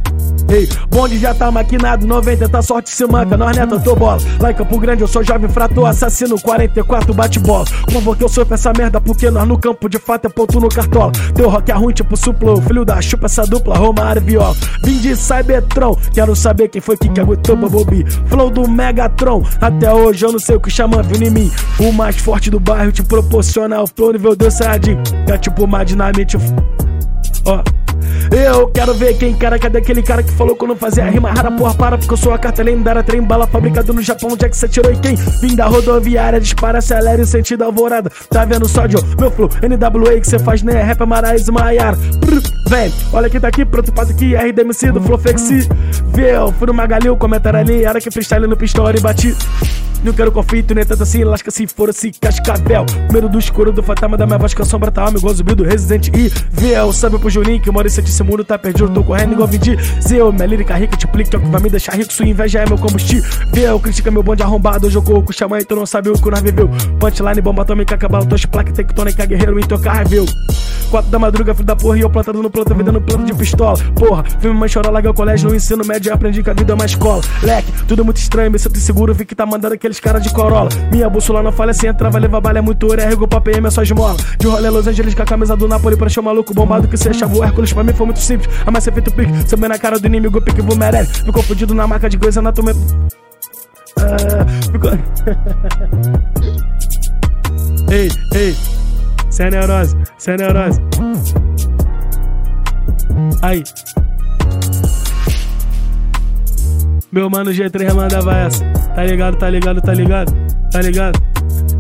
Ei, bonde já tá maquinado, 90 tá sorte se manca, nós neta, tô bola. Lá em Campo Grande eu sou jovem frator, assassino 44, bate bola. Convoquei sou pra essa merda, porque nós no campo de fato é ponto no cartola. Teu rock é ruim, tipo suplo, filho da chupa essa dupla, Romário e. Vim de Cybertron, quero saber quem foi que aguentou Bobi. Flow do Megatron, até hoje eu não sei o que chama vindo em mim. O mais forte do bairro te proporciona o flow nível Deus Saiyajin. É tipo uma dinamite, ó. Eu quero ver quem cara, cadê aquele cara que falou que eu não fazia rima rara, porra, para, porque eu sou a carta lendária, trem bala fabricado no Japão, onde é que você tirou e quem? Vim da rodoviária, dispara, acelera e sentido alvorada. Tá vendo só, Joe? Meu flow, NWA que cê faz, né? Rap, Maraíza, Maiara. Vem, olha quem tá aqui, pronto, faz aqui, RDMC do Flow Flexi. Viu, fui no Magalhão, comentário ali, era que freestyle no pistola e bati. Não quero conflito, nem tanto assim, lasca se for assim, cascavel. Medo do escuro do fantasma da minha voz, que a sombra tá alma, igual do Resident Evil. Sabe pro Juninho que mora em esse mundo tá perdido, tô correndo igual Vindi. Zeu, minha lírica rica, te plica, é que vai me deixar rico, sua inveja é meu combustível. Critica meu bonde arrombado, corro com xamã, tu não sabe o que nós viveu. Punchline, bomba atômica, cabalo, tocha, placa, tectônica, guerreiro, em tocar, viu? Quatro da madruga, filho da porra, e eu plantado no planta, vendendo planta de pistola. Porra, vi minha mãe chorar, larguei o colégio, no ensino médio, aprendi que a vida é uma escola. Leque, tudo muito estranho, me sinto inseguro, vi que tá mandando aqueles caras de Corolla. Minha bússola não falha, se entrar, vai levar bala, é muito ouro, é rego pra PM, é só esmola. De rolê Los Angeles com a camisa do Napoli, pra encher o maluco bombado que cê achava o Hércules, pra mim foi muito simples. A mais ser feito pique, sabendo na cara do inimigo, pique, vou merece. Ficou fudido na marca de coisa, anatomia. Ah, ficou. ei, ei, sem neurose, sem neurose. Aí. Meu mano G3 mandava essa. Tá ligado, tá ligado, tá ligado, tá ligado?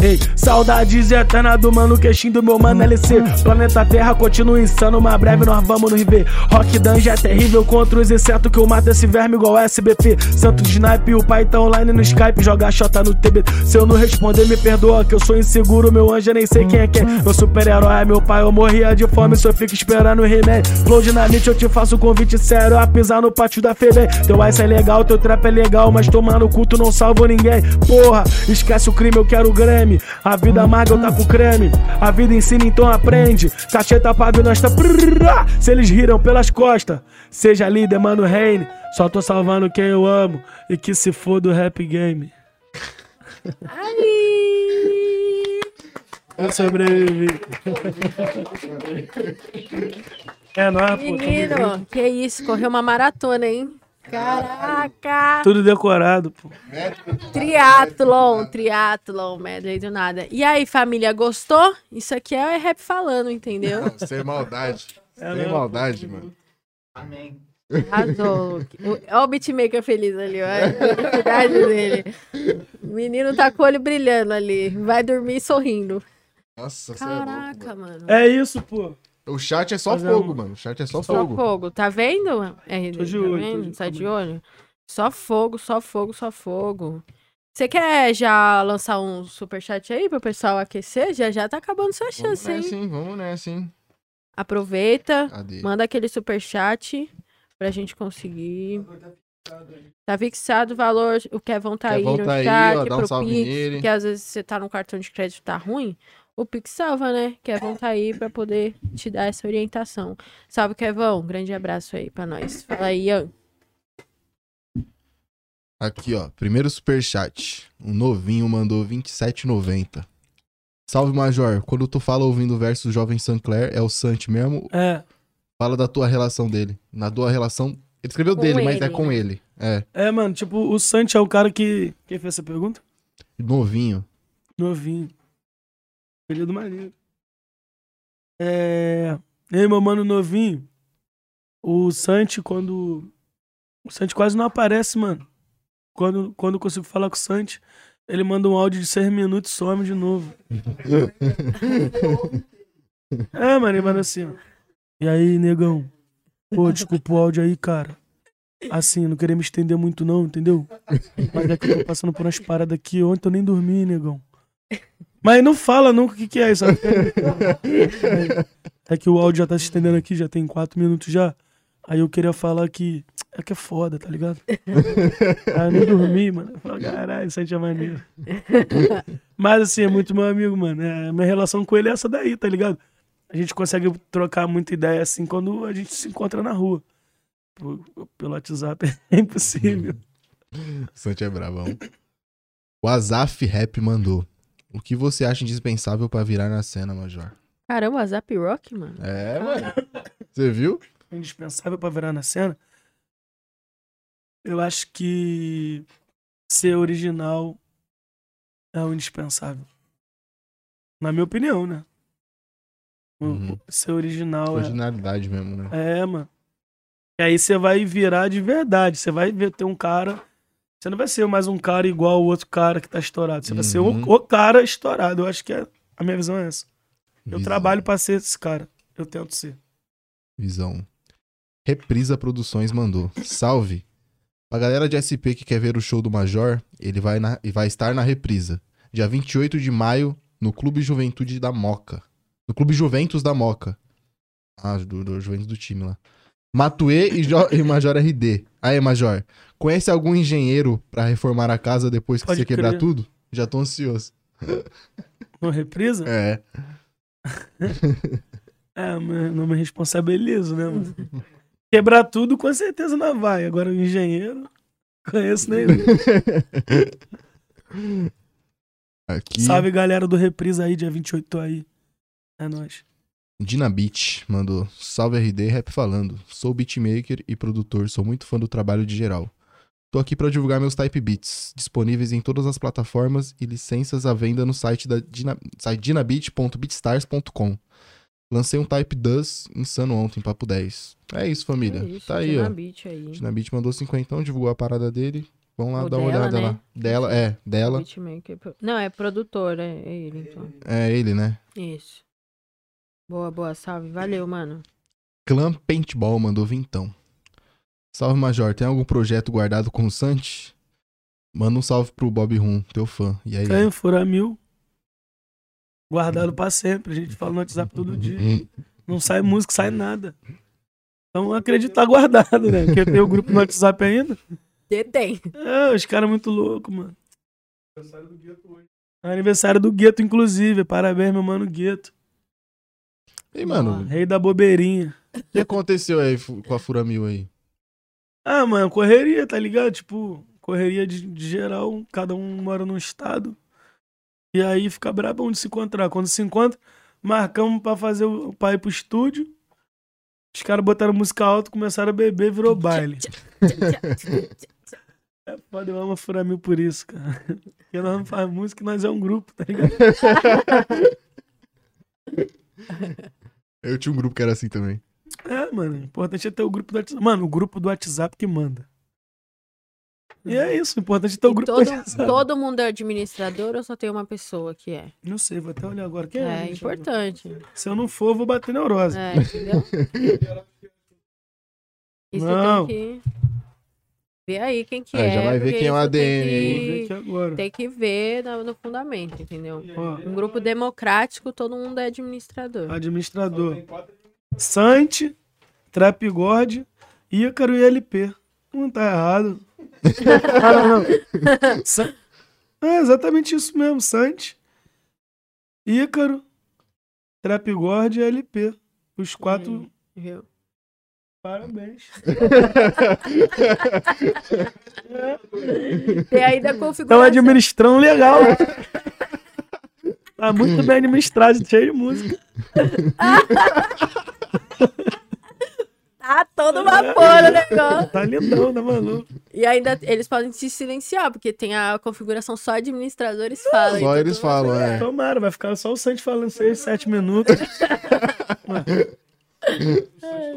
Ei, saudades eterna do mano queixinho do meu mano LC. Planeta Terra continua insano, mas breve nós vamos nos ver. Rock Dungeon é terrível contra os insetos que eu mato esse verme igual SBP. Santo de snipe, o pai tá online no Skype, joga xota no TB. Se eu não responder, me perdoa, que eu sou inseguro, meu anjo, nem sei quem é quem. Meu super-herói é meu pai, eu morria de fome, só fico esperando o remédio. Flow dinamite, eu te faço um convite sério a pisar no pátio da FEBEM. Teu ice é legal, teu trap é legal, mas tomar culto não salvo ninguém. Porra, esquece o crime, eu quero A vida amarga eu tá com creme. A vida ensina, então aprende. Cacheta paga e nós tá. Se eles riram pelas costas, seja líder, mano, reine. Só tô salvando quem eu amo. E que se for do rap game.
Ai!
Eu sobrevivi. É nóis, pô.
Menino, que isso, correu uma maratona, hein? Caraca!
Tudo decorado, pô.
Triatlon, triatlon, medley do nada. E aí, família, gostou? Isso aqui é rap falando, entendeu?
Sem maldade.
É
Sem
não.
maldade, mano.
Arrasou. Olha o beatmaker feliz ali, olha a felicidade dele. O menino tá com o olho brilhando ali. Vai dormir sorrindo.
Nossa, cê é louco,
Caraca, mano.
É isso, pô.
O chat é só
Fazendo-
fogo, mano. O chat é só
Só
fogo.
fogo. Tá vendo? RD?
Tô de
tá
olho, tô
vendo?
de-
Tá
tô
de olho? Só fogo, só fogo, só fogo. Você quer já lançar um superchat aí pro pessoal aquecer? Já já tá acabando sua
Vamos
chance, hein?
nessa, hein? Vamos nessa, hein?
Aproveita,
Cadê?
manda aquele superchat pra gente conseguir. Tá fixado o valor, o Kevão tá
Kevão
aí no
tá aí,
chat,
ó, dá um
pro
salve
Pix,
nele.
porque às vezes você tá no cartão de crédito tá ruim, o Pix salva, né? Kevão tá aí pra poder te dar essa orientação. Salve, Kevão, grande abraço aí pra nós. Fala aí, Ian.
Aqui, ó. Primeiro superchat. Um novinho mandou 27,90. Salve, Major. Quando tu fala ouvindo o verso do Jovem Sancler, é o Sant mesmo?
É.
Fala da tua relação dele. Na tua relação. Ele escreveu
Com
dele, mas é
ele,
com ele. É,
É, mano, tipo, o Santi é o cara que. Quem fez essa pergunta?
novinho.
Novinho. Apelido maneiro. É. Ei, meu mano novinho. O Santi, quando. O Santi quase não aparece, mano. Quando, quando eu consigo falar com o Santi, ele manda um áudio de seis minutos e some de novo. É, mano, ele manda assim, ó. E aí, negão? Pô, desculpa o áudio aí, cara. Assim, não queria me estender muito não, entendeu? Mas é que eu tô passando por umas paradas aqui. Ontem eu nem dormi, negão. Mas não fala nunca o que, que é isso. É que o áudio já tá se estendendo aqui, já tem quatro minutos já. Aí eu queria falar que é que é foda, tá ligado? Aí eu nem dormi, mano. Eu falo, caralho, isso aí é maneiro. Mas assim, é muito meu amigo, mano. É, minha relação com ele é essa daí, tá ligado? A gente consegue trocar muita ideia assim quando a gente se encontra na rua. Pelo WhatsApp é impossível.
Santi é bravão. O Azaf Rap mandou. O que você acha indispensável pra virar na cena, Major?
Caramba, Zap Rock, mano.
É, mano. Você viu?
indispensável pra virar na cena, eu acho que ser original é o indispensável. Na minha opinião, né?
Uhum.
Ser original é.
Originalidade mesmo, né?
É, mano. E aí você vai virar de verdade. Você vai ver ter um cara. Você não vai ser mais um cara igual o outro cara que tá estourado. Você vai ser
Uhum.
o, o cara estourado. Eu acho que é- a minha visão é essa. Eu
Visão.
trabalho pra ser esse cara. Eu tento ser.
Visão. Reprisa Produções mandou. Salve. A galera de SP que quer ver o show do Major, ele vai, na, vai estar na reprisa. Dia 28 de maio, no Clube Juventude da Moca. No Clube Juventus da Moca. Ah, do, do Juventus do time lá. Matuê e, Jo- e Major RD. Aí, Major, conhece algum engenheiro pra reformar a casa depois que
Pode
você quebrar
crer.
tudo? Já tô ansioso.
Não reprisa?
É.
É, mas não me responsabilizo, né, mano? Quebrar tudo, com certeza não vai. Agora, o engenheiro, conheço nenhum.
Aqui.
Salve, galera do Reprisa aí, dia 28 tô aí. É nóis.
Dinabit mandou. Salve RD, rap falando. Sou beatmaker e produtor, sou muito fã do trabalho de geral. Tô aqui pra divulgar meus type beats, disponíveis em todas as plataformas e licenças à venda no site da Dina, site dinabit.beatstars.com. Lancei um type DUS insano ontem, papo 10. É isso, família.
É isso,
tá aí,
tinha
ó.
aí.
Dinabit mandou 50, então divulgou a parada dele. Vamos lá dar uma
dela,
olhada
né?
lá. Dela, é, dela.
Beatmaker. Não, é produtor, é é ele, então.
É ele, né?
Isso. Boa, boa, salve. Valeu, mano.
Clã Paintball mandou vintão. Salve, Major. Tem algum projeto guardado com o Santi? Manda um salve pro Bob Rum, teu fã. E aí?
Tem, furar mil. Guardado pra sempre. A gente fala no WhatsApp todo dia. Não sai música, sai nada. Então acredito que tá guardado, né? Porque tem o grupo no WhatsApp ainda.
Tem.
É, os caras muito loucos, mano. Aniversário do Gueto, inclusive. Parabéns, meu mano Gueto.
E, mano,
Rei da bobeirinha.
o que aconteceu aí com a Furamil aí?
Ah, mano, correria, tá ligado? Tipo, correria de, de geral, cada um mora num estado. E aí fica brabão de se encontrar. Quando se encontra, marcamos pra fazer o pra ir pro estúdio. Os caras botaram música alta, começaram a beber, virou baile. É foda, eu amo a Fura Mil por isso, cara. Porque nós não faz música e nós é um grupo, tá ligado?
Eu tinha um grupo que era assim também.
É, mano, o importante é ter o grupo do WhatsApp. Mano, o grupo do WhatsApp que manda. E é isso, o importante é ter o
E
grupo
todo,
do WhatsApp.
todo mundo é administrador ou só tem uma pessoa que é?
Não sei, vou até olhar agora. Quem
É,
gente?
importante.
Se eu não for, eu vou bater neurose.
É, entendeu? Você
Não.
tem que ver aí quem que
É,
é.
já vai ver quem é o
isso tem que-
agora.
Tem que ver no, no fundamento, entendeu? Um grupo democrático, todo mundo é administrador.
administrador. Sante, Trapigord, Ícaro e LP. Não tá errado. ah, não, não. Sa- É exatamente isso mesmo. Sante, Ícaro, Trapigord e LP. Os quatro.
Hum.
Parabéns.
Tem aí da
Estão
configuração.
administrando legal. Tá muito bem administrado, cheio de música.
Tá todo vapor o negócio.
Tá lindão, tá maluco.
E ainda eles podem te silenciar, porque tem a configuração só administradores falam.
Só
então
eles falam, é.
Tomara, vai ficar só o Santos falando 6, 7 minutos.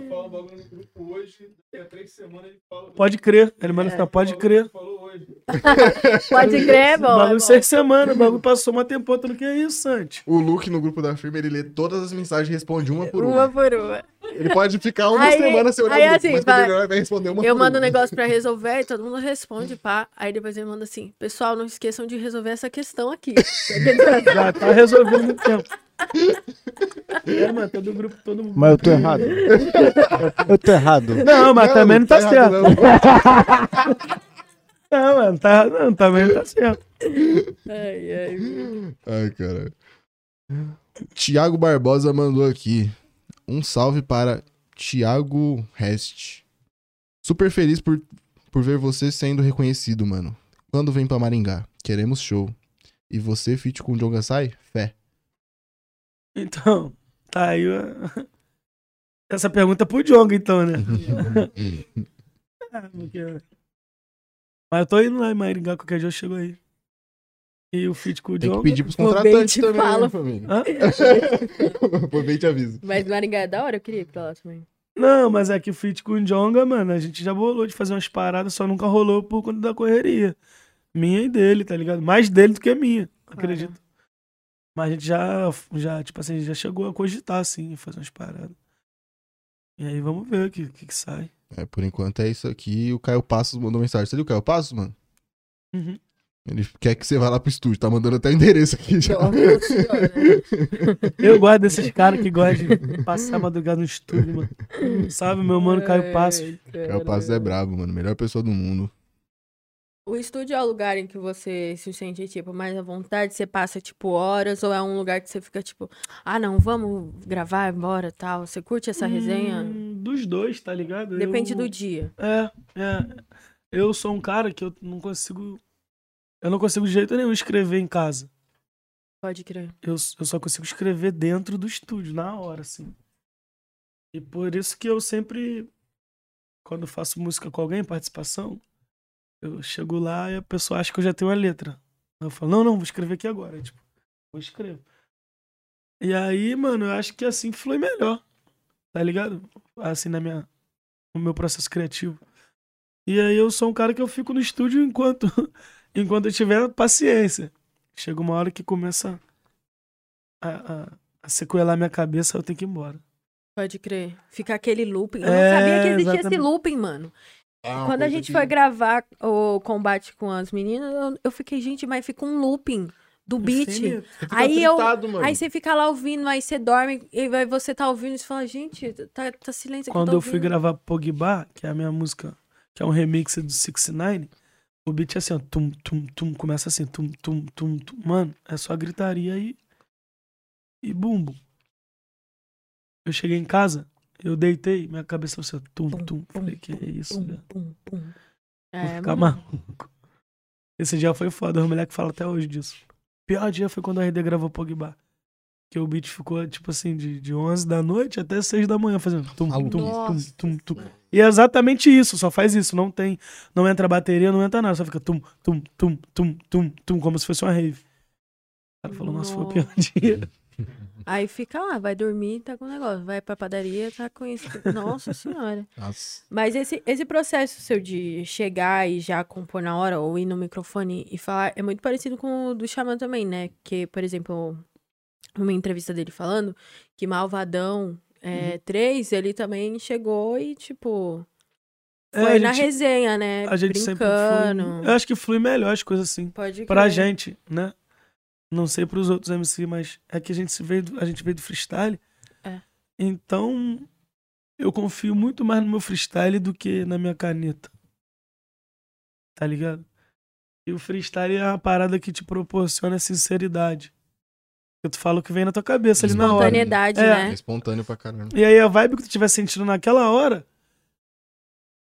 fala bagulho no grupo hoje, daqui a três semanas ele fala.
Pode crer. Ele manda assim, pode crer.
Pode crer, é
O
bom. é
bagulho
bom.
seis semanas, o bagulho passou uma tempo outra. Que é isso, Santos?
O Luke no grupo da firma, ele lê todas as mensagens e responde uma por uma.
Uma por uma.
Ele pode ficar uma
Aí-
semana sem olhar
aí
o grupo,
assim,
mas
vai-
vai responder uma
Eu
por
mando um negócio pra resolver e todo mundo responde, pá. Aí depois ele manda assim: pessoal, não esqueçam de resolver essa questão aqui.
Já tá resolvendo no tempo. É, mano, todo grupo, todo mundo.
Mas eu tô errado. Eu tô errado.
Não, mas também não tá
errado,
certo.
não.
Não, mano, tá, não, também não tá certo.
ai, ai.
Ai, caralho. Tiago Barbosa mandou aqui. Um salve para Tiago Rest. Super feliz por, por ver você sendo reconhecido, mano. Quando vem pra Maringá? Queremos show. E você, feat com o John Gassai? Fé.
Então, tá aí. ó. Essa pergunta é pro Jonga, então, né? Ah, porque- Mas eu tô indo lá em Maringá, qualquer dia eu chego aí. E o feat com o
Tem que
Jonga.
pedir pros
Vou ver e
contratantes
te
também, né, família? Vou ver e te aviso.
Mas Maringá é da hora, eu queria ir pra lá também.
Não, mas é que o feat com o Jonga, mano, a gente já bolou de fazer umas paradas, só nunca rolou por conta da correria. Minha e dele, tá ligado? Mais dele do que minha, acredito. Mas a gente já, já, tipo assim, já chegou a cogitar, assim, fazer umas paradas. E aí vamos ver o que, que, que sai.
É, por enquanto é isso aqui. O Caio Passos mandou mensagem. Você viu o Caio Passos, mano?
Uhum.
Ele quer que você vá lá pro estúdio. Tá mandando até o endereço aqui já.
Senhora.
Eu gosto desses caras que gostam de passar a madrugada no estúdio, mano. Salve, meu mano Caio Passos.
Ai,
Caio Passos é brabo, mano. Melhor pessoa do mundo.
O estúdio é o lugar em que você se sente, tipo, mais à vontade? Você passa, tipo, horas? Ou é um lugar que você fica, tipo, ah, não, vamos gravar, embora, tal? Você curte essa resenha?
Hum, dos dois, tá ligado?
Depende
Eu-
do dia.
É, é. Eu sou um cara que eu não consigo. Eu não consigo de jeito nenhum escrever em casa.
Pode crer.
Eu, eu só consigo escrever dentro do estúdio, na hora, assim. E por isso que eu sempre, quando faço música com alguém, participação, eu chego lá e a pessoa acha que eu já tenho a letra. Eu falo, não, não, vou escrever aqui agora. Aí, tipo, vou escrever. E aí, mano, eu acho que assim flui melhor. Tá ligado? Assim, na minha, no meu processo criativo. E aí eu sou um cara que eu fico no estúdio enquanto, enquanto eu tiver paciência. Chega uma hora que começa a, a, a sequelar minha cabeça, eu tenho que ir embora.
Pode crer. Fica aquele looping. Eu
É,
não sabia que existia esse
exatamente.
looping, mano.
Ah,
Quando a gente foi gravar o combate com as meninas, eu, eu fiquei, gente, mas fica um looping do beat.
Infinito.
Aí eu-
mano.
Aí você fica lá ouvindo, aí você dorme, e aí você tá ouvindo e você fala, gente, tá, tá silêncio aqui.
Quando
tô
eu fui gravar Pogba, que é a minha música, que é um remix do 69, o beat é assim, ó, tum, tum, tum, começa assim, tum, tum, tum, tum. Mano, é só gritaria e. e bumbo. Eu cheguei em casa, eu deitei, minha cabeça assim, ó, tum, tum.
pum,
Falei, que é isso,
Pum,
velho?
pum, pum.
Vou
É,
ficar maluco. Esse dia foi foda, os moleques falam até hoje disso. Pior dia foi quando a RD gravou Pogba. Que o beat ficou, tipo assim, de, de 11 da noite até 6 da manhã, fazendo tum, tum, tum,
Nossa
tum, tum, tum. E é exatamente isso, só faz isso. Não tem, não entra bateria, não entra nada. Só fica tum, tum, tum, tum, tum, tum, como se fosse uma rave. O cara falou, nossa, foi o pior dia.
Aí fica lá, vai dormir, tá com o negócio. Vai pra padaria, tá com isso. Nossa senhora.
Nossa.
Mas esse, esse processo seu de chegar e já compor na hora, ou ir no microfone e falar, é muito parecido com o do Xamã também, né? Que, por exemplo, numa entrevista dele falando que Malvadão é, 3, ele também chegou e, tipo,
É,
foi
a
na
gente-
resenha, né?
A gente sempre
Brincando.
flui. Eu acho que flui melhor as coisas assim.
Pode
Pra
crer.
gente, né? Não sei pros outros MC, mas é que a gente se veio do, a gente veio do freestyle.
É.
Então, eu confio muito mais no meu freestyle do que na minha caneta. Tá ligado? E o freestyle é uma parada que te proporciona sinceridade. Eu tu fala o que vem na tua cabeça ali na hora.
Espontaneidade,
É.
É
né?
espontâneo pra caramba.
E aí a vibe que tu estiver sentindo naquela hora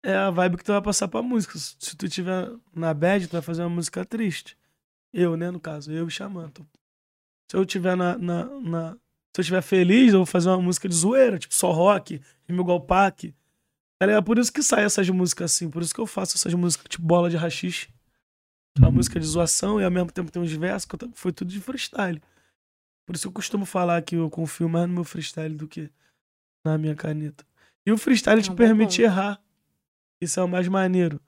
é a vibe que tu vai passar pra música. Se tu estiver na bad, tu vai fazer uma música triste. Eu, né, no caso, eu e Xamã. Se eu estiver na, na, na- Se eu estiver feliz, eu vou fazer uma música de zoeira, tipo só rock, rima igual pack. Tá ligado? Por isso que sai essas músicas assim, por isso que eu faço essas músicas tipo bola de rachixe. É uma música de zoação e ao mesmo tempo tem uns versos que eu foi tudo de freestyle. Por isso eu costumo falar que eu confio mais no meu freestyle do que na minha caneta. E o freestyle
É
te
bom
permite
ponto.
errar. Isso é o mais maneiro.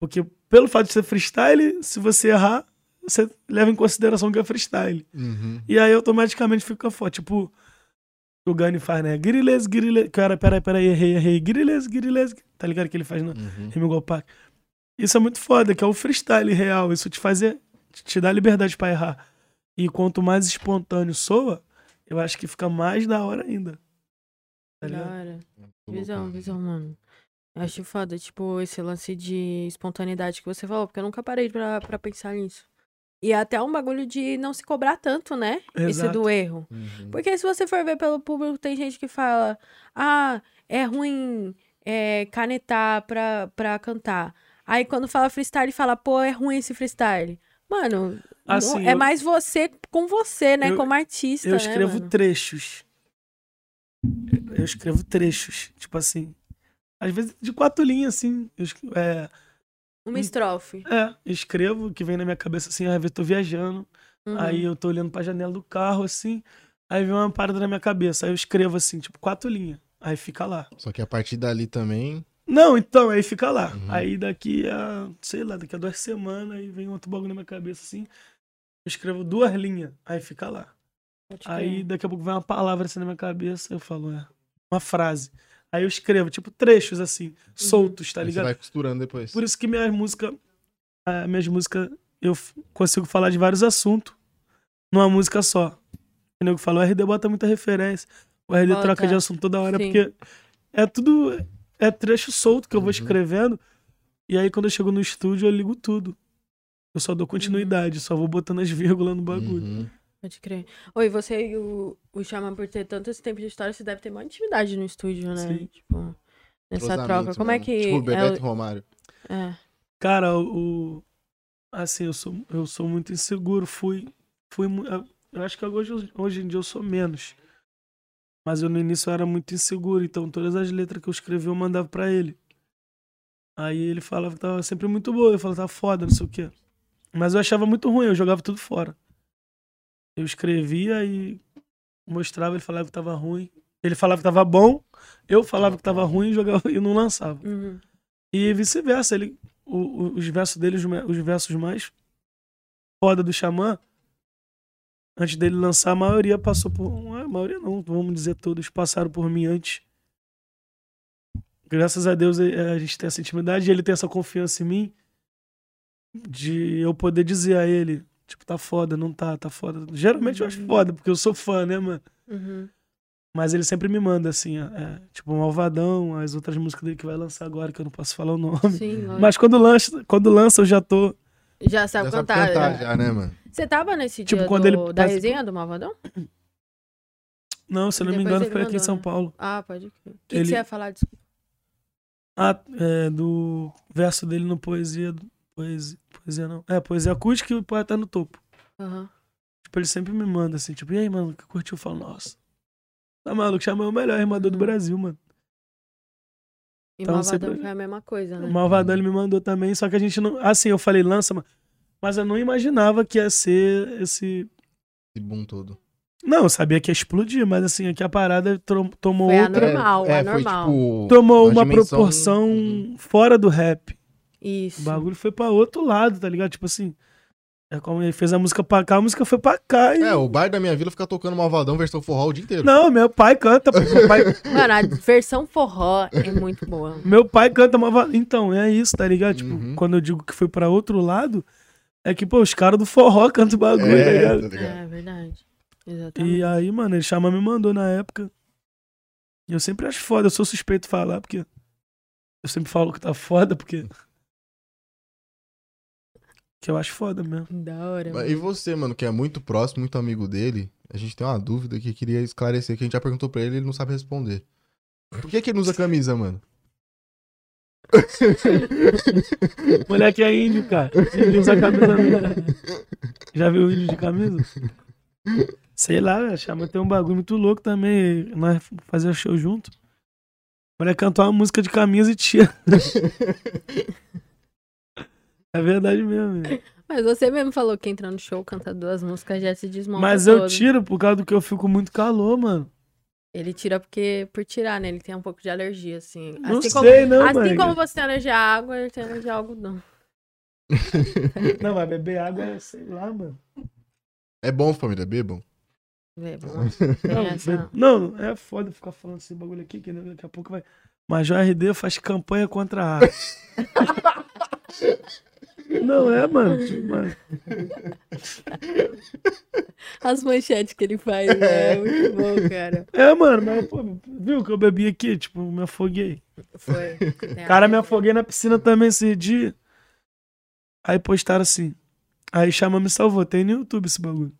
Porque pelo fato de ser freestyle, se você errar, você leva em consideração que é freestyle.
Uhum.
E aí automaticamente fica foda. Tipo, o Gani faz, né? Griles, griles. Cara, peraí, peraí, errei, errei. Griles, griles. Tá ligado que ele faz no
Uhum.
Rima igual Pac. Isso é muito foda, que é o freestyle real. Isso te fazer. te dá liberdade pra errar. E quanto mais espontâneo soa, eu acho que fica mais da hora ainda. Tá
Da hora. Visão, visão, mano. Eu acho foda, tipo, esse lance de espontaneidade que você falou, porque eu nunca parei pra, pra pensar nisso. E é até um bagulho de não se cobrar tanto, né? Esse
Exato.
do erro.
Uhum.
Porque se você for ver pelo público, tem gente que fala: ah, é ruim é, canetar pra, pra cantar. Aí quando fala freestyle, fala: pô, é ruim esse freestyle. Mano, não-
Assim,
é
eu-
mais você com você, né?
eu-
Como artista,
Eu
né,
escrevo
mano?
trechos. Eu escrevo trechos. Tipo assim. Às vezes de quatro linhas, assim. Eu, é,
Uma estrofe.
é, escrevo, que vem na minha cabeça assim, às vezes eu tô viajando.
Uhum.
Aí eu tô olhando pra janela do carro, assim. Aí vem uma parada na minha cabeça. Aí eu escrevo assim, tipo, quatro linhas. Aí fica lá.
Só que a partir dali também.
Não, então, aí fica lá.
Uhum.
Aí daqui a, sei lá, daqui a duas semanas, aí vem outro bagulho na minha cabeça, assim. Eu escrevo duas linhas. Aí fica lá. Aí daqui a pouco vem uma palavra assim na minha cabeça, eu falo, é. Uma frase. Aí eu escrevo, tipo, trechos assim, soltos, tá
aí você
ligado?
vai costurando depois.
Por isso que minhas músicas. ah, Minhas músicas, eu consigo falar de vários assuntos numa música só. O nego falou, o RD bota muita referência. O RD
Bota.
troca de assunto toda hora,
Sim.
porque é tudo. É trecho solto que eu vou
Uhum.
escrevendo. E aí, quando eu chego no estúdio, eu ligo tudo. Eu só dou continuidade, só vou botando as vírgulas no bagulho.
Uhum.
Pode crer. Oi, você e o, o Xamã, por ter tanto esse tempo de história, você deve ter uma intimidade no estúdio, né?
Sim.
Tipo, nessa troca. Como é que.
Tipo,
é
Bebeto
o-
e Romário.
é.
Cara, o. Assim, eu sou, eu sou muito inseguro. Fui. fui eu acho que hoje, hoje em dia eu sou menos. Mas eu no início eu era muito inseguro. Então todas as letras que eu escrevi eu mandava pra ele. Aí ele falava que tava sempre muito boa. Eu falava, tá foda, não sei o quê. Mas eu achava muito ruim, eu jogava tudo fora. Eu escrevia e mostrava, ele falava que tava ruim. Ele falava que tava bom, eu falava que tava ruim e jogava e não lançava.
Uhum.
E vice-versa, ele, o- o- os versos dele, os, os versos mais foda do Xamã, antes dele lançar, a maioria passou por. A maioria não, vamos dizer todos, passaram por mim antes. Graças a Deus eh, a gente tem essa intimidade e ele tem essa confiança em mim de eu poder dizer a ele, tipo, tá foda, não tá, tá foda. Geralmente eu acho foda, porque eu sou fã, né, mano?
Uhum.
Mas ele sempre me manda, assim, é, tipo, Malvadão, as outras músicas dele que vai lançar agora, que eu não posso falar o nome.
Sim.
Mas quando lança, quando lança eu já tô.
já sabe
Já sabe
cantar.
cantar
já.
já, né, mano?
Você tava nesse
Tipo,
dia
quando
do-
ele
da resenha do Malvadão?
Não, se eu não me engano, foi aqui em
mandou,
São
né?
Paulo.
Ah, pode crer. O que, que
Ele-
você ia falar? Desculpa.
Ah, é, do verso dele no Poesia. Poesia, poesia não. É, Poesia Acústica e o Poeta no Topo.
Aham.
Tipo, ele sempre me manda assim, tipo, e aí, mano, que curtiu? Eu falo, nossa. Tá maluco, chamou o melhor rimador do
Uhum.
Brasil, mano.
E
Então,
Malvadão
sempre-
foi a mesma coisa, né?
O Malvadão ele me mandou também, só que a gente não. Assim, eu falei, lança, mano. Mas eu não imaginava que ia ser esse.
Esse boom todo.
Não, eu sabia que ia explodir, mas assim, aqui a parada tomou
Foi
outra.
anormal,
é,
anormal.
Foi, tipo,
Tomou
uma dimensão-
proporção
Uhum.
fora do rap.
Isso.
O bagulho foi pra outro lado, tá ligado? Tipo assim. É como ele fez a música pra cá, a música foi pra cá. E...
É, o bar da minha vila fica tocando Malvadão versão forró o dia inteiro.
Não, meu pai canta. Meu pai,
Mano, a versão forró é muito boa.
meu pai canta uma. Então, é isso, tá ligado? Tipo,
Uhum.
quando eu digo que foi pra outro lado, é que, pô, os caras do forró cantam o bagulho, tá
é,
ligado?
tá ligado?
É verdade. Exatamente.
E aí, mano, ele chama me mandou na época. E eu sempre acho foda, eu sou suspeito de falar, porque. Eu sempre falo que tá foda, porque. Que eu acho foda mesmo.
Da hora.
Mas E você, mano, que é muito próximo, muito amigo dele, a gente tem uma dúvida que queria esclarecer, que a gente já perguntou pra ele e ele não sabe responder. Por que que ele não usa camisa, mano?
Moleque é índio, cara. Índio usa camisa. Já viu índio de camisa? Sei lá, chama tem um bagulho muito louco também. Nós fazer show junto. mulher cantou uma música de camisa e tira. é verdade mesmo.
Mas você mesmo falou que entra no show, canta duas músicas, já se desmonta
Mas eu
todo.
tiro por causa do que eu fico muito calor, mano.
Ele tira porque, por tirar, né? Ele tem um pouco de alergia, assim.
Não
assim
sei,
como,
não,
Assim como você tem alergia à água, ele tem alergia ao algodão.
Não, mas beber água é, sei lá, mano.
É bom, família, bebam.
Bom,
Não,
essa,
não, é foda ficar falando esse bagulho aqui, que daqui a pouco vai. Major RD faz campanha contra a água. Não é, mano. tipo, mano.
As manchetes que ele faz, né? É muito bom, cara.
É, mano, mas, pô, viu que eu bebi aqui? Tipo, me afoguei.
Foi.
Cara, me afoguei na piscina também esse dia. Aí postaram assim. Aí Chama me salvou. Tem no YouTube esse bagulho.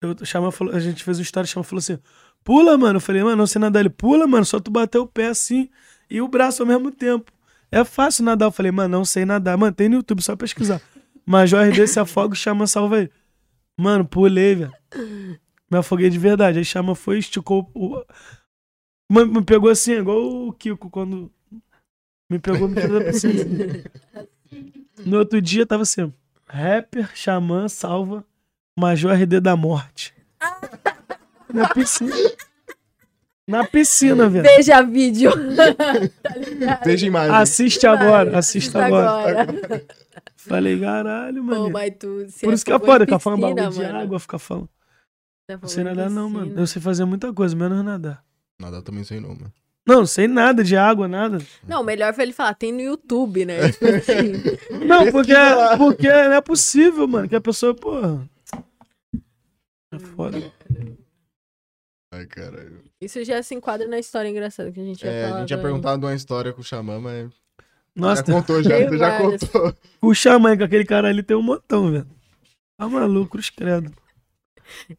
Eu, falou, a gente fez um story, Chama falou assim: pula, mano. Eu falei, mano, não sei nadar. Ele pula, mano, só tu bater o pé assim e o braço ao mesmo tempo. É fácil nadar. Eu falei, mano, não sei nadar. Mano, tem no YouTube, só pesquisar. Major RD se afoga, Chama salva aí. Mano, pulei, velho. Me afoguei de verdade. Aí Chama foi, esticou o. Mano, me pegou assim, igual o Kiko quando me pegou, me tirou. No outro dia tava assim: rapper, xamã, salva, Major RD da morte. Na piscina. Na piscina, velho.
Veja vídeo.
Veja imagem.
Assiste agora, assiste agora.
agora.
Falei, caralho,
Pô,
mano.
mas tu,
Por isso que é foda, ficar falando bagulho de água, ficar falando.
Você
Não sei nadar, não, mano. Eu sei fazer muita coisa, menos nadar.
Nada também sei não, mano.
Não, sei nada de água, nada.
Não, melhor foi ele falar, tem no YouTube, né? Tipo assim.
Não, porque, porque não é possível, mano, que a pessoa, porra. É foda.
Ai, caralho.
Isso já se enquadra na história engraçada que a gente ia
É,
falar.
a gente tinha
do-
perguntado uma história com o Xamã, mas.
Nossa,
já contou, já. Você já contou.
o xamã com aquele cara ali tem um montão, velho. Tá maluco, cruz credo.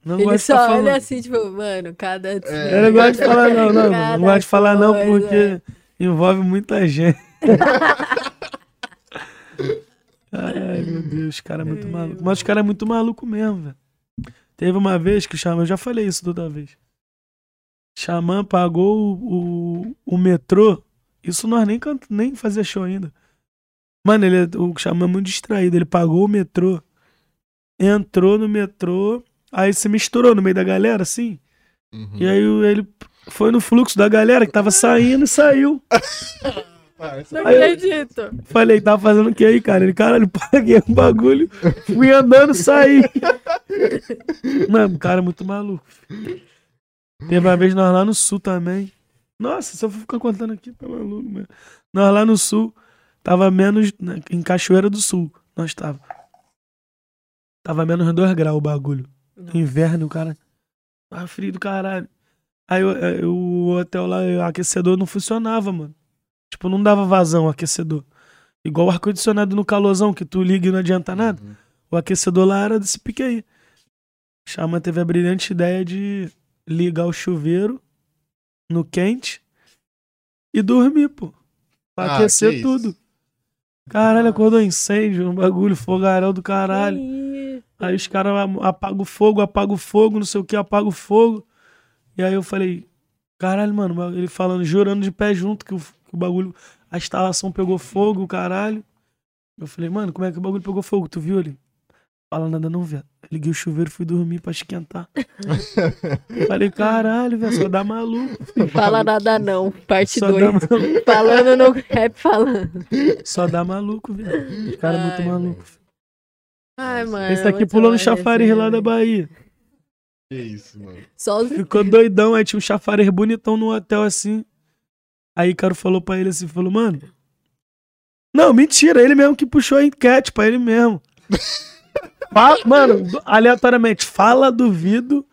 Não
Ele
gosto de ficar
só
falando.
olha assim, tipo, mano, cada.
É.
Eu não gosto de falar, não, não.
Cada
Não gosto de falar, não,
coisa.
porque envolve muita gente. Ai, meu Deus, os caras é muito maluco. Mas os caras é muito maluco mesmo, velho. Teve uma vez que o Xamã, eu já falei isso toda vez. Xamã pagou o, o, o metrô. Isso nós nem, canta, nem fazia show ainda. Mano, ele, é- o Xamã é muito distraído. Ele pagou o metrô. Entrou no metrô. Aí se misturou no meio da galera, assim.
Uhum.
E aí ele foi no fluxo da galera que tava saindo e saiu.
Não
Aí eu-
acredito.
Falei, tava fazendo o que aí, cara? Ele, caralho, paguei o bagulho. Fui andando, saí. Mano, o cara é muito maluco. Teve uma vez nós lá no sul também. Nossa, se eu for ficar contando aqui, tá maluco, mano. Nós lá no sul, tava menos. né, Em Cachoeira do Sul, nós tava. Tava menos 2 graus o bagulho. Inverno, o cara. Tava frio do caralho. Aí o- é, o hotel lá, o aquecedor não funcionava, mano. Tipo, não dava vazão o aquecedor. Igual o ar-condicionado no calorzão, que tu liga e não adianta nada.
Uhum.
O aquecedor lá era desse pique aí. Chama teve a brilhante ideia de ligar o chuveiro no quente e dormir, pô. Pra
Ah,
aquecer
isso.
tudo. Caralho, acordou incêndio, um bagulho, fogaréu do caralho. Aí os caras apagam o fogo, apagam o fogo, não sei o que, apagam o fogo. E aí eu falei, caralho, mano, ele falando, jurando de pé junto que o, que o bagulho, a instalação pegou fogo, caralho. Eu falei, mano, como é que o bagulho pegou fogo? Tu viu ali? Fala nada não, velho. Liguei o chuveiro e fui dormir pra esquentar. falei, caralho, velho, só dá maluco.
Fala nada não, parte
Só
2.
dá maluco.
Falando no rap falando.
Só dá maluco, velho. Os caras muito maluco.
Ai, mano.
Esse daqui
muito
pulou no chafariz lá da. Bahia.
Que isso, mano.
Só os
Ficou doidão, aí tinha um chafariz bonitão no hotel assim. Aí o cara falou pra ele assim, falou, mano. Não, mentira, ele mesmo que puxou a enquete pra ele mesmo. Fala- mano, aleatoriamente, fala, duvido.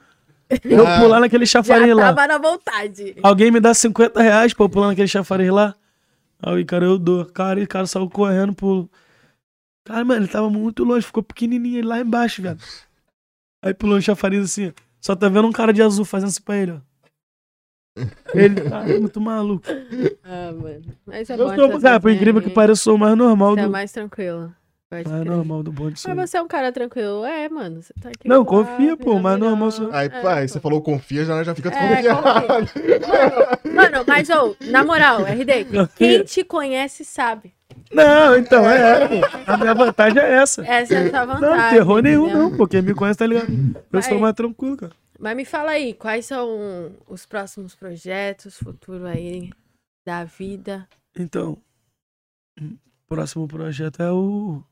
Eu
Ah.
pular naquele chafariz lá.
tava na vontade.
Alguém me dá 50 reais pra eu pular naquele chafariz lá? Aí, cara, eu dou. Cara, e o cara saiu correndo pro. Cara, mano, ele tava muito longe, ficou pequenininho ele lá embaixo, velho. Aí pulou no chafariz assim, ó. Só tá vendo um cara de azul fazendo isso pra ele, ó. Ele, cara, é muito maluco.
Ah, mano. Mas é
Eu
bom
sou, cara, por incrível que pareça, eu sou o mais normal
Você é
do.
mais tranquilo. Pode
Mas é
crer.
normal do bonde aí.
Mas você é um cara tranquilo. É, mano. Você tá aqui.
Não,
suave,
confia, pô, mas normal
Aí,
É,
pai,
pô.
você falou confia, já, já fica
É,
desconfiado.
confia. Mano, mas, ô, na moral, RD, quem te conhece sabe.
Não, então, é. pô. A minha vantagem é essa.
Essa é a sua vantagem.
Não, terror nenhum,
entendeu?
não, pô. Quem me conhece tá ligado. Eu sou mais tranquilo, cara.
Mas me fala aí, quais são os próximos projetos, futuro aí da vida?
Então, o próximo projeto é o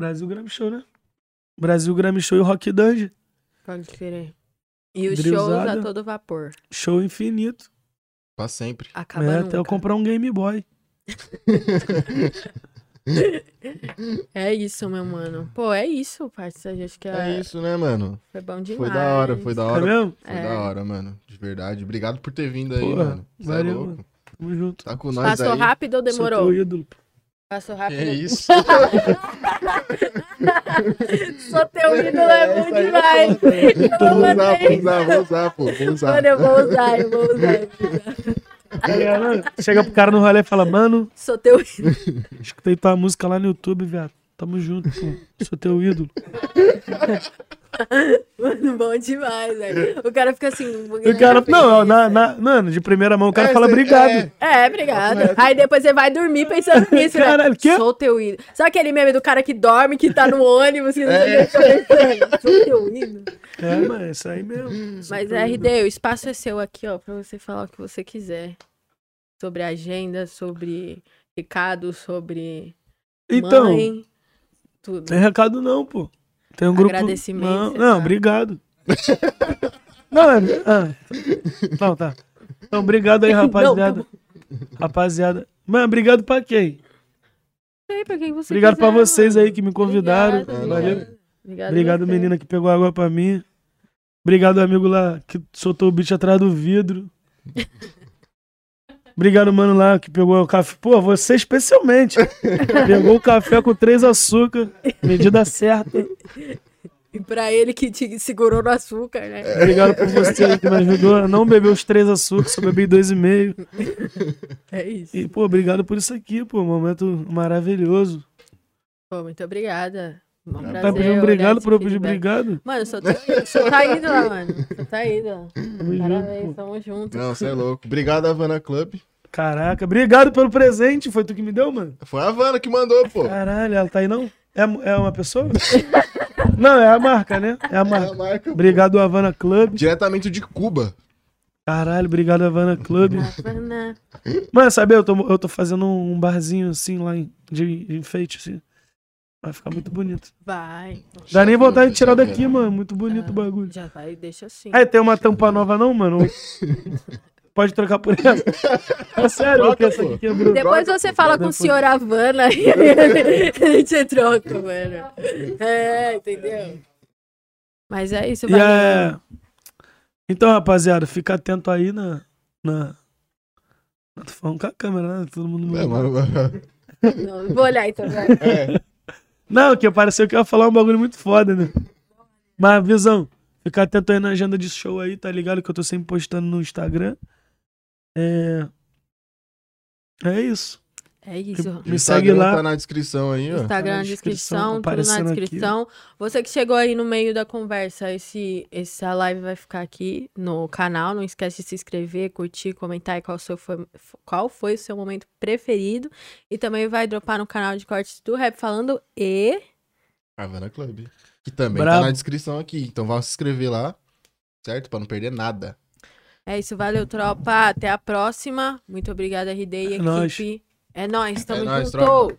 Brasil Grammy Show, né? Brasil Grammy Show e o Rock Dungeon.
Pode querer. E os
Drilzada.
shows a todo vapor.
Show infinito.
Pra sempre.
Acaba
É,
nunca.
até eu comprar um Game Boy.
É isso, meu mano. Pô, é isso, parceiro. Acho que
É
é...
isso, né, mano?
foi bom demais.
Foi da hora, foi da
É
hora.
mesmo?
Foi
É.
da hora, mano. De verdade. Obrigado por ter vindo aí,
Porra,
mano. Cê é
valeu,
louco.
mano. Tamo junto.
Tá com nós
Passou
aí.
rápido ou
Sou
demorou?
teu ídolo. pô.
Passou
Que
rápido.
é isso?
Sou teu ídolo, é, bom demais. Eu
Vou usar,
mandei.
vou usar, vou usar, pô. Vou usar.
Mano, eu vou usar, eu vou usar.
É, mano, Chega pro cara no rolê e fala, mano,
Sou teu ídolo.
escutei tua música lá no YouTube, viado. Tamo junto, pô. Sou teu ídolo.
Mano, bom demais, velho. O cara fica assim.
O cara, não, na, na, mano, de primeira mão, o cara
É,
fala obrigado.
é.
É, obrigado. Aí depois você vai dormir pensando nisso, né?
Caralho, quê?
Sou teu ídolo. Sabe aquele meme do cara que dorme, que tá no ônibus, que que?
É.
Sou teu ídolo.
É, mas é isso aí mesmo. Sou
Mas
teu ídolo.
RD, o espaço é seu aqui, ó, pra você falar o que você quiser. Sobre agenda, sobre recado, sobre
Então,
mãe, tudo.
tem recado não, pô. Tem um grupo.
Agradecimento,
Não, não
tá.
obrigado. não, é. Ah, não, tá. Então, obrigado aí, rapaziada. Rapaziada. Mano, obrigado pra quem?
Sei pra quem você
Obrigado pra
quiser,
vocês
mano.
aí que me convidaram.
Obrigado,
Valeu.
obrigado. Obrigado,
menina que pegou água pra mim. Obrigado, amigo lá que soltou o bicho atrás do vidro. Obrigado, mano lá que pegou o café. Pô, você especialmente. pegou o café com três açúcar, medida certa.
E pra ele que te segurou no açúcar, né?
Obrigado por você que me ajudou a não beber os três açúcares, só bebi dois e meio.
É isso.
E, pô, obrigado por isso aqui, pô. Um momento maravilhoso.
Pô, muito obrigada. Um prazer
Tá pedindo obrigado por eu pedir obrigado?
Mano, teu- sou tá indo lá, mano. Sou tá indo.
Tamo
Parabéns, tamo junto.
Não, você é louco. Obrigado, Havana Club.
Caraca, obrigado pelo presente. Foi tu que me deu, mano?
Foi a Havana que mandou, pô.
Caralho, ela tá aí não? É, é uma pessoa? não, é a marca, né? É a
É a
marca.
marca. pô.
Obrigado, Havana Club.
Diretamente de Cuba.
Caralho, obrigado, Havana Club.
Havana.
Mano, sabe, eu tô, eu tô fazendo um barzinho assim lá em- de, de enfeite, assim. Vai ficar muito bonito.
Vai.
Dá nem vontade de tirar daqui, mano. Muito bonito o bagulho.
Já vai, deixa assim.
Aí tem uma tampa nova não, mano? Pode trocar por essa. É sério,
Troca,
porque essa aqui quebrou.
Depois você
pô,
fala com o senhor Havana e a gente troca, mano. É, entendeu? Mas é isso,
é... Então, rapaziada, fica atento aí na... na... Tô falando com a câmera, né? Todo mundo...
É, mano.
Não, vou olhar então, vai.
É.
Não, que pareceu que eu ia falar um bagulho muito foda, né? Mas, visão, fica atento aí na agenda de show aí, tá ligado? Que eu tô sempre postando no Instagram. É... É isso.
É isso.
Me
O
segue
Instagram
lá.
Tá na descrição aí, ó.
Instagram
Tá
na
na
descrição,
descrição,
tudo na
aparecendo aqui.
descrição. Você que chegou aí no meio da conversa, esse, essa live vai ficar aqui no canal. Não esquece de se inscrever, curtir, comentar aí qual, seu foi, qual foi o seu momento preferido. E também vai dropar no canal de cortes do Rap Falando e...
Havana Club. Que também
Brabo.
tá na descrição aqui. Então vá se inscrever lá, certo? Pra não perder nada.
É isso, valeu, tropa. Até a próxima. Muito obrigada, RD e
É nóis.
equipe. É nóis, é tamo
é
junto.
Nóis,